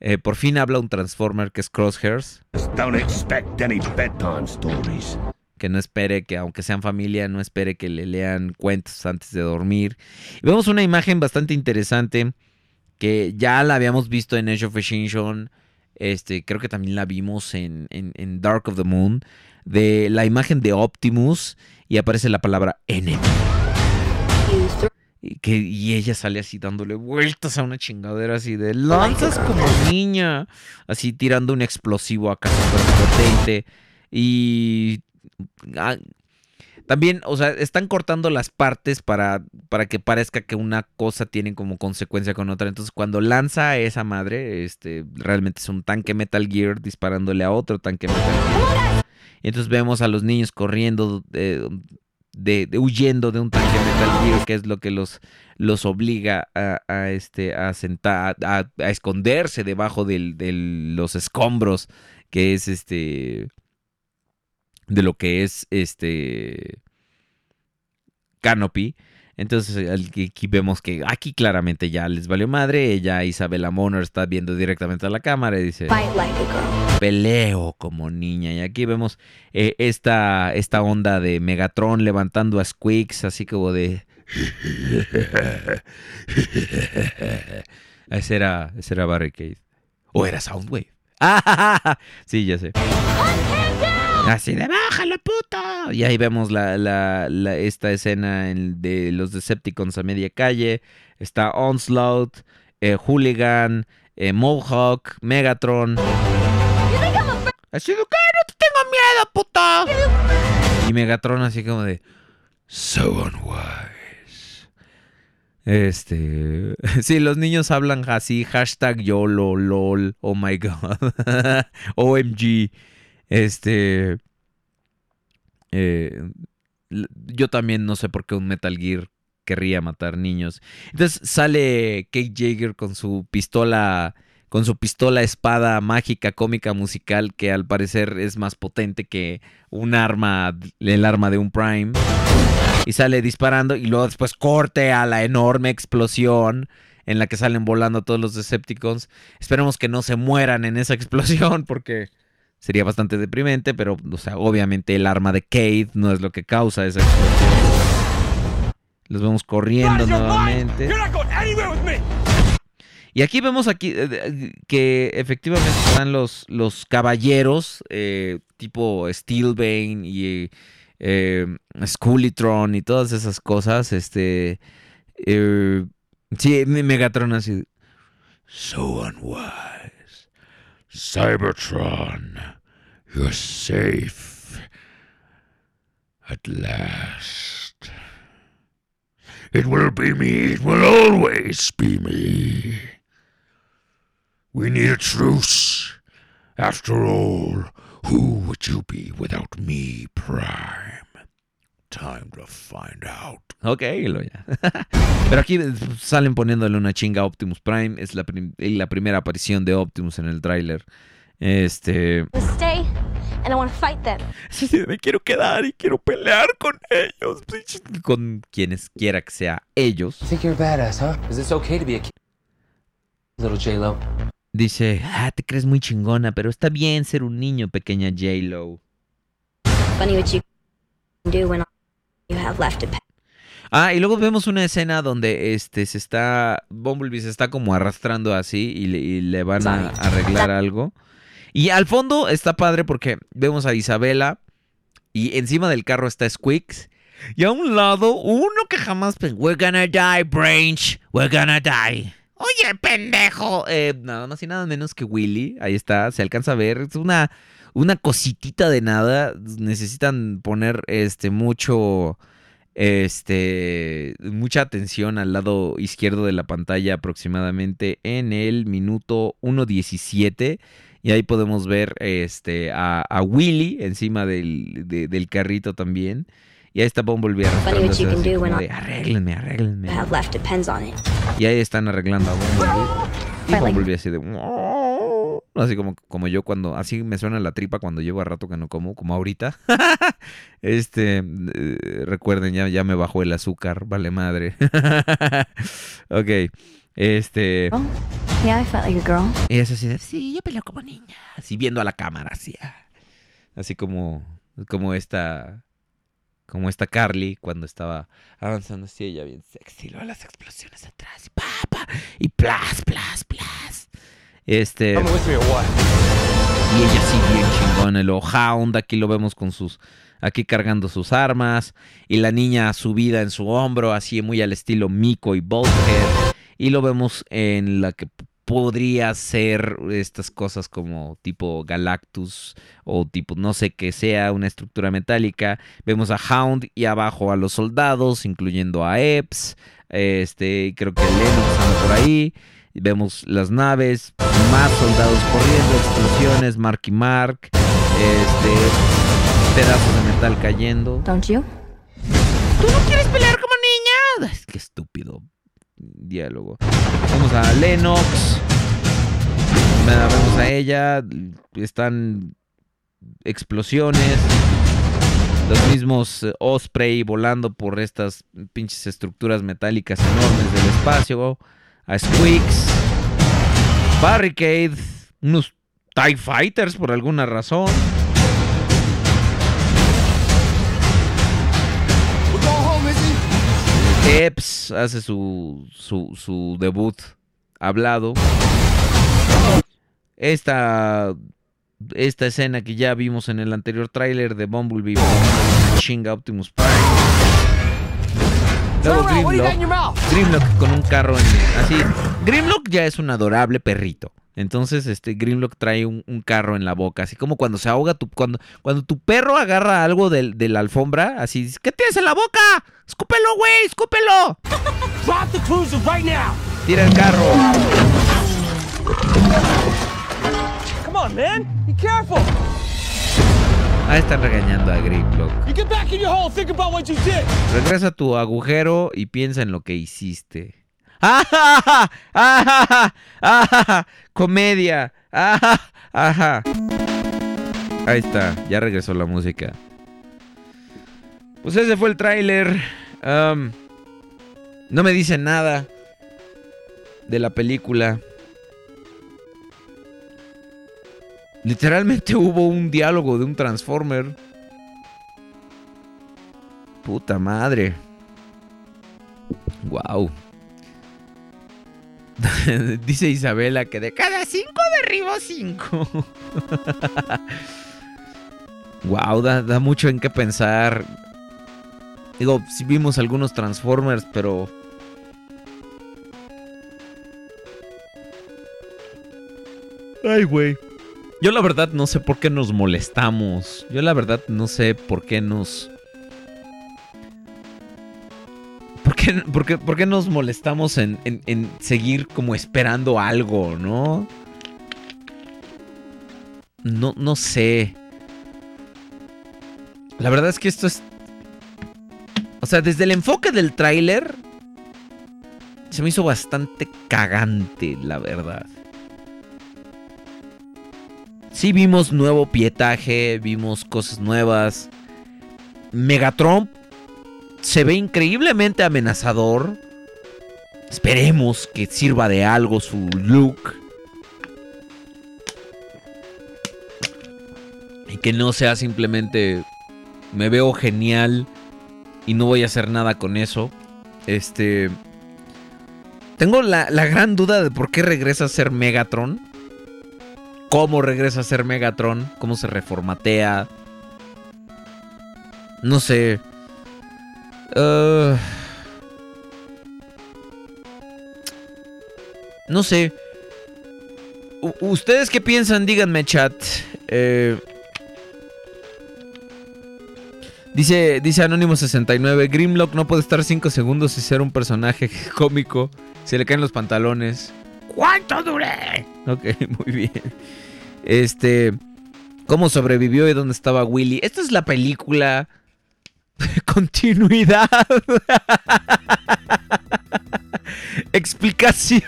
eh, por fin habla un Transformer que es Crosshairs. Don't expect any bedtime stories. que no espere que, aunque sean familia, no espere que le lean cuentos antes de dormir. Y vemos una imagen bastante interesante que ya la habíamos visto en Age of Extinction. Este, creo que también la vimos en, en- en Dark of the Moon. De la imagen de Optimus y aparece la palabra enemy. Y, que, y ella sale así dándole vueltas a una chingadera así de lanzas como niña. Así tirando un explosivo acá súper potente. Y ah, también, o sea, están cortando las partes para, para que parezca que una cosa tiene como consecuencia con otra. Entonces, cuando lanza a esa madre, este, realmente es un tanque Metal Gear disparándole a otro tanque Metal Gear. Y entonces vemos a los niños corriendo, eh, de, de- huyendo de un tanque Metal Gear, que es lo que los, los obliga a, a, este, a, sentar, a, a esconderse debajo de los escombros, que es este de lo que es este Canopy. Entonces aquí vemos que aquí claramente ya les valió madre. Ella, Isabela Moner, está viendo directamente a la cámara y dice, peleo como niña. Y aquí vemos eh, esta, esta onda de Megatron levantando a Squeaks, así como de... ese era, ese era Barricade. O era Soundwave. Sí, ya sé. Así de bájalo, puto. Y ahí vemos la, la- la- esta escena en- de los Decepticons a media calle. Está Onslaught, eh, Hooligan, eh, Mohawk, Megatron. Así de que no te tengo miedo, puto. Y Megatron así como de So unwise. Este. Sí, los niños hablan así. Hashtag YOLO, LOL, oh my god. OMG. Este. eh, yo también no sé por qué un Metal Gear querría matar niños. Entonces sale Kate Jaeger con su pistola. Con su pistola espada mágica, cómica, musical, que al parecer es más potente que un arma, el arma de un Prime. Y sale disparando y luego después corte a la enorme explosión en la que salen volando todos los Decepticons. Esperemos que no se mueran en esa explosión porque sería bastante deprimente, pero o sea, obviamente el arma de Kate no es lo que causa esa explosión. Los vemos corriendo nuevamente. Y aquí vemos aquí eh, eh, que efectivamente están los, los caballeros eh, tipo Steelbane y eh, y todas esas cosas. Este, sí, Megatron así. So unwise. Cybertron, you're safe. At last. It will be me. It will always be me. We need a truce. After all, Who would you be without me, Prime? Time to find out. Ok, lo ya. Pero aquí salen poniéndole una chinga a Optimus Prime. Es la, prim- la primera aparición de Optimus en el tráiler. Este... Stay, and I want to fight them. Sí, sí, me quiero quedar y quiero pelear con ellos. Con quienes quiera que sea ellos. I think you're a badass, huh? Is this okay to be a kid? Little J-Lo. Dice, ah, te crees muy chingona, pero está bien ser un niño, pequeña J-Lo. Funny what you can do when all you have left depends. Ah, y luego vemos una escena donde este se está. Bumblebee se está como arrastrando así y le, y le van a arreglar algo. Y al fondo está padre porque vemos a Isabela y encima del carro está Squeaks. Y a un lado, uno que jamás pensó, We're gonna die, Branch. We're gonna die. Oye, pendejo. Eh, nada más y nada menos que Willy. Ahí está, se alcanza a ver. Es una, una cositita de nada. Necesitan poner este mucho. Este. Mucha atención al lado izquierdo de la pantalla, aproximadamente en el minuto 1.17. Y ahí podemos ver este, a, a Willy encima del, de- del carrito también. Y ahí está Bumblebee Funny what you arrastrándose can así do when como all de, arréglenme, arréglenme. Y ahí están arreglando a Bumblebee. Y Bumblebee así de... Así como, como yo cuando... Así me suena la tripa cuando llevo a rato que no como, como ahorita. este... eh, recuerden, ya, ya me bajó el azúcar. Vale madre. ok. Este... Oh, yeah, I felt like a girl. Y es así de... Sí, yo peleo como niña. Así viendo a la cámara, así. ah. Así como... Como esta... Como esta Carly cuando estaba avanzando así ella bien sexy. Luego las explosiones atrás y pa, pa, y plas, plas, plas. Este... Y ella sí bien chingona. Y luego Hound, aquí lo vemos con sus... Aquí cargando sus armas. Y la niña subida en su hombro, así muy al estilo Miko y Bolthead. Y lo vemos en la que podría ser estas cosas como tipo Galactus o tipo no sé que sea una estructura metálica. Vemos a Hound y abajo a los soldados, incluyendo a Epps. Este, creo que Lennox anda por ahí. Vemos las naves, más soldados corriendo, explosiones, Mark y Mark, este, pedazos de metal cayendo. Don't you? ¿Tú no quieres pelear como niña? Ay, qué estúpido diálogo. Vamos a Lennox. Vemos a ella. Están explosiones. Los mismos eh, Osprey volando por estas pinches estructuras metálicas enormes del espacio. A Squeaks. Barricade. Unos TIE Fighters por alguna razón. Epps hace su, su, debut hablado. Esta, esta escena que ya vimos en el anterior tráiler de Bumblebee chinga Optimus Prime. Luego Grimlock, Grimlock con un carro en, así. Grimlock ya es un adorable perrito. Entonces, este Grimlock trae un, un carro en la boca, así como cuando se ahoga tu, cuando, cuando tu perro agarra algo del- de, la alfombra, así, ¿qué tienes en la boca? Escúpelo, güey, escúpelo. Drop the cruiser right now! Tira el carro. Come on, man! Be careful! Ahí están regañando a did! Regresa a tu agujero y piensa en lo que hiciste. ¡Ajá! ¡Ajá! ¡Ajá! ¡Comedia! ¡Ajá! ¡Ajá! Ahí está, ya regresó la música. Pues ese fue el tráiler. No me dice nada de la película. Literalmente hubo un diálogo de un Transformer. Puta madre. Wow. Dice Isabela que de cada cinco derribo cinco. wow, da, da mucho en qué pensar. Digo, sí vimos algunos Transformers, pero. Ay, güey. Yo la verdad no sé por qué nos molestamos. Yo la verdad no sé por qué nos. ¿Por qué, por qué- por qué nos molestamos en, en- en seguir como esperando algo, no? No, no sé. La verdad es que esto es... O sea, desde el enfoque del tráiler... Se me hizo bastante cagante, la verdad. Sí vimos nuevo pietaje, vimos cosas nuevas. Megatron se ve increíblemente amenazador. Esperemos que sirva de algo su look. Y que no sea simplemente me veo genial y no voy a hacer nada con eso. Este... Tengo la, la gran duda de por qué regresa a ser Megatron. Cómo regresa a ser Megatron. Cómo se reformatea. No sé. Uh, no sé. ¿Ustedes qué piensan? Díganme, chat. Eh, dice, dice Anónimo69. Grimlock no puede estar 5 segundos y ser un personaje cómico. Se le caen los pantalones. ¿Cuánto duré? Ok, muy bien. Este. ¿Cómo sobrevivió y dónde estaba Willy? Esta es la película. Continuidad. Explicación.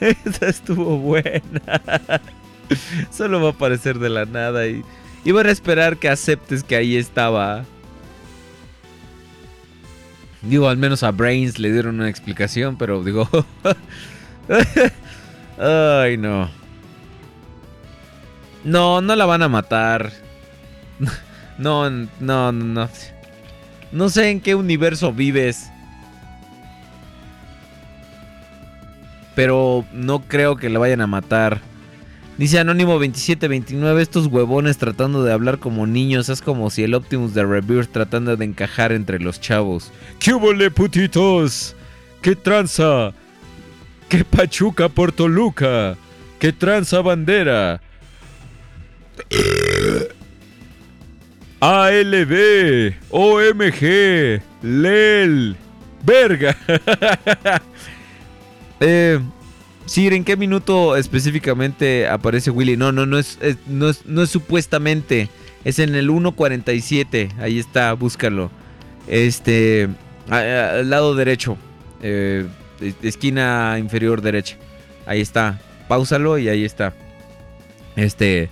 Esa estuvo buena. Solo va a aparecer de la nada y, van a esperar que aceptes que ahí estaba. Digo, al menos a Brains le dieron una explicación, pero digo... Ay, no. No, no la van a matar. No, no, no, no. No sé en qué universo vives. Pero no creo que la vayan a matar. Dice Anónimo 2729, estos huevones tratando de hablar como niños, es como si el Optimus de Rebirth tratando de encajar entre los chavos. ¿Qué huele, putitos? ¿Qué tranza? ¿Qué pachuca por Toluca? ¿Qué tranza bandera? ALB, OMG, LEL, verga. Eh, Sir, ¿en qué minuto específicamente aparece Willy? No, no, no es, no es, no es supuestamente. Es en el 1.47. Ahí está, búscalo. Este, al lado derecho. eh, es- esquina inferior derecha. Ahí está. Páusalo y ahí está. Este,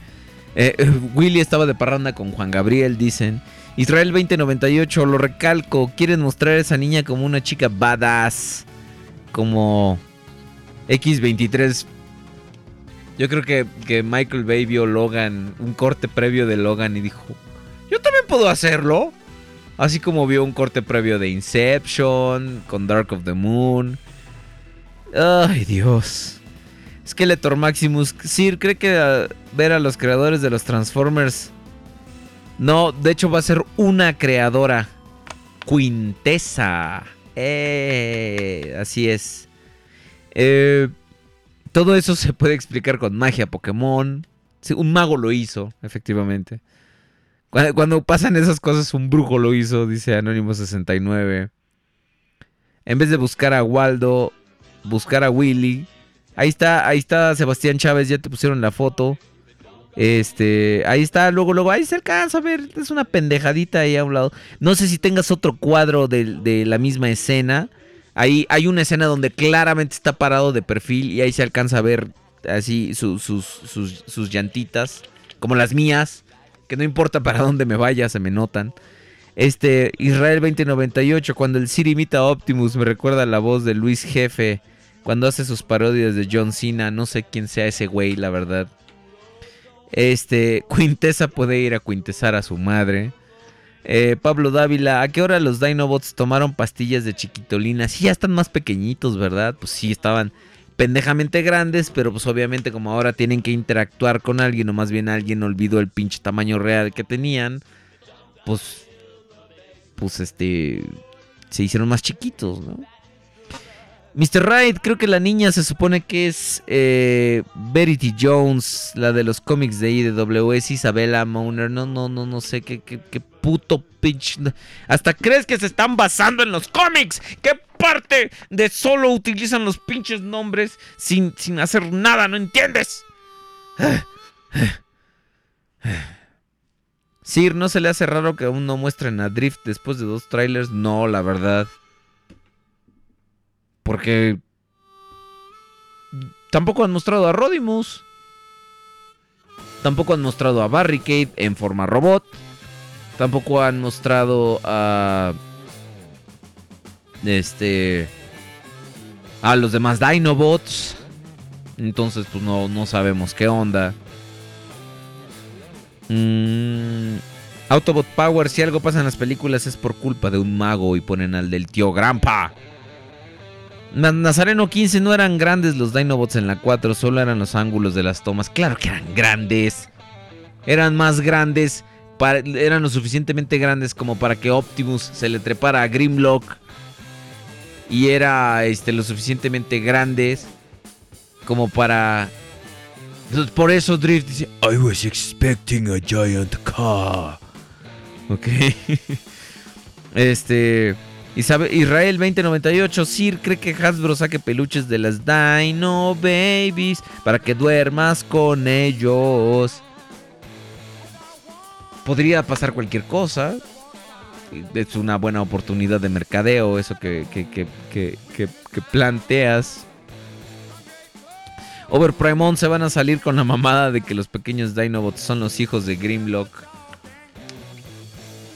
eh, Willy estaba de parranda con Juan Gabriel, dicen. Israel 2098, lo recalco. Quieren mostrar a esa niña como una chica badass. Como X23. Yo creo que, que Michael Bay vio Logan, un corte previo de Logan y dijo, yo también puedo hacerlo. Así como vio un corte previo de Inception, con Dark of the Moon. Ay, Dios. Skeletor Maximus. Sir, ¿cree que ah, ver a los creadores de los Transformers... No, de hecho va a ser una creadora. Quintesa. Eh, así es. Eh, todo eso se puede explicar con magia Pokémon. Un mago lo hizo, efectivamente. Cuando, pasan esas cosas, un brujo lo hizo, dice Anónimo 69. En vez de buscar a Waldo, buscar a Willy. Ahí está, ahí está Sebastián Chávez, ya te pusieron la foto. Este, ahí está, luego, luego, ahí se alcanza a ver, es una pendejadita ahí a un lado. No sé si tengas otro cuadro de la misma escena. Ahí hay una escena donde claramente está parado de perfil y ahí se alcanza a ver así su- sus, sus, sus llantitas, como las mías, que no importa para dónde me vaya, se me notan. Este, Israel 2098, cuando el Siri imita a Optimus, me recuerda la voz de Luis Jefe, cuando hace sus parodias de John Cena, no sé quién sea ese güey, la verdad. Este, Quintesa puede ir a quintesar a su madre. Eh, Pablo Dávila, ¿a qué hora los Dinobots tomaron pastillas de chiquitolina? Sí, ya están más pequeñitos, ¿verdad? Pues sí, estaban pendejamente grandes, pero pues obviamente como ahora tienen que interactuar con alguien, o más bien alguien olvidó el pinche tamaño real que tenían, pues, pues este, se hicieron más chiquitos, ¿no? Mr. Right, creo que la niña se supone que es eh, Verity Jones, la de los cómics de IDW, es Isabella Mauner, no, no, no, no sé qué, qué, qué puto pitch. Hasta crees que se están basando en los cómics. ¿Qué parte de solo utilizan los pinches nombres sin, sin hacer nada? ¿No entiendes? Sir, ¿no se le hace raro que aún no muestren a Drift después de dos trailers? No, la verdad. Porque tampoco han mostrado a Rodimus. Tampoco han mostrado a Barricade en forma robot. Tampoco han mostrado a. Este. A los demás Dinobots. Entonces, pues no, no sabemos qué onda. Mm, Autobot Power, si algo pasa en las películas es por culpa de un mago y ponen al del tío Grampa. Na- Nazareno 15 no eran grandes los Dinobots en la 4, solo eran los ángulos de las tomas. Claro que eran grandes. Eran más grandes, eran lo suficientemente grandes como para que Optimus se le trepara a Grimlock. Y era este, lo suficientemente grandes como para... Por eso Drift dice, I was expecting a giant car. Ok. este. Israel 2098. Sir cree que Hasbro saque peluches de las Dino Babies para que duermas con ellos. Podría pasar cualquier cosa. Es una buena oportunidad de mercadeo, eso que, que, que, que, planteas. Overpremon se van a salir con la mamada de que los pequeños Dinobots son los hijos de Grimlock.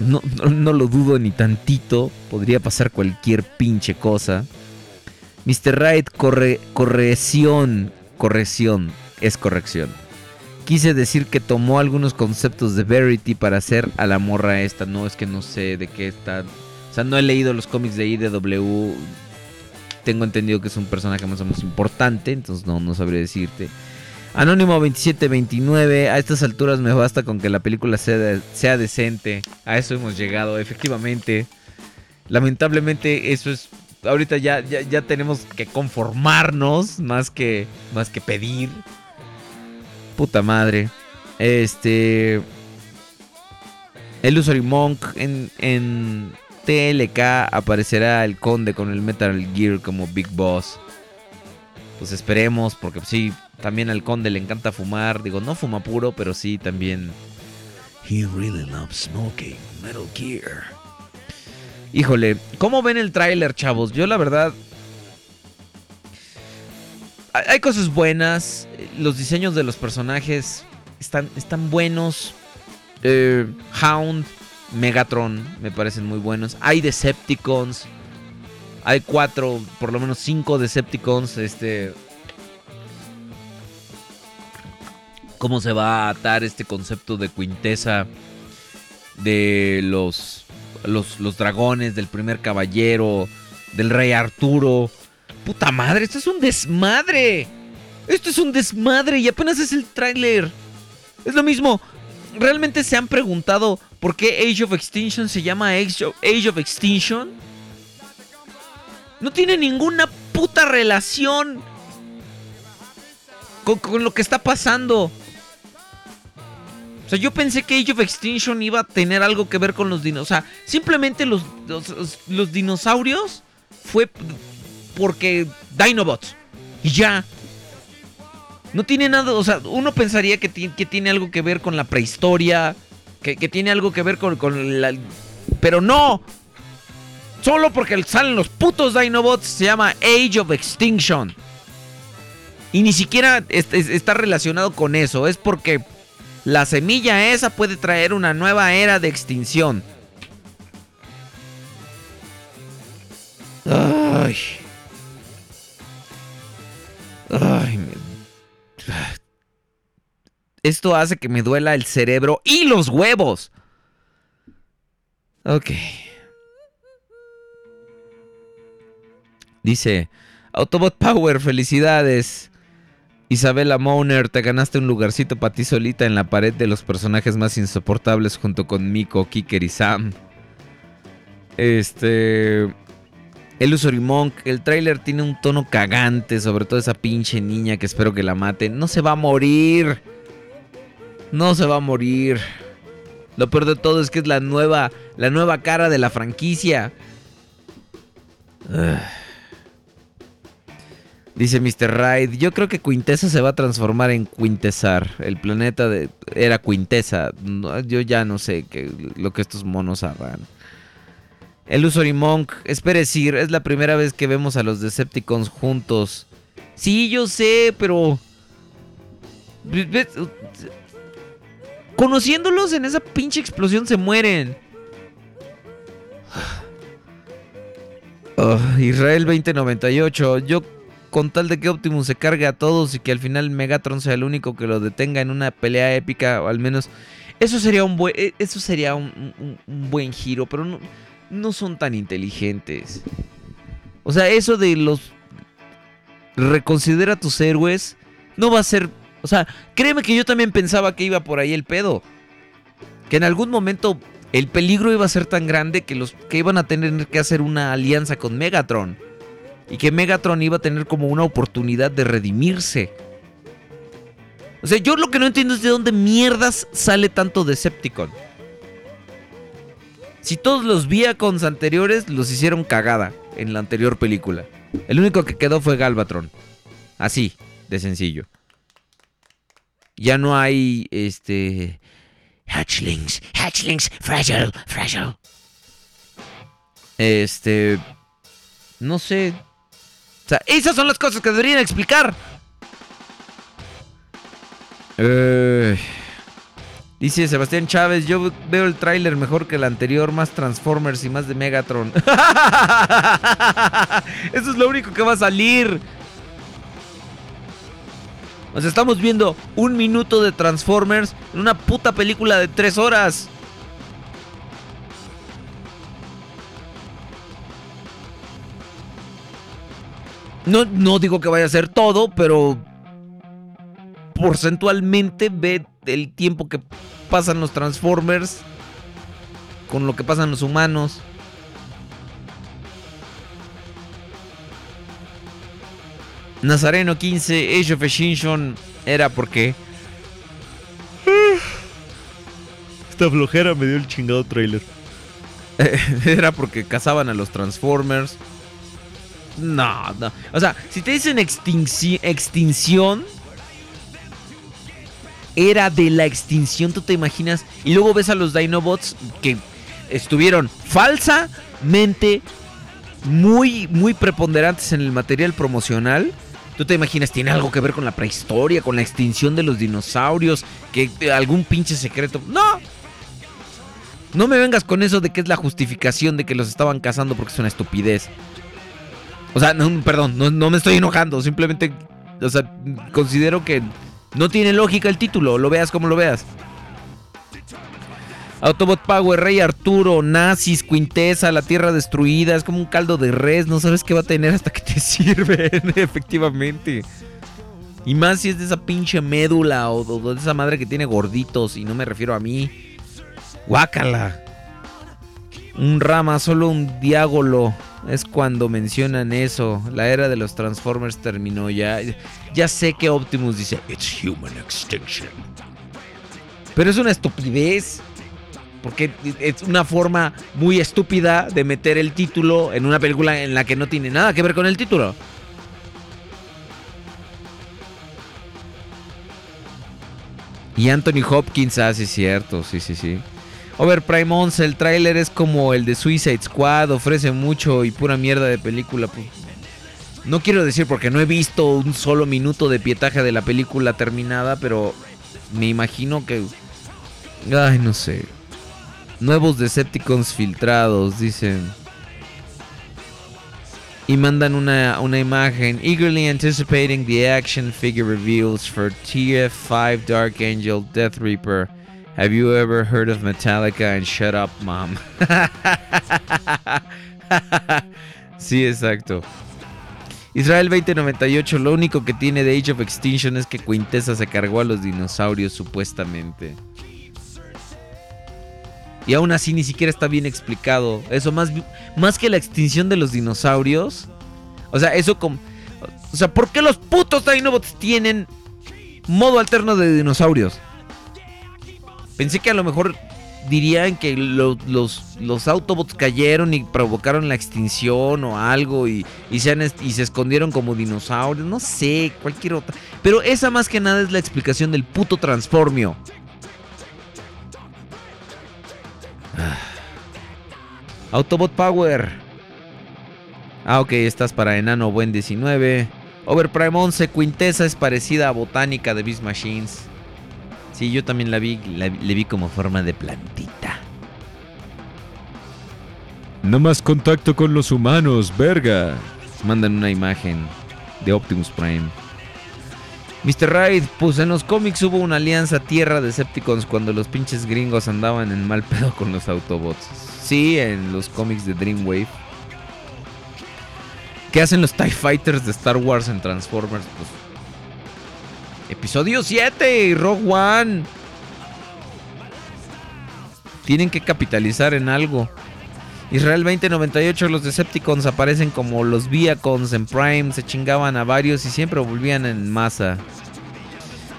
No, no, no lo dudo ni tantito. Podría pasar cualquier pinche cosa. Mr. Right, corre, corrección. Corrección. Es corrección. Quise decir que tomó algunos conceptos de Verity para hacer a la morra esta. No, es que no sé de qué está. O sea, no he leído los cómics de IDW. Tengo entendido que es un personaje más o menos importante. Entonces no, no sabré decirte. Anónimo 2729, a estas alturas me basta con que la película sea, sea decente. A eso hemos llegado, efectivamente. Lamentablemente eso es... Ahorita ya, ya, ya tenemos que conformarnos más que, más que pedir. Puta madre. Este... Illusory Monk en, en TLK aparecerá el conde con el Metal Gear como Big Boss. Pues esperemos, porque sí, también al conde le encanta fumar. Digo, no fuma puro, pero sí también. He really loves smoking Metal Gear. Híjole, ¿cómo ven el tráiler, chavos? Yo la verdad... Hay cosas buenas. Los diseños de los personajes están, están buenos. Eh, Hound, Megatron me parecen muy buenos. Hay Decepticons. Hay cuatro, por lo menos cinco Decepticons. Este... ¿Cómo se va a atar este concepto de Quintesa? De los, los, los dragones, del primer caballero, del rey Arturo. Puta madre, esto es un desmadre. Esto es un desmadre y apenas es el tráiler. Es lo mismo. ¿Realmente se han preguntado por qué Age of Extinction se llama Age of, Extinction? No tiene ninguna puta relación con, lo que está pasando. O sea, yo pensé que Age of Extinction iba a tener algo que ver con los dinosaurios. O sea, simplemente los dinosaurios fue porque Dinobots. Y ya. No tiene nada, o sea, uno pensaría que, ti- que tiene algo que ver con la prehistoria, que, tiene algo que ver con, con la... Pero no. Solo porque salen los putos Dinobots se llama Age of Extinction. Y ni siquiera es- es- está relacionado con eso, es porque la semilla esa puede traer una nueva era de extinción. Ay. Ay, me- Esto hace que me duela el cerebro y los huevos. Ok. Dice, Autobot Power, felicidades. Isabela Mauner, te ganaste un lugarcito para ti solita en la pared de los personajes más insoportables junto con Miko, Kiker y Sam. Este... Illusory Monk, el tráiler tiene un tono cagante, sobre todo esa pinche niña que espero que la maten. No se va a morir. No se va a morir. Lo peor de todo es que es la nueva, la nueva cara de la franquicia. Dice Mr. Hyde, yo creo que Quintesa se va a transformar en Quintesar. El planeta de, era Quintesa. Yo ya no sé qué, lo que estos monos hagan. El Usory Monk, espere Sir, es la primera vez que vemos a los Decepticons juntos. Sí, yo sé, pero... Conociéndolos en esa pinche explosión se mueren. Israel 2098. Yo con tal de que Optimus se cargue a todos y que al final Megatron sea el único que lo detenga en una pelea épica, o al menos eso sería un buen, eh, eso sería un- un buen giro, pero no, no son tan inteligentes. O sea, eso de los reconsidera tus héroes no va a ser, o sea, créeme que yo también pensaba que iba por ahí el pedo, que en algún momento el peligro iba a ser tan grande que los que iban a tener que hacer una alianza con Megatron. Y que Megatron iba a tener como una oportunidad de redimirse. O sea, yo lo que no entiendo es de dónde mierdas sale tanto Decepticon. Si todos los Viacons anteriores los hicieron cagada en la anterior película. El único que quedó fue Galvatron. Así, de sencillo. Ya no hay, este... Hatchlings, hatchlings, fragile, fragile. Este... No sé. O sea, esas son las cosas que deberían explicar. Eh, dice Sebastián Chávez, yo veo el tráiler mejor que el anterior, más Transformers y más de Megatron. Eso es lo único que va a salir. Sea, estamos viendo un minuto de Transformers en una puta película de tres horas. No, no digo que vaya a ser todo, pero porcentualmente ve el tiempo que pasan los Transformers con lo que pasan los humanos. Nazareno 15, Age of Extinction era porque Esta flojera me dio el chingado trailer. era porque cazaban a los Transformers. No, no. O sea, si te dicen extinci- extinción, era de la extinción, tú te imaginas. Y luego ves a los Dinobots que estuvieron falsamente muy, muy preponderantes en el material promocional. Tú te imaginas, tiene algo que ver con la prehistoria, con la extinción de los dinosaurios, que algún pinche secreto. No, no me vengas con eso de que es la justificación de que los estaban cazando porque es una estupidez. O sea, perdón, no, no me estoy enojando. Simplemente, o sea, considero que no tiene lógica el título. Lo veas como lo veas. Autobot Power, Rey Arturo, Nazis, Quintesa, La Tierra Destruida. Es como un caldo de res. No sabes qué va a tener hasta que te sirven, efectivamente. Y más si es de esa pinche médula o, de esa madre que tiene gorditos. Y no me refiero a mí. Guácala. Un rama, solo un diágolo. Es cuando mencionan eso. La era de los Transformers terminó ya. Ya sé que Optimus dice, It's human extinction. Pero es una estupidez. Porque es una forma muy estúpida de meter el título en una película en la que no tiene nada que ver con el título. Y Anthony Hopkins, ah, sí, cierto, sí, sí, sí. Overprime 11, el tráiler es como el de Suicide Squad, ofrece mucho y pura mierda de película. pues. No quiero decir porque no he visto un solo minuto de pietaje de la película terminada, pero me imagino que... Ay, no sé. Nuevos Decepticons filtrados, dicen. Y mandan una, una imagen. Eagerly anticipating the action figure reveals for TF5 Dark Angel Death Reaper. Have you ever heard of Metallica and Shut Up Mom? sí, exacto. Israel 2098, lo único que tiene de Age of Extinction es que Quintessa se cargó a los dinosaurios supuestamente. Y aún así ni siquiera está bien explicado. Eso más, más que la extinción de los dinosaurios. O sea, eso como... O sea, ¿por qué los putos Dinobots tienen modo alterno de dinosaurios? Pensé que a lo mejor dirían que lo- los, los Autobots cayeron y provocaron la extinción o algo y, y se, y se escondieron como dinosaurios. No sé, cualquier otra. Pero esa más que nada es la explicación del puto transformio. Ah. Autobot Power. Ah, ok, estás para Enano Buen 19. Overprime 11, Quintesa es parecida a Botánica de Beast Machines. Sí, yo también la vi, la- le vi como forma de plantita. No más contacto con los humanos, verga. Mandan una imagen de Optimus Prime. Mr. Raid, pues en los cómics hubo una alianza tierra de Decepticons cuando los pinches gringos andaban en mal pedo con los Autobots. Sí, en los cómics de Dreamwave. ¿Qué hacen los TIE Fighters de Star Wars en Transformers? Pues. Episodio 7, Rogue One. Tienen que capitalizar en algo. Israel 2098, los Decepticons aparecen como los Viacons en Prime, se chingaban a varios y siempre volvían en masa.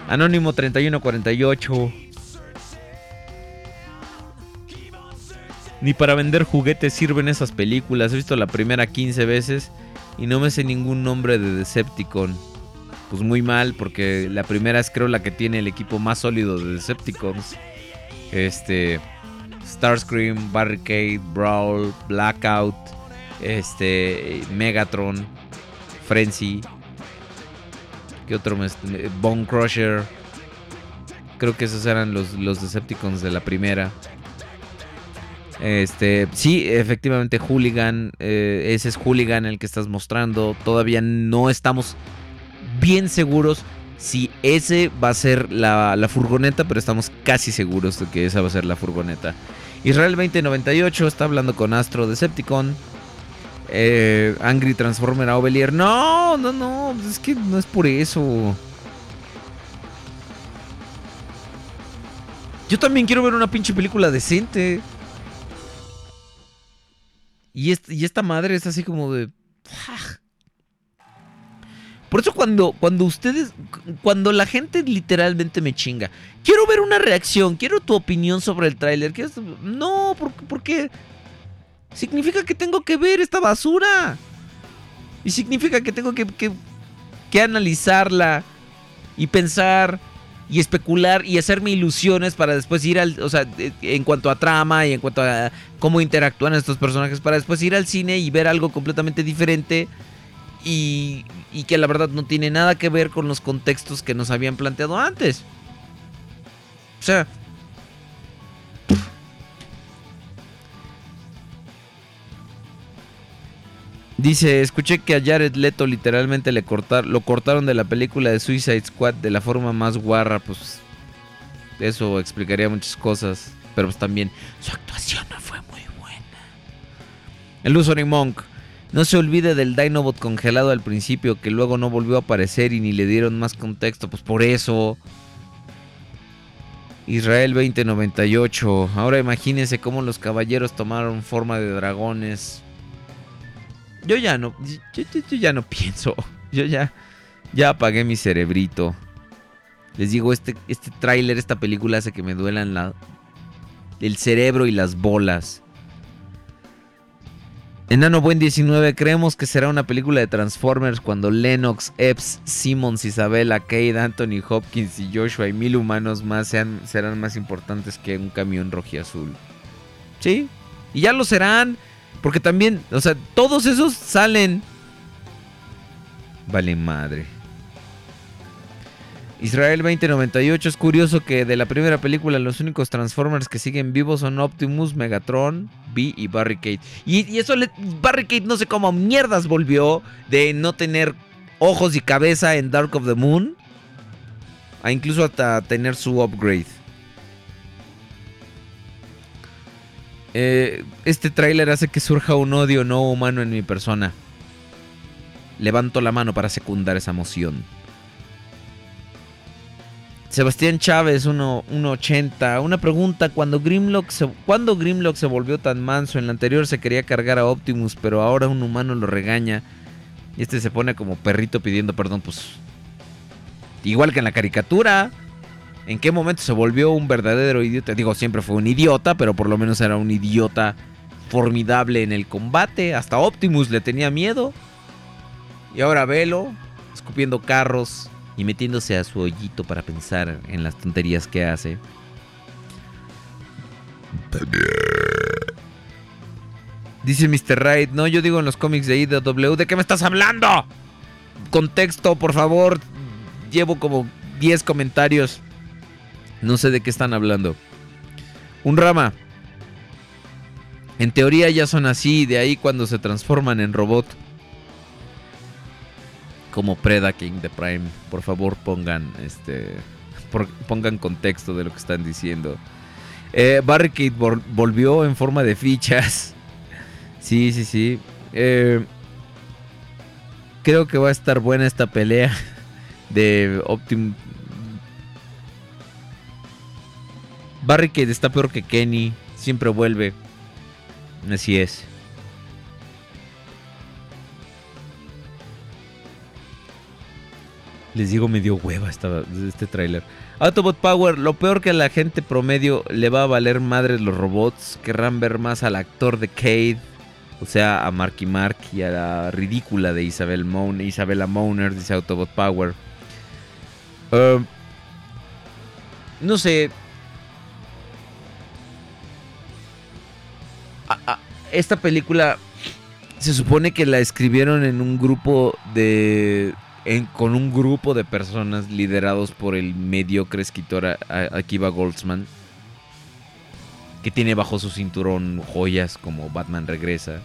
Anónimo 3148. Ni para vender juguetes sirven esas películas. He visto la primera 15 veces y no me sé ningún nombre de Decepticon. Pues muy mal, porque la primera es creo la que tiene el equipo más sólido de Decepticons. Este. Starscream, Barricade, Brawl, Blackout, este, Megatron, Frenzy. ¿Qué otro? me- Bone Crusher. Creo que esos eran los, los Decepticons de la primera. Este, sí, efectivamente, Hooligan. eh, ese es Hooligan el que estás mostrando. Todavía no estamos bien seguros si ese va a ser la, la furgoneta, pero estamos casi seguros de que esa va a ser la furgoneta. Israel 2098 está hablando con Astro Decepticon. Eh, Angry Transformer Aubelier. No, no, no. Es que no es por eso. Yo también quiero ver una pinche película decente. Y, y esta madre es así como de. "Ah". Por eso cuando, cuando ustedes, cuando la gente literalmente me chinga, quiero ver una reacción, quiero tu opinión sobre el tráiler. No, ¿por, por qué? Significa que tengo que ver esta basura. Y significa que tengo que, que- que analizarla y pensar y especular y hacerme ilusiones para después ir al, o sea, de- en cuanto a trama y en cuanto a cómo interactúan estos personajes, para después ir al cine y ver algo completamente diferente y, y que la verdad no tiene nada que ver con los contextos que nos habían planteado antes. O sea... Dice, escuché que a Jared Leto literalmente le cortar, lo cortaron de la película de Suicide Squad de la forma más guarra, pues eso explicaría muchas cosas, pero pues también su actuación no fue muy buena. El Illusory Monk, no se olvide del Dinobot congelado al principio que luego no volvió a aparecer y ni le dieron más contexto, pues por eso. Israel 2098, ahora imagínense cómo los caballeros tomaron forma de dragones. Yo ya no, yo, ya no pienso. Yo ya, ya apagué mi cerebrito. Les digo, este, este tráiler, esta película hace que me duelan la, el cerebro y las bolas. Enano Buen 19, creemos que será una película de Transformers cuando Lennox, Epps, Simmons, Isabella, Cade, Anthony Hopkins y Joshua y mil humanos más sean, serán más importantes que un camión rojiazul. Sí, y ya lo serán. Porque también, o sea, todos esos salen. Vale madre. Israel 2098 es curioso que de la primera película los únicos Transformers que siguen vivos son Optimus, Megatron, B y Barricade. Y, y eso Barricade no sé cómo mierdas volvió de no tener ojos y cabeza en Dark of the Moon a incluso hasta tener su upgrade. Eh, este tráiler hace que surja un odio no humano en mi persona. Levanto la mano para secundar esa moción. Sebastián Chávez, 1 1.80. Una pregunta, cuando Grimlock, se, ¿cuándo Grimlock se volvió tan manso? En la anterior se quería cargar a Optimus, pero ahora un humano lo regaña. Y este se pone como perrito pidiendo perdón, pues... Igual que en la caricatura. ¿En qué momento se volvió un verdadero idiota? Digo, siempre fue un idiota, pero por lo menos era un idiota formidable en el combate. Hasta Optimus le tenía miedo. Y ahora velo, escupiendo carros y metiéndose a su hoyito para pensar en las tonterías que hace. Dice Mr. Right, no, yo digo en los cómics de IDW, ¿de qué me estás hablando? Contexto, por favor. Llevo como 10 comentarios. No sé de qué están hablando. Un rama. En teoría ya son así, de ahí cuando se transforman en robot. Como Preda King de Prime. Por favor pongan este. pongan contexto de lo que están diciendo. Eh, Barricade vol- volvió en forma de fichas. Sí, sí, sí. Eh, creo que va a estar buena esta pelea de Optim. Barricade está peor que Kenny. Siempre vuelve. Así es. Les digo, me dio hueva esta- este tráiler. Autobot Power, lo peor que a la gente promedio le va a valer madre los robots. Querrán ver más al actor de Cade. O sea, a Marky Mark y a la ridícula de Isabel Mon Isabella Moner, dice Autobot Power. Eh, no sé. Esta película se supone que la escribieron en un grupo de. Con un grupo de personas liderados por el mediocre escritor Akiva Goldsman. Que tiene bajo su cinturón joyas como Batman Regresa.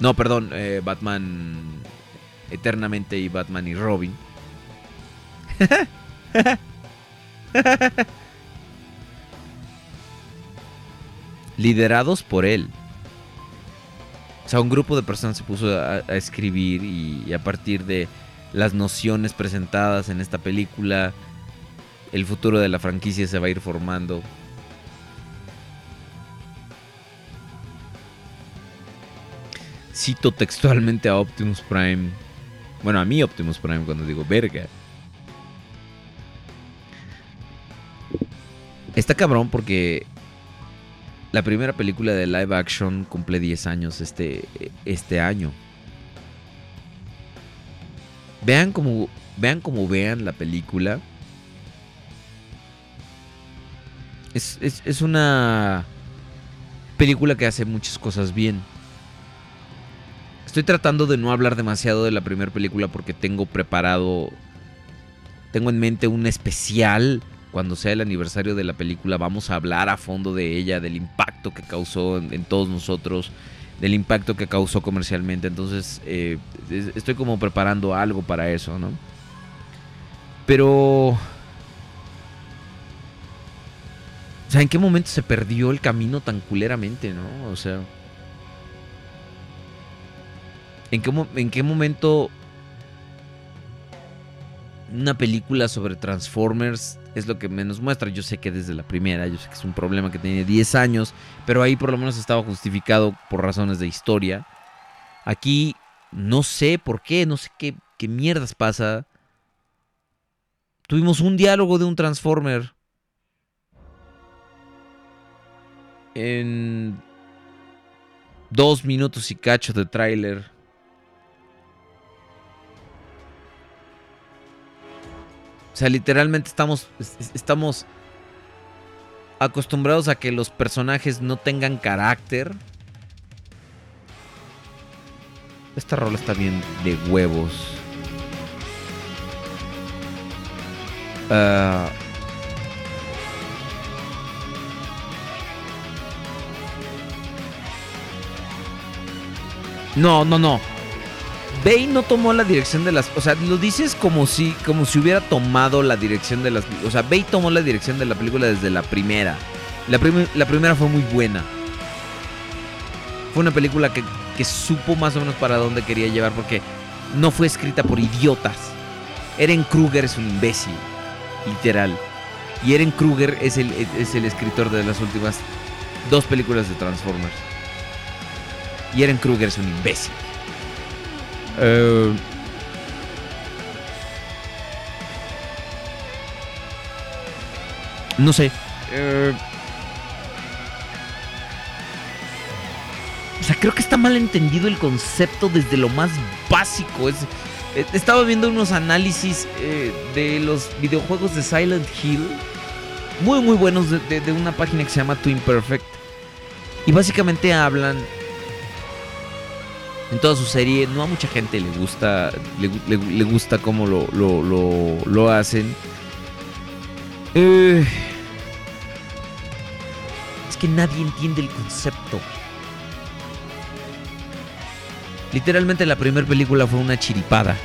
No, perdón, eh, Batman Eternamente y Batman y Robin. Liderados por él. O sea, un grupo de personas se puso a, escribir y, y a partir de las nociones presentadas en esta película, el futuro de la franquicia se va a ir formando. Cito textualmente a Optimus Prime. Bueno, a mí Optimus Prime cuando digo verga. Está cabrón porque la primera película de live action cumple 10 años este, este año. Vean como, vean como vean la película. Es, es- es una película que hace muchas cosas bien. Estoy tratando de no hablar demasiado de la primera película porque tengo preparado, tengo en mente un especial cuando sea el aniversario de la película. Vamos a hablar a fondo de ella, del impacto que causó en, todos nosotros, del impacto que causó comercialmente. Entonces eh, es- estoy como preparando algo para eso, ¿no? Pero... O sea, ¿en qué momento se perdió el camino tan culeramente, no? O sea... ¿En qué, mo- ¿En qué momento una película sobre Transformers es lo que menos muestra? Yo sé que desde la primera, yo sé que es un problema que tiene 10 años, pero ahí por lo menos estaba justificado por razones de historia. Aquí no sé por qué, no sé qué, qué mierdas pasa. Tuvimos un diálogo de un Transformer. En dos minutos y cacho de tráiler. O sea, literalmente estamos, es- es- estamos acostumbrados a que los personajes no tengan carácter. Esta rola está bien de huevos. Ah, no, no, no. Bane no tomó la dirección de las. O sea, lo dices como si, como si hubiera tomado la dirección de las. O sea, Bane tomó la dirección de la película desde la primera. La, la primera fue muy buena. Fue una película que, que supo más o menos para dónde quería llevar porque no fue escrita por idiotas. Eren Kruger es un imbécil, literal. Y Eren Kruger es el, es el escritor de las últimas dos películas de Transformers. Y Eren Kruger es un imbécil. Eh, no sé. eh, o sea, creo que está mal entendido el concepto desde lo más básico. Es, eh, estaba viendo unos análisis de los videojuegos de Silent Hill. Muy, muy buenos de- de una página que se llama Twin Perfect. Y básicamente hablan. En toda su serie, no a mucha gente le gusta. Le, gu- le- le gusta cómo lo, lo, lo- lo hacen. Eh, es que nadie entiende el concepto. Literalmente la primera película fue una chiripada.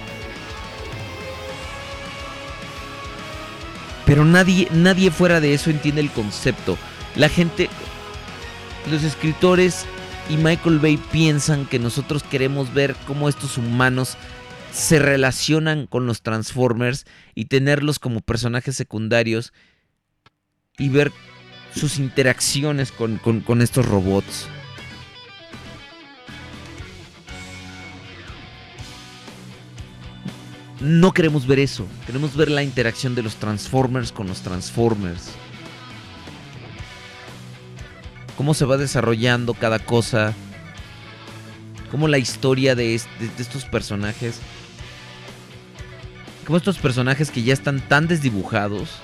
Pero nadie, nadie fuera de eso entiende el concepto. La gente, los escritores y Michael Bay piensan que nosotros queremos ver cómo estos humanos se relacionan con los Transformers y tenerlos como personajes secundarios y ver sus interacciones con, con- estos robots. No queremos ver eso. Queremos ver la interacción de los Transformers con los Transformers. Cómo se va desarrollando cada cosa. Cómo la historia de, est- de- de estos personajes. Cómo estos personajes que ya están tan desdibujados.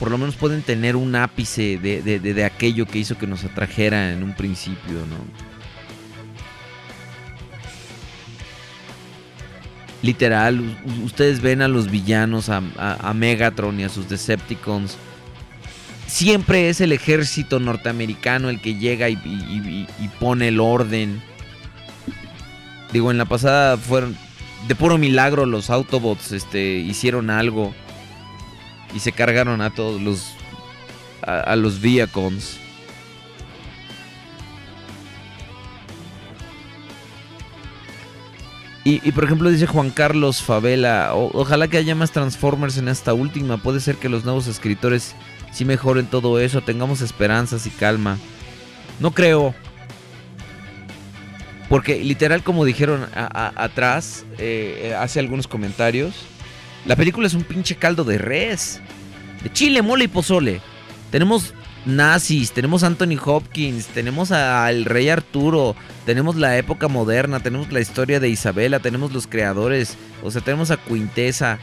Por lo menos pueden tener un ápice de, aquello que hizo que nos atrajera en un principio, ¿no? Literal, ustedes ven a los villanos, a Megatron y a sus Decepticons. Siempre es el ejército norteamericano el que llega y, pone el orden. Digo, en la pasada fueron. De puro milagro los Autobots este, hicieron algo. Y se cargaron a todos los. a, los Viacons. Y, por ejemplo dice Juan Carlos Favela, "O- ojalá que haya más Transformers en esta última, puede ser que los nuevos escritores sí mejoren todo eso, tengamos esperanzas y calma. No creo. Porque literal como dijeron atrás, eh, eh, hace algunos comentarios, la película es un pinche caldo de res. De chile, mole y pozole. Tenemos nazis, tenemos Anthony Hopkins, tenemos al rey Arturo, tenemos la época moderna, tenemos la historia de Isabela, tenemos los creadores, o sea, tenemos a Quintesa.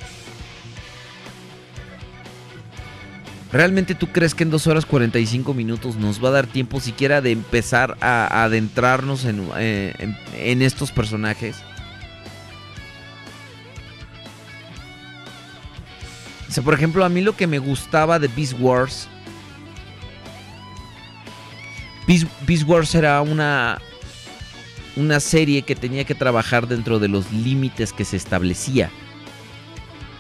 ¿Realmente tú crees que en 2 horas 45 minutos nos va a dar tiempo siquiera de empezar a, adentrarnos en, eh, en estos personajes? O sea, por ejemplo, a mí lo que me gustaba de Beast Wars. Beast, Beast Wars era una. Una serie que tenía que trabajar dentro de los límites que se establecía.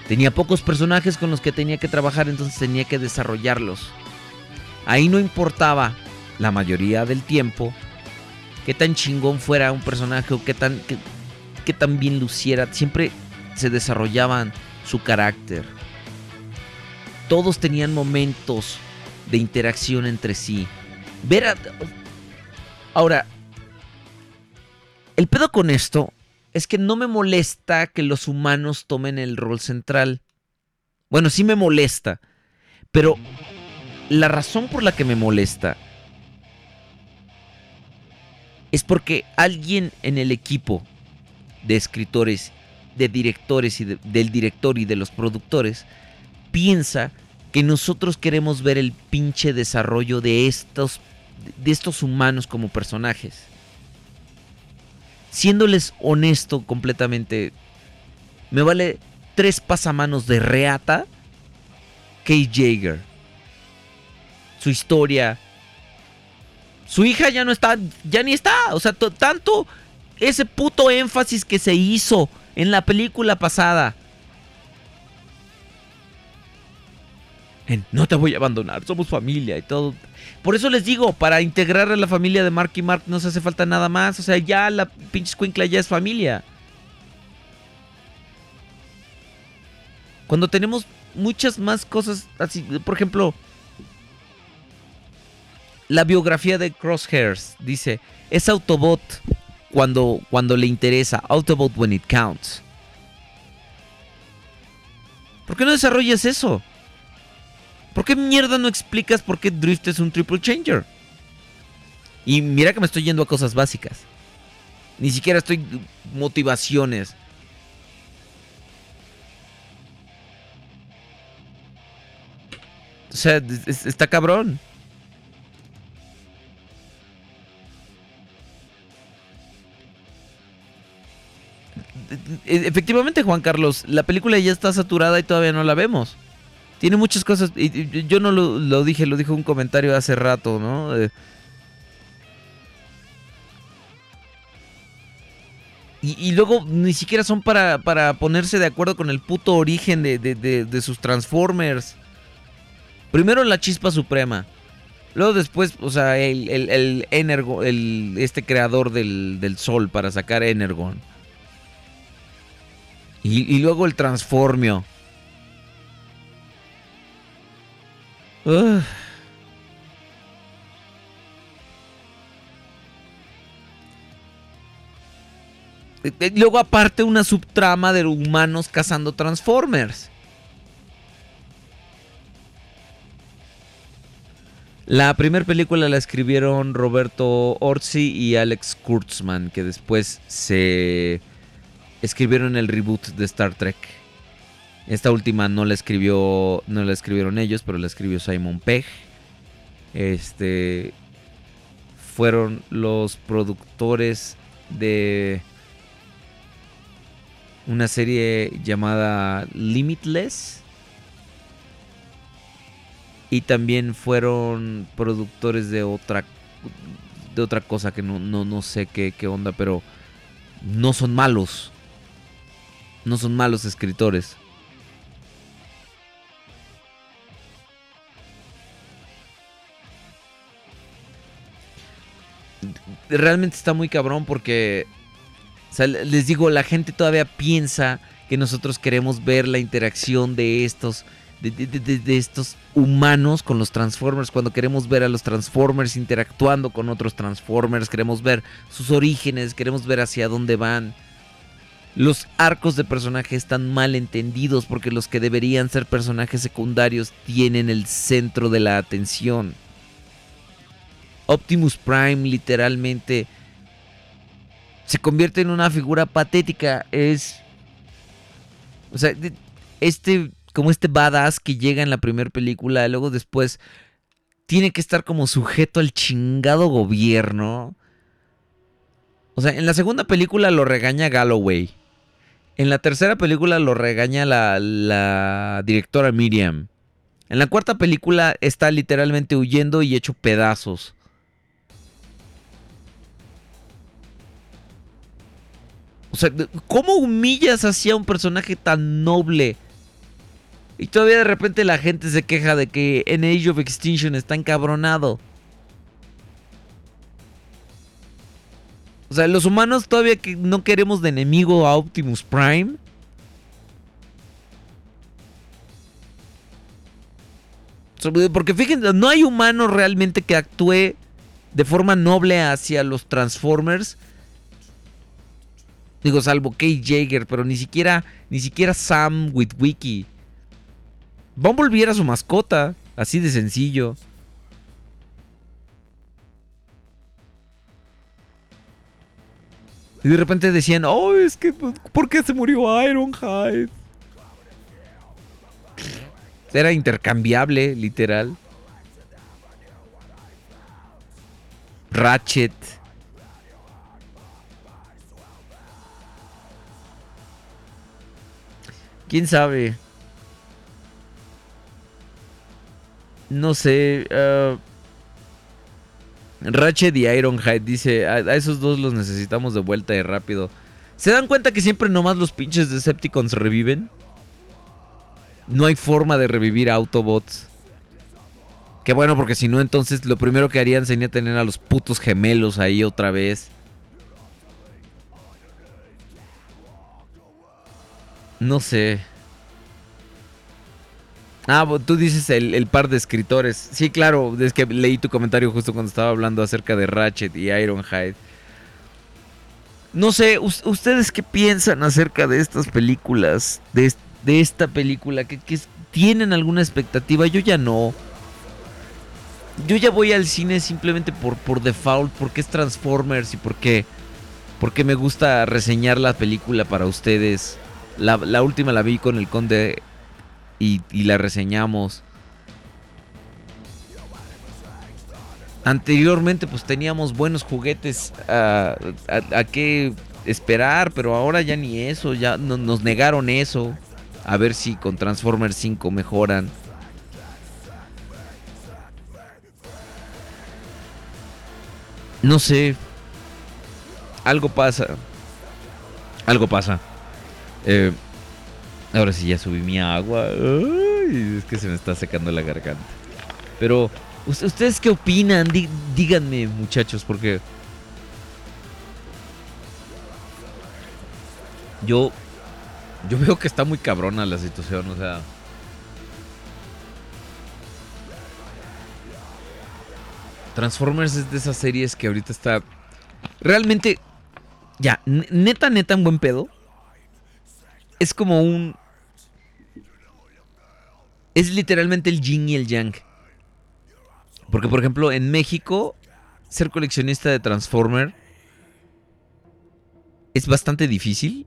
Tenía pocos personajes con los que tenía que trabajar, entonces tenía que desarrollarlos. Ahí no importaba la mayoría del tiempo qué tan chingón fuera un personaje o qué tan, qué, qué tan bien luciera. Siempre se desarrollaban su carácter. Todos tenían momentos de interacción entre sí. Ver a- Ahora, el pedo con esto es que no me molesta que los humanos tomen el rol central. Bueno, sí me molesta, pero la razón por la que me molesta es porque alguien en el equipo de escritores, de directores y de- del director y de los productores piensa que nosotros queremos ver el pinche desarrollo de estos de estos humanos como personajes. Siéndoles honesto completamente, me vale tres pasamanos de reata Kate Jaeger. Su historia. Su hija ya no está, ya ni está. O sea, to- tanto ese puto énfasis que se hizo en la película pasada. No te voy a abandonar, somos familia y todo. Por eso les digo, para integrar a la familia de Mark y Mark no se hace falta nada más. O sea, ya la pinche escuincla ya es familia. Cuando tenemos muchas más cosas así, por ejemplo, la biografía de Crosshairs dice, es Autobot cuando, cuando le interesa, Autobot when it counts. ¿Por qué no desarrollas eso? ¿Por qué mierda no explicas por qué Drift es un triple changer? Y mira que me estoy yendo a cosas básicas. Ni siquiera estoy motivaciones. O sea, es- es- está cabrón. E- Efectivamente, Juan Carlos, la película ya está saturada y todavía no la vemos. Tiene muchas cosas. y- yo no lo, dije, lo dijo un comentario hace rato, ¿no? Y, luego ni siquiera son para, para ponerse de acuerdo con el puto origen de, de- de- sus Transformers. Primero la chispa suprema. Luego después, o sea, el, el, Energo, el, este creador del, del sol para sacar Energon. Y luego el Transformio. Eh, eh, Luego aparte una subtrama de humanos cazando Transformers. La primera película la escribieron Roberto Orsi y Alex Kurtzman, que después se escribieron el reboot de Star Trek. Esta última no la escribió, no la escribieron ellos, pero la escribió Simon Pegg. Este fueron los productores de una serie llamada Limitless. Y también fueron productores de otra de otra cosa que no, no, no sé qué, qué onda, pero no son malos. No son malos escritores. Realmente está muy cabrón porque o sea, les digo, la gente todavía piensa que nosotros queremos ver la interacción de estos, de, estos humanos con los Transformers. Cuando queremos ver a los Transformers interactuando con otros Transformers, queremos ver sus orígenes, queremos ver hacia dónde van. Los arcos de personajes están mal entendidos porque los que deberían ser personajes secundarios tienen el centro de la atención. Optimus Prime literalmente se convierte en una figura patética. Es. O sea, este. Como este badass que llega en la primera película, y luego después tiene que estar como sujeto al chingado gobierno. O sea, en la segunda película lo regaña Galloway. En la tercera película lo regaña la, la directora Miriam. En la cuarta película está literalmente huyendo y hecho pedazos. O sea, ¿cómo humillas así a un personaje tan noble? Y todavía de repente la gente se queja de que en Age of Extinction está encabronado. O sea, los humanos todavía que no queremos de enemigo a Optimus Prime. Porque fíjense, no hay humano realmente que actúe de forma noble hacia los Transformers. Digo, salvo Kate Jaeger, pero ni siquiera, ni siquiera Sam Witwicky. Bumblebee era su mascota, así de sencillo. Y de repente decían, oh, es que, ¿por qué se murió Ironhide? Era intercambiable, literal. Ratchet. ¿Quién sabe? No sé. ah, Ratchet y Ironhide dice, a, esos dos los necesitamos de vuelta y rápido. ¿Se dan cuenta que siempre nomás los pinches Decepticons reviven? No hay forma de revivir a Autobots. Qué bueno, porque si no, entonces lo primero que harían sería tener a los putos gemelos ahí otra vez. No sé. Ah, tú dices el, par de escritores. Sí, claro, es que leí tu comentario justo cuando estaba hablando acerca de Ratchet y Ironhide. No sé, us- ¿ustedes qué piensan acerca de estas películas? De, est- de esta película? ¿Que, que es- tienen alguna expectativa? Yo ya no. Yo ya voy al cine simplemente por, por default, porque es Transformers y porque, porque me gusta reseñar la película para ustedes. La, última la vi con el conde y, la reseñamos. Anteriormente pues teníamos buenos juguetes a, a- a qué esperar, pero ahora ya ni eso, ya no- nos negaron eso. A ver si con Transformers 5 mejoran. No sé. Algo pasa. Algo pasa. Eh, ahora sí ya subí mi agua. Es que se me está secando la garganta. Pero, ¿ust- ¿ustedes qué opinan? Dí- díganme, muchachos, porque... Yo... Yo veo que está muy cabrona la situación, o sea... Transformers es de esas series que ahorita está... Realmente... Ya, neta, neta, en buen pedo. Es como un... Es literalmente el yin y el yang. Porque, por ejemplo, en México, ser coleccionista de Transformer es bastante difícil.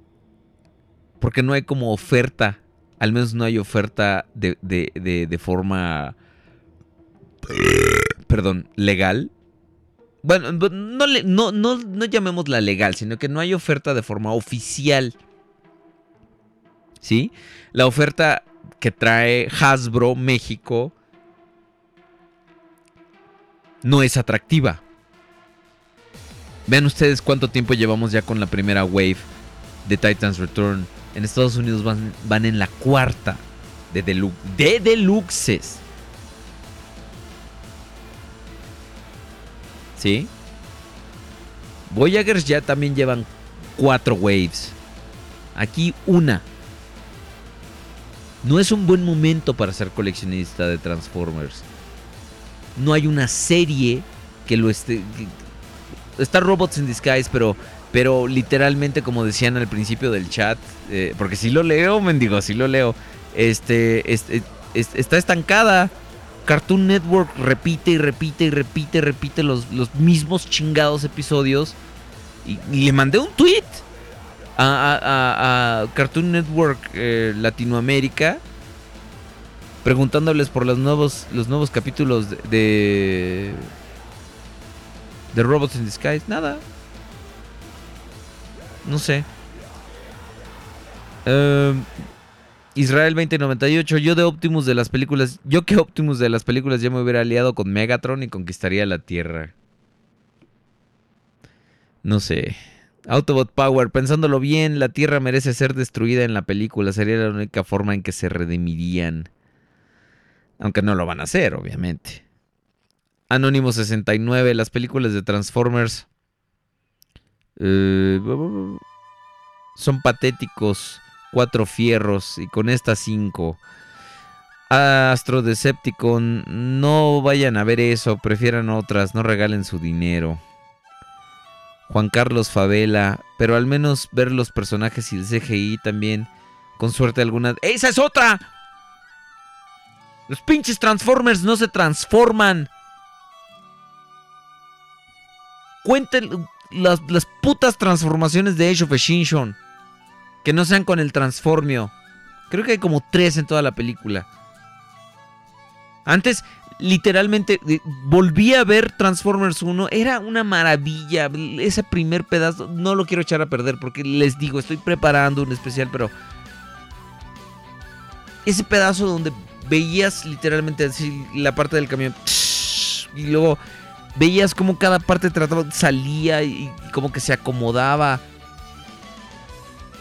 Porque no hay como oferta. Al menos no hay oferta de, de- de- forma. Perdón, legal. Bueno, no, no, no, no llamémosla legal, sino que no hay oferta de forma oficial. ¿Sí? La oferta que trae Hasbro México no es atractiva. Vean ustedes cuánto tiempo llevamos ya con la primera wave de Titans Return. En Estados Unidos van, van en la cuarta de, delu- de deluxes. ¿Sí? Voyagers ya también llevan cuatro waves. Aquí una. No es un buen momento para ser coleccionista de Transformers. No hay una serie que lo esté. Está Robots in Disguise, pero, pero literalmente, como decían al principio del chat, eh, porque si lo leo, mendigo, si lo leo. Este, este, es- está estancada. Cartoon Network repite y repite y repite y repite los, los mismos chingados episodios. Y le mandé un tweet a, Cartoon Network eh, Latinoamérica preguntándoles por los nuevos los nuevos capítulos de de, de Robots in Disguise. Nada. No sé. Em, Israel 2098. Yo de Optimus de las películas. Yo que Optimus de las películas ya me hubiera aliado con Megatron y conquistaría la Tierra. No sé. Autobot Power, pensándolo bien, la Tierra merece ser destruida en la película. Sería la única forma en que se redimirían. Aunque no lo van a hacer, obviamente. Anónimo 69, las películas de Transformers. eh, son patéticos. Cuatro fierros. Y con estas cinco. Astro Decepticon. No vayan a ver eso. Prefieran otras. No regalen su dinero. Juan Carlos Favela. Pero al menos ver los personajes y el CGI también. Con suerte alguna. ¡Esa es otra! Los pinches Transformers no se transforman. Cuenten las, putas transformaciones de Age of Extinction. Que no sean con el transformio. Creo que hay como tres en toda la película. Antes, literalmente, volví a ver Transformers 1. Era una maravilla. Ese primer pedazo no lo quiero echar a perder porque les digo, estoy preparando un especial, pero... Ese pedazo donde veías literalmente así la parte del camión. Y luego veías como cada parte trataba, salía y como que se acomodaba.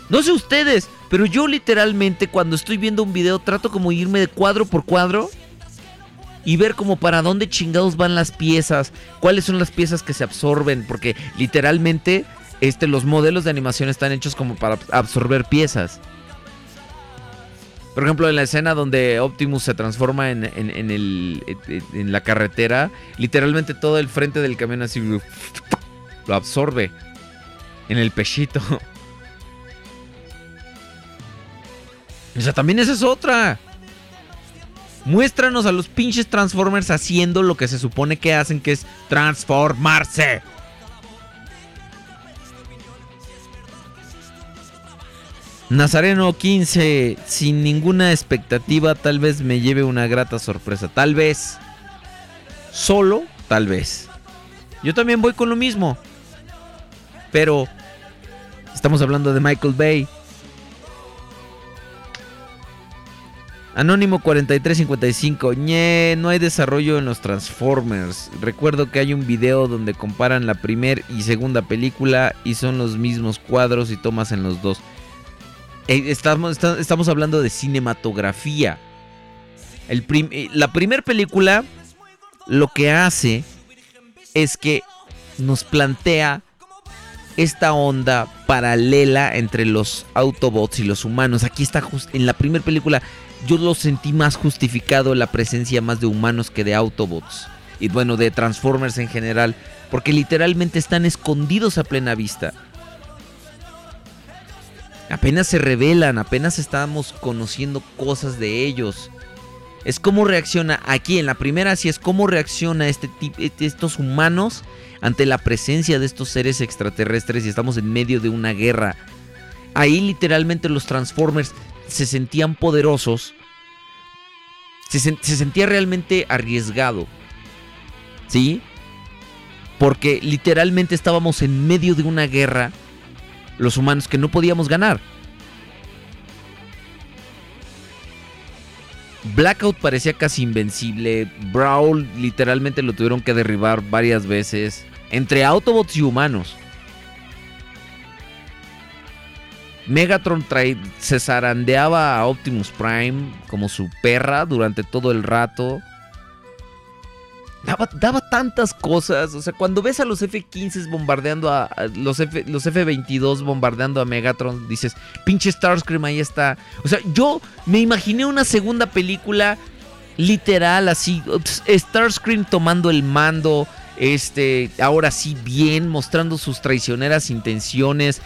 No sé ustedes, pero yo literalmente cuando estoy viendo un video trato como irme de cuadro por cuadro y ver como para dónde chingados van las piezas, cuáles son las piezas que se absorben, porque literalmente este, los modelos de animación están hechos como para absorber piezas. Por ejemplo, en la escena donde Optimus se transforma en, en- en el, en- la carretera, literalmente todo el frente del camión así lo absorbe en el pechito. O sea, también esa es otra. Muéstranos a los pinches Transformers haciendo lo que se supone que hacen, que es transformarse. Nazareno 15, sin ninguna expectativa, tal vez me lleve una grata sorpresa. Tal vez. Solo, tal vez. Yo también voy con lo mismo. Pero estamos hablando de Michael Bay. Anónimo 4355. ñe, no hay desarrollo en los Transformers. Recuerdo que hay un video donde comparan la primera y segunda película y son los mismos cuadros y tomas en los dos. Eh, estamos, esta- estamos hablando de cinematografía. Eh, la primera película lo que hace es que nos plantea esta onda paralela entre los Autobots y los humanos. Aquí está en la primera película yo lo sentí más justificado la presencia más de humanos que de Autobots. Y bueno, de Transformers en general, porque literalmente están escondidos a plena vista. Apenas se revelan, apenas estamos conociendo cosas de ellos. Es cómo reacciona aquí en la primera, sí es cómo reacciona este tipo, estos humanos ante la presencia de estos seres extraterrestres y estamos en medio de una guerra. Ahí literalmente los Transformers se sentían poderosos. Se, sen- se sentía realmente arriesgado. ¿Sí? Porque literalmente estábamos en medio de una guerra. Los humanos que no podíamos ganar. Blackout parecía casi invencible. Brawl literalmente lo tuvieron que derribar varias veces. Entre Autobots y humanos. Megatron se zarandeaba a Optimus Prime como su perra durante todo el rato. Daba, tantas cosas. O sea, cuando ves a los F-15 bombardeando a, a los, F, los F-22 bombardeando a Megatron, dices, pinche Starscream ahí está. O sea, yo me imaginé una segunda película literal así. Starscream tomando el mando. Este, ahora sí bien, mostrando sus traicioneras intenciones.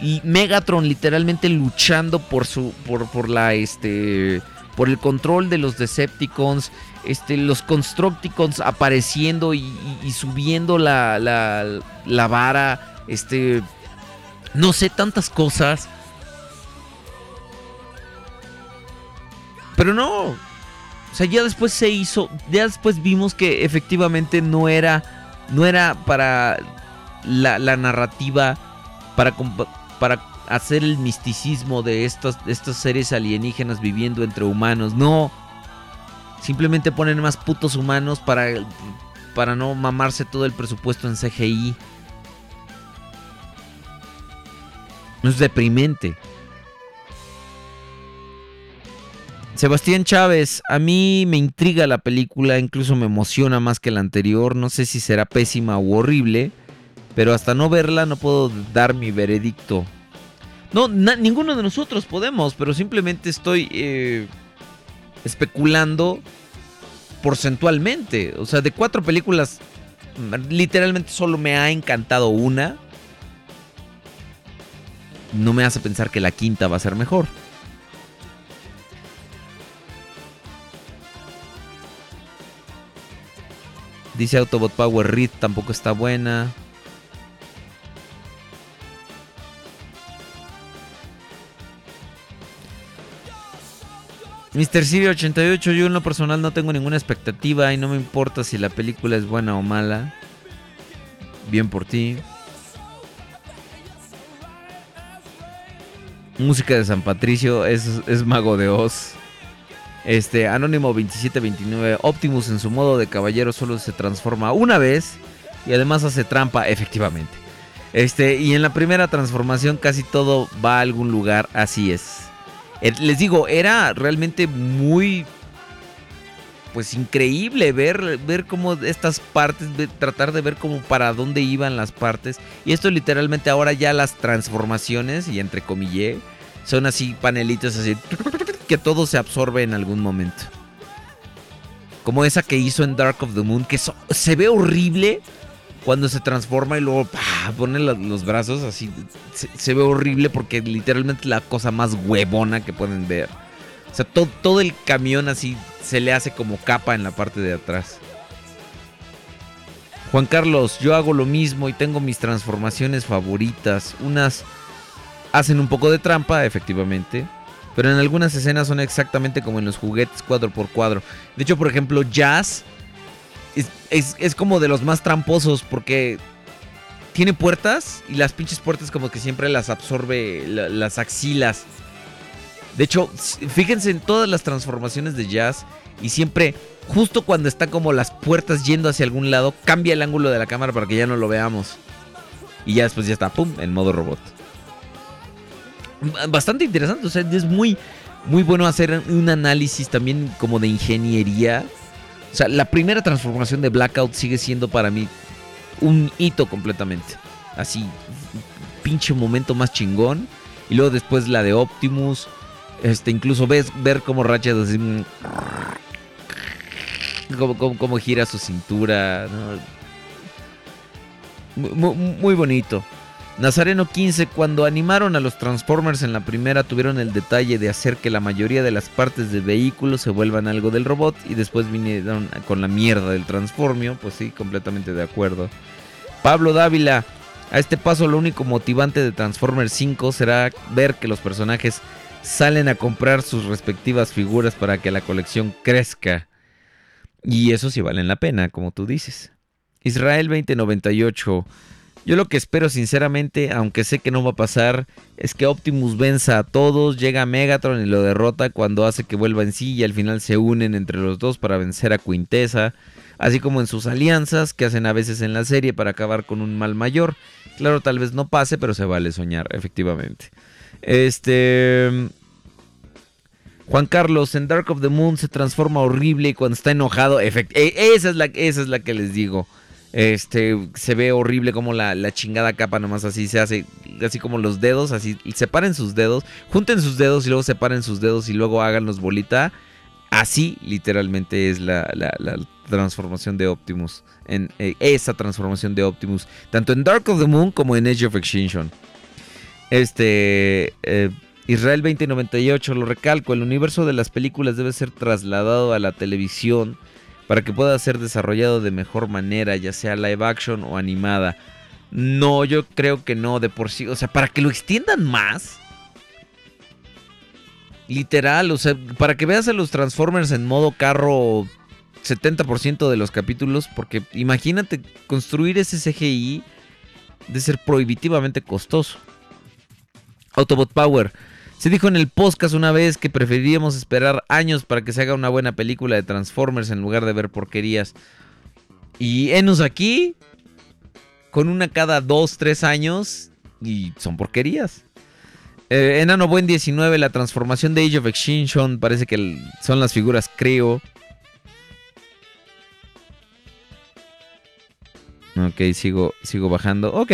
Y Megatron literalmente luchando por su. por, por la. este. por el control de los Decepticons. Este, los Constructicons apareciendo y, y- subiendo la, la, la vara. Este. No sé, tantas cosas. Pero no. O sea, ya después se hizo. Ya después vimos que efectivamente no era. No era para la, la narrativa. Para, para hacer el misticismo de estos, estos seres alienígenas viviendo entre humanos. No. Simplemente ponen más putos humanos para, para no mamarse todo el presupuesto en CGI. Es deprimente. Sebastián Chávez, a mí me intriga la película, incluso me emociona más que la anterior. No sé si será pésima u horrible, pero hasta no verla no puedo dar mi veredicto. No, ninguno de nosotros podemos, pero simplemente estoy eh, especulando porcentualmente. O sea, de cuatro películas, literalmente solo me ha encantado una. No me hace pensar que la quinta va a ser mejor. Dice Autobot Power Read tampoco está buena. Mr. Siri 88, yo en lo personal no tengo ninguna expectativa y no me importa si la película es buena o mala. Bien por ti. Música de San Patricio es, es Mago de Oz. Este, Anónimo 2729, Optimus en su modo de caballero solo se transforma una vez y además hace trampa, efectivamente. Este, y en la primera transformación casi todo va a algún lugar, así es. Eh, Les digo, era realmente muy pues increíble ver, ver cómo estas partes, tratar de ver cómo para dónde iban las partes. Y esto literalmente ahora ya las transformaciones, y entre comillas, son así panelitos así, que todo se absorbe en algún momento. Como esa que hizo en Dark of the Moon, que se ve horrible cuando se transforma y luego pone lo- los brazos así. Se, ve horrible porque literalmente la cosa más huevona que pueden ver. O sea, to- todo el camión así se le hace como capa en la parte de atrás. Juan Carlos, yo hago lo mismo y tengo mis transformaciones favoritas. Unas hacen un poco de trampa, efectivamente. Pero en algunas escenas son exactamente como en los juguetes cuadro por cuadro. De hecho, por ejemplo, Jazz es, es- como de los más tramposos porque tiene puertas y las pinches puertas como que siempre las absorbe la- las axilas. De hecho, fíjense en todas las transformaciones de Jazz y siempre, justo cuando está como las puertas yendo hacia algún lado, cambia el ángulo de la cámara para que ya no lo veamos. Y ya después ya está, pum, en modo robot. B- Bastante interesante, o sea, es muy, muy bueno hacer un análisis también como de ingeniería. O sea, la primera transformación de Blackout sigue siendo para mí un hito completamente. Así, pinche momento más chingón. Y luego después la de Optimus. Este, incluso ves ver cómo Ratchet así, cómo, cómo- cómo gira su cintura. Muy, bonito. Nazareno 15, cuando animaron a los Transformers en la primera, tuvieron el detalle de hacer que la mayoría de las partes del vehículo se vuelvan algo del robot y después vinieron con la mierda del Transformio. Pues sí, completamente de acuerdo. Pablo Dávila, a este paso lo único motivante de Transformers 5 será ver que los personajes salen a comprar sus respectivas figuras para que la colección crezca. Y eso sí valen la pena, como tú dices. Israel 2098. Yo lo que espero sinceramente, aunque sé que no va a pasar, es que Optimus venza a todos, llega a Megatron y lo derrota cuando hace que vuelva en sí y al final se unen entre los dos para vencer a Quintessa, así como en sus alianzas que hacen a veces en la serie para acabar con un mal mayor. Claro, tal vez no pase, pero se vale soñar, efectivamente. Este... Juan Carlos, en Dark of the Moon se transforma horrible y cuando está enojado, e- esa, es la, esa es la que les digo. Este, se ve horrible como la, la chingada capa nomás así se hace, así como los dedos, así, separen sus dedos, junten sus dedos y luego separen sus dedos y luego háganlos bolita. Así literalmente es la, la- transformación de Optimus, en eh, esa transformación de Optimus, tanto en Dark of the Moon como en Age of Extinction. Este, eh, Israel 2098, lo recalco, el universo de las películas debe ser trasladado a la televisión para que pueda ser desarrollado de mejor manera, ya sea live action o animada. No, yo creo que no, de por sí, o sea, para que lo extiendan más. Literal, o sea, para que veas a los Transformers en modo carro 70% de los capítulos, porque imagínate construir ese CGI de ser prohibitivamente costoso. Autobot Power. Se dijo en el podcast una vez que preferiríamos esperar años para que se haga una buena película de Transformers en lugar de ver porquerías. Y enos aquí, con una cada 2, 3 años, y son porquerías. Eh, Enano Buen 19, la transformación de Age of Extinction, parece que son las figuras creo. Ok, sigo, sigo bajando. Ok,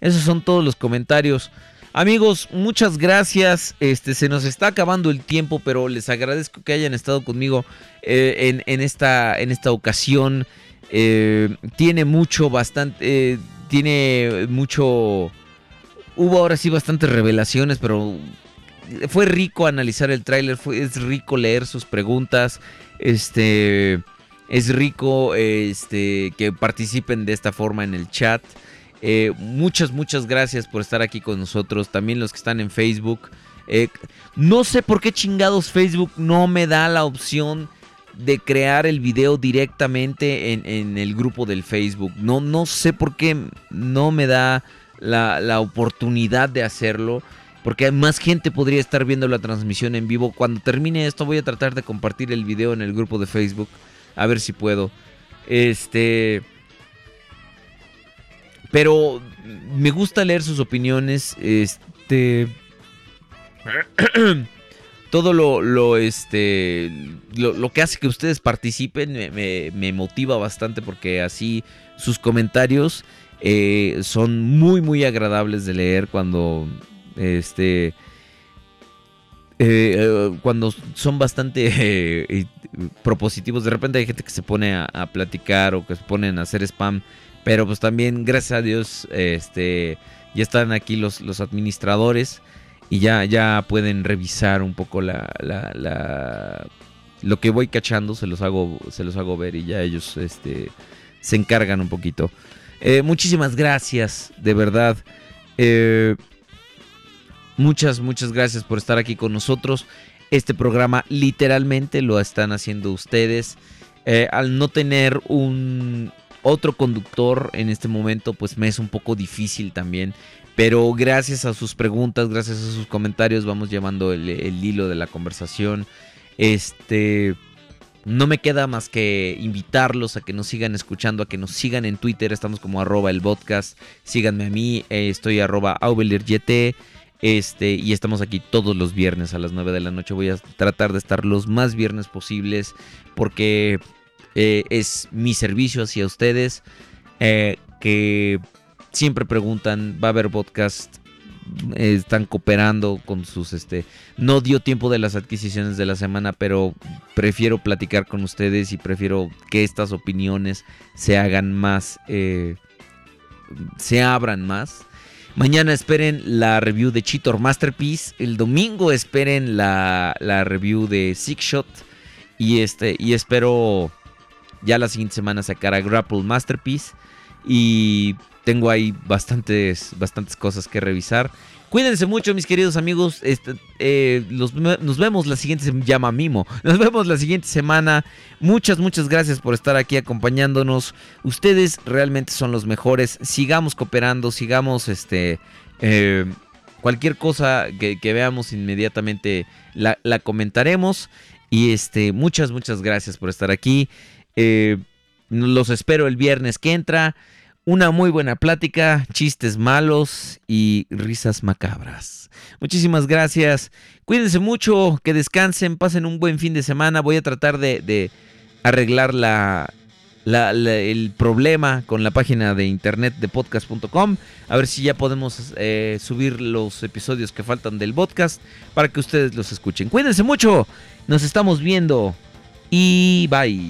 esos son todos los comentarios. Amigos, muchas gracias. Este, se nos está acabando el tiempo, pero les agradezco que hayan estado conmigo eh, en, en esta, en esta ocasión. Eh, tiene mucho, bastante, eh, tiene mucho. Hubo ahora sí bastantes revelaciones, pero fue rico analizar el tráiler, es rico leer sus preguntas, este es rico este que participen de esta forma en el chat. Eh, muchas, muchas gracias por estar aquí con nosotros. También los que están en Facebook. Eh, no sé por qué chingados Facebook no me da la opción de crear el video directamente en, el grupo del Facebook. No, no sé por qué no me da la, la oportunidad de hacerlo. Porque más gente podría estar viendo la transmisión en vivo. Cuando termine esto voy a tratar de compartir el video en el grupo de Facebook. A ver si puedo. Este... Pero me gusta leer sus opiniones. Este. Todo lo, lo, este, lo, lo que hace que ustedes participen me, me- motiva bastante porque así sus comentarios eh, son muy, muy agradables de leer cuando, este, eh, eh, cuando son bastante propositivos. De repente hay gente que se pone a, a platicar o que se ponen a hacer spam. Pero pues también, gracias a Dios, este, ya están aquí los, los administradores. y ya, ya pueden revisar un poco la, la, la- lo que voy cachando, se los hago, se los hago ver y ya ellos este, se encargan un poquito. Eh, muchísimas gracias, de verdad. Eh, muchas, muchas gracias por estar aquí con nosotros. Este programa literalmente lo están haciendo ustedes. Eh, al no tener un otro conductor en este momento, pues me es un poco difícil también. Pero gracias a sus preguntas, gracias a sus comentarios, vamos llevando el, el hilo de la conversación. Este. No me queda más que invitarlos a que nos sigan escuchando, a que nos sigan en Twitter. Estamos como arroba el podcast. Síganme a mí, eh, estoy arroba. Este, y estamos aquí todos los viernes a las 9 de la noche. Voy a tratar de estar los más viernes posibles porque eh, es mi servicio hacia ustedes. eh, que siempre preguntan, ¿va a haber podcast? Están cooperando con sus este no dio tiempo de las adquisiciones de la semana pero prefiero platicar con ustedes y prefiero que estas opiniones se hagan más eh, se abran más mañana esperen la review de Cheetor Masterpiece el domingo esperen la, la review de Six Shot y este y espero ya la siguiente semana sacar a Grapple Masterpiece y tengo ahí bastantes, bastantes cosas que revisar. Cuídense mucho, mis queridos amigos. Este, eh, los- nos vemos la siguiente semana. Llama Mimo. Nos vemos la siguiente semana. Muchas, muchas gracias por estar aquí acompañándonos. Ustedes realmente son los mejores. Sigamos cooperando, sigamos este. eh, cualquier cosa que, que veamos inmediatamente la, la comentaremos. Y este, muchas, muchas gracias por estar aquí. Eh, los espero el viernes que entra. Una muy buena plática, chistes malos y risas macabras. Muchísimas gracias. Cuídense mucho, que descansen, pasen un buen fin de semana. Voy a tratar de, arreglar la, la- la- el problema con la página de internet de podcast.com. A ver si ya podemos eh, subir los episodios que faltan del podcast para que ustedes los escuchen. Cuídense mucho. Nos estamos viendo. Ibai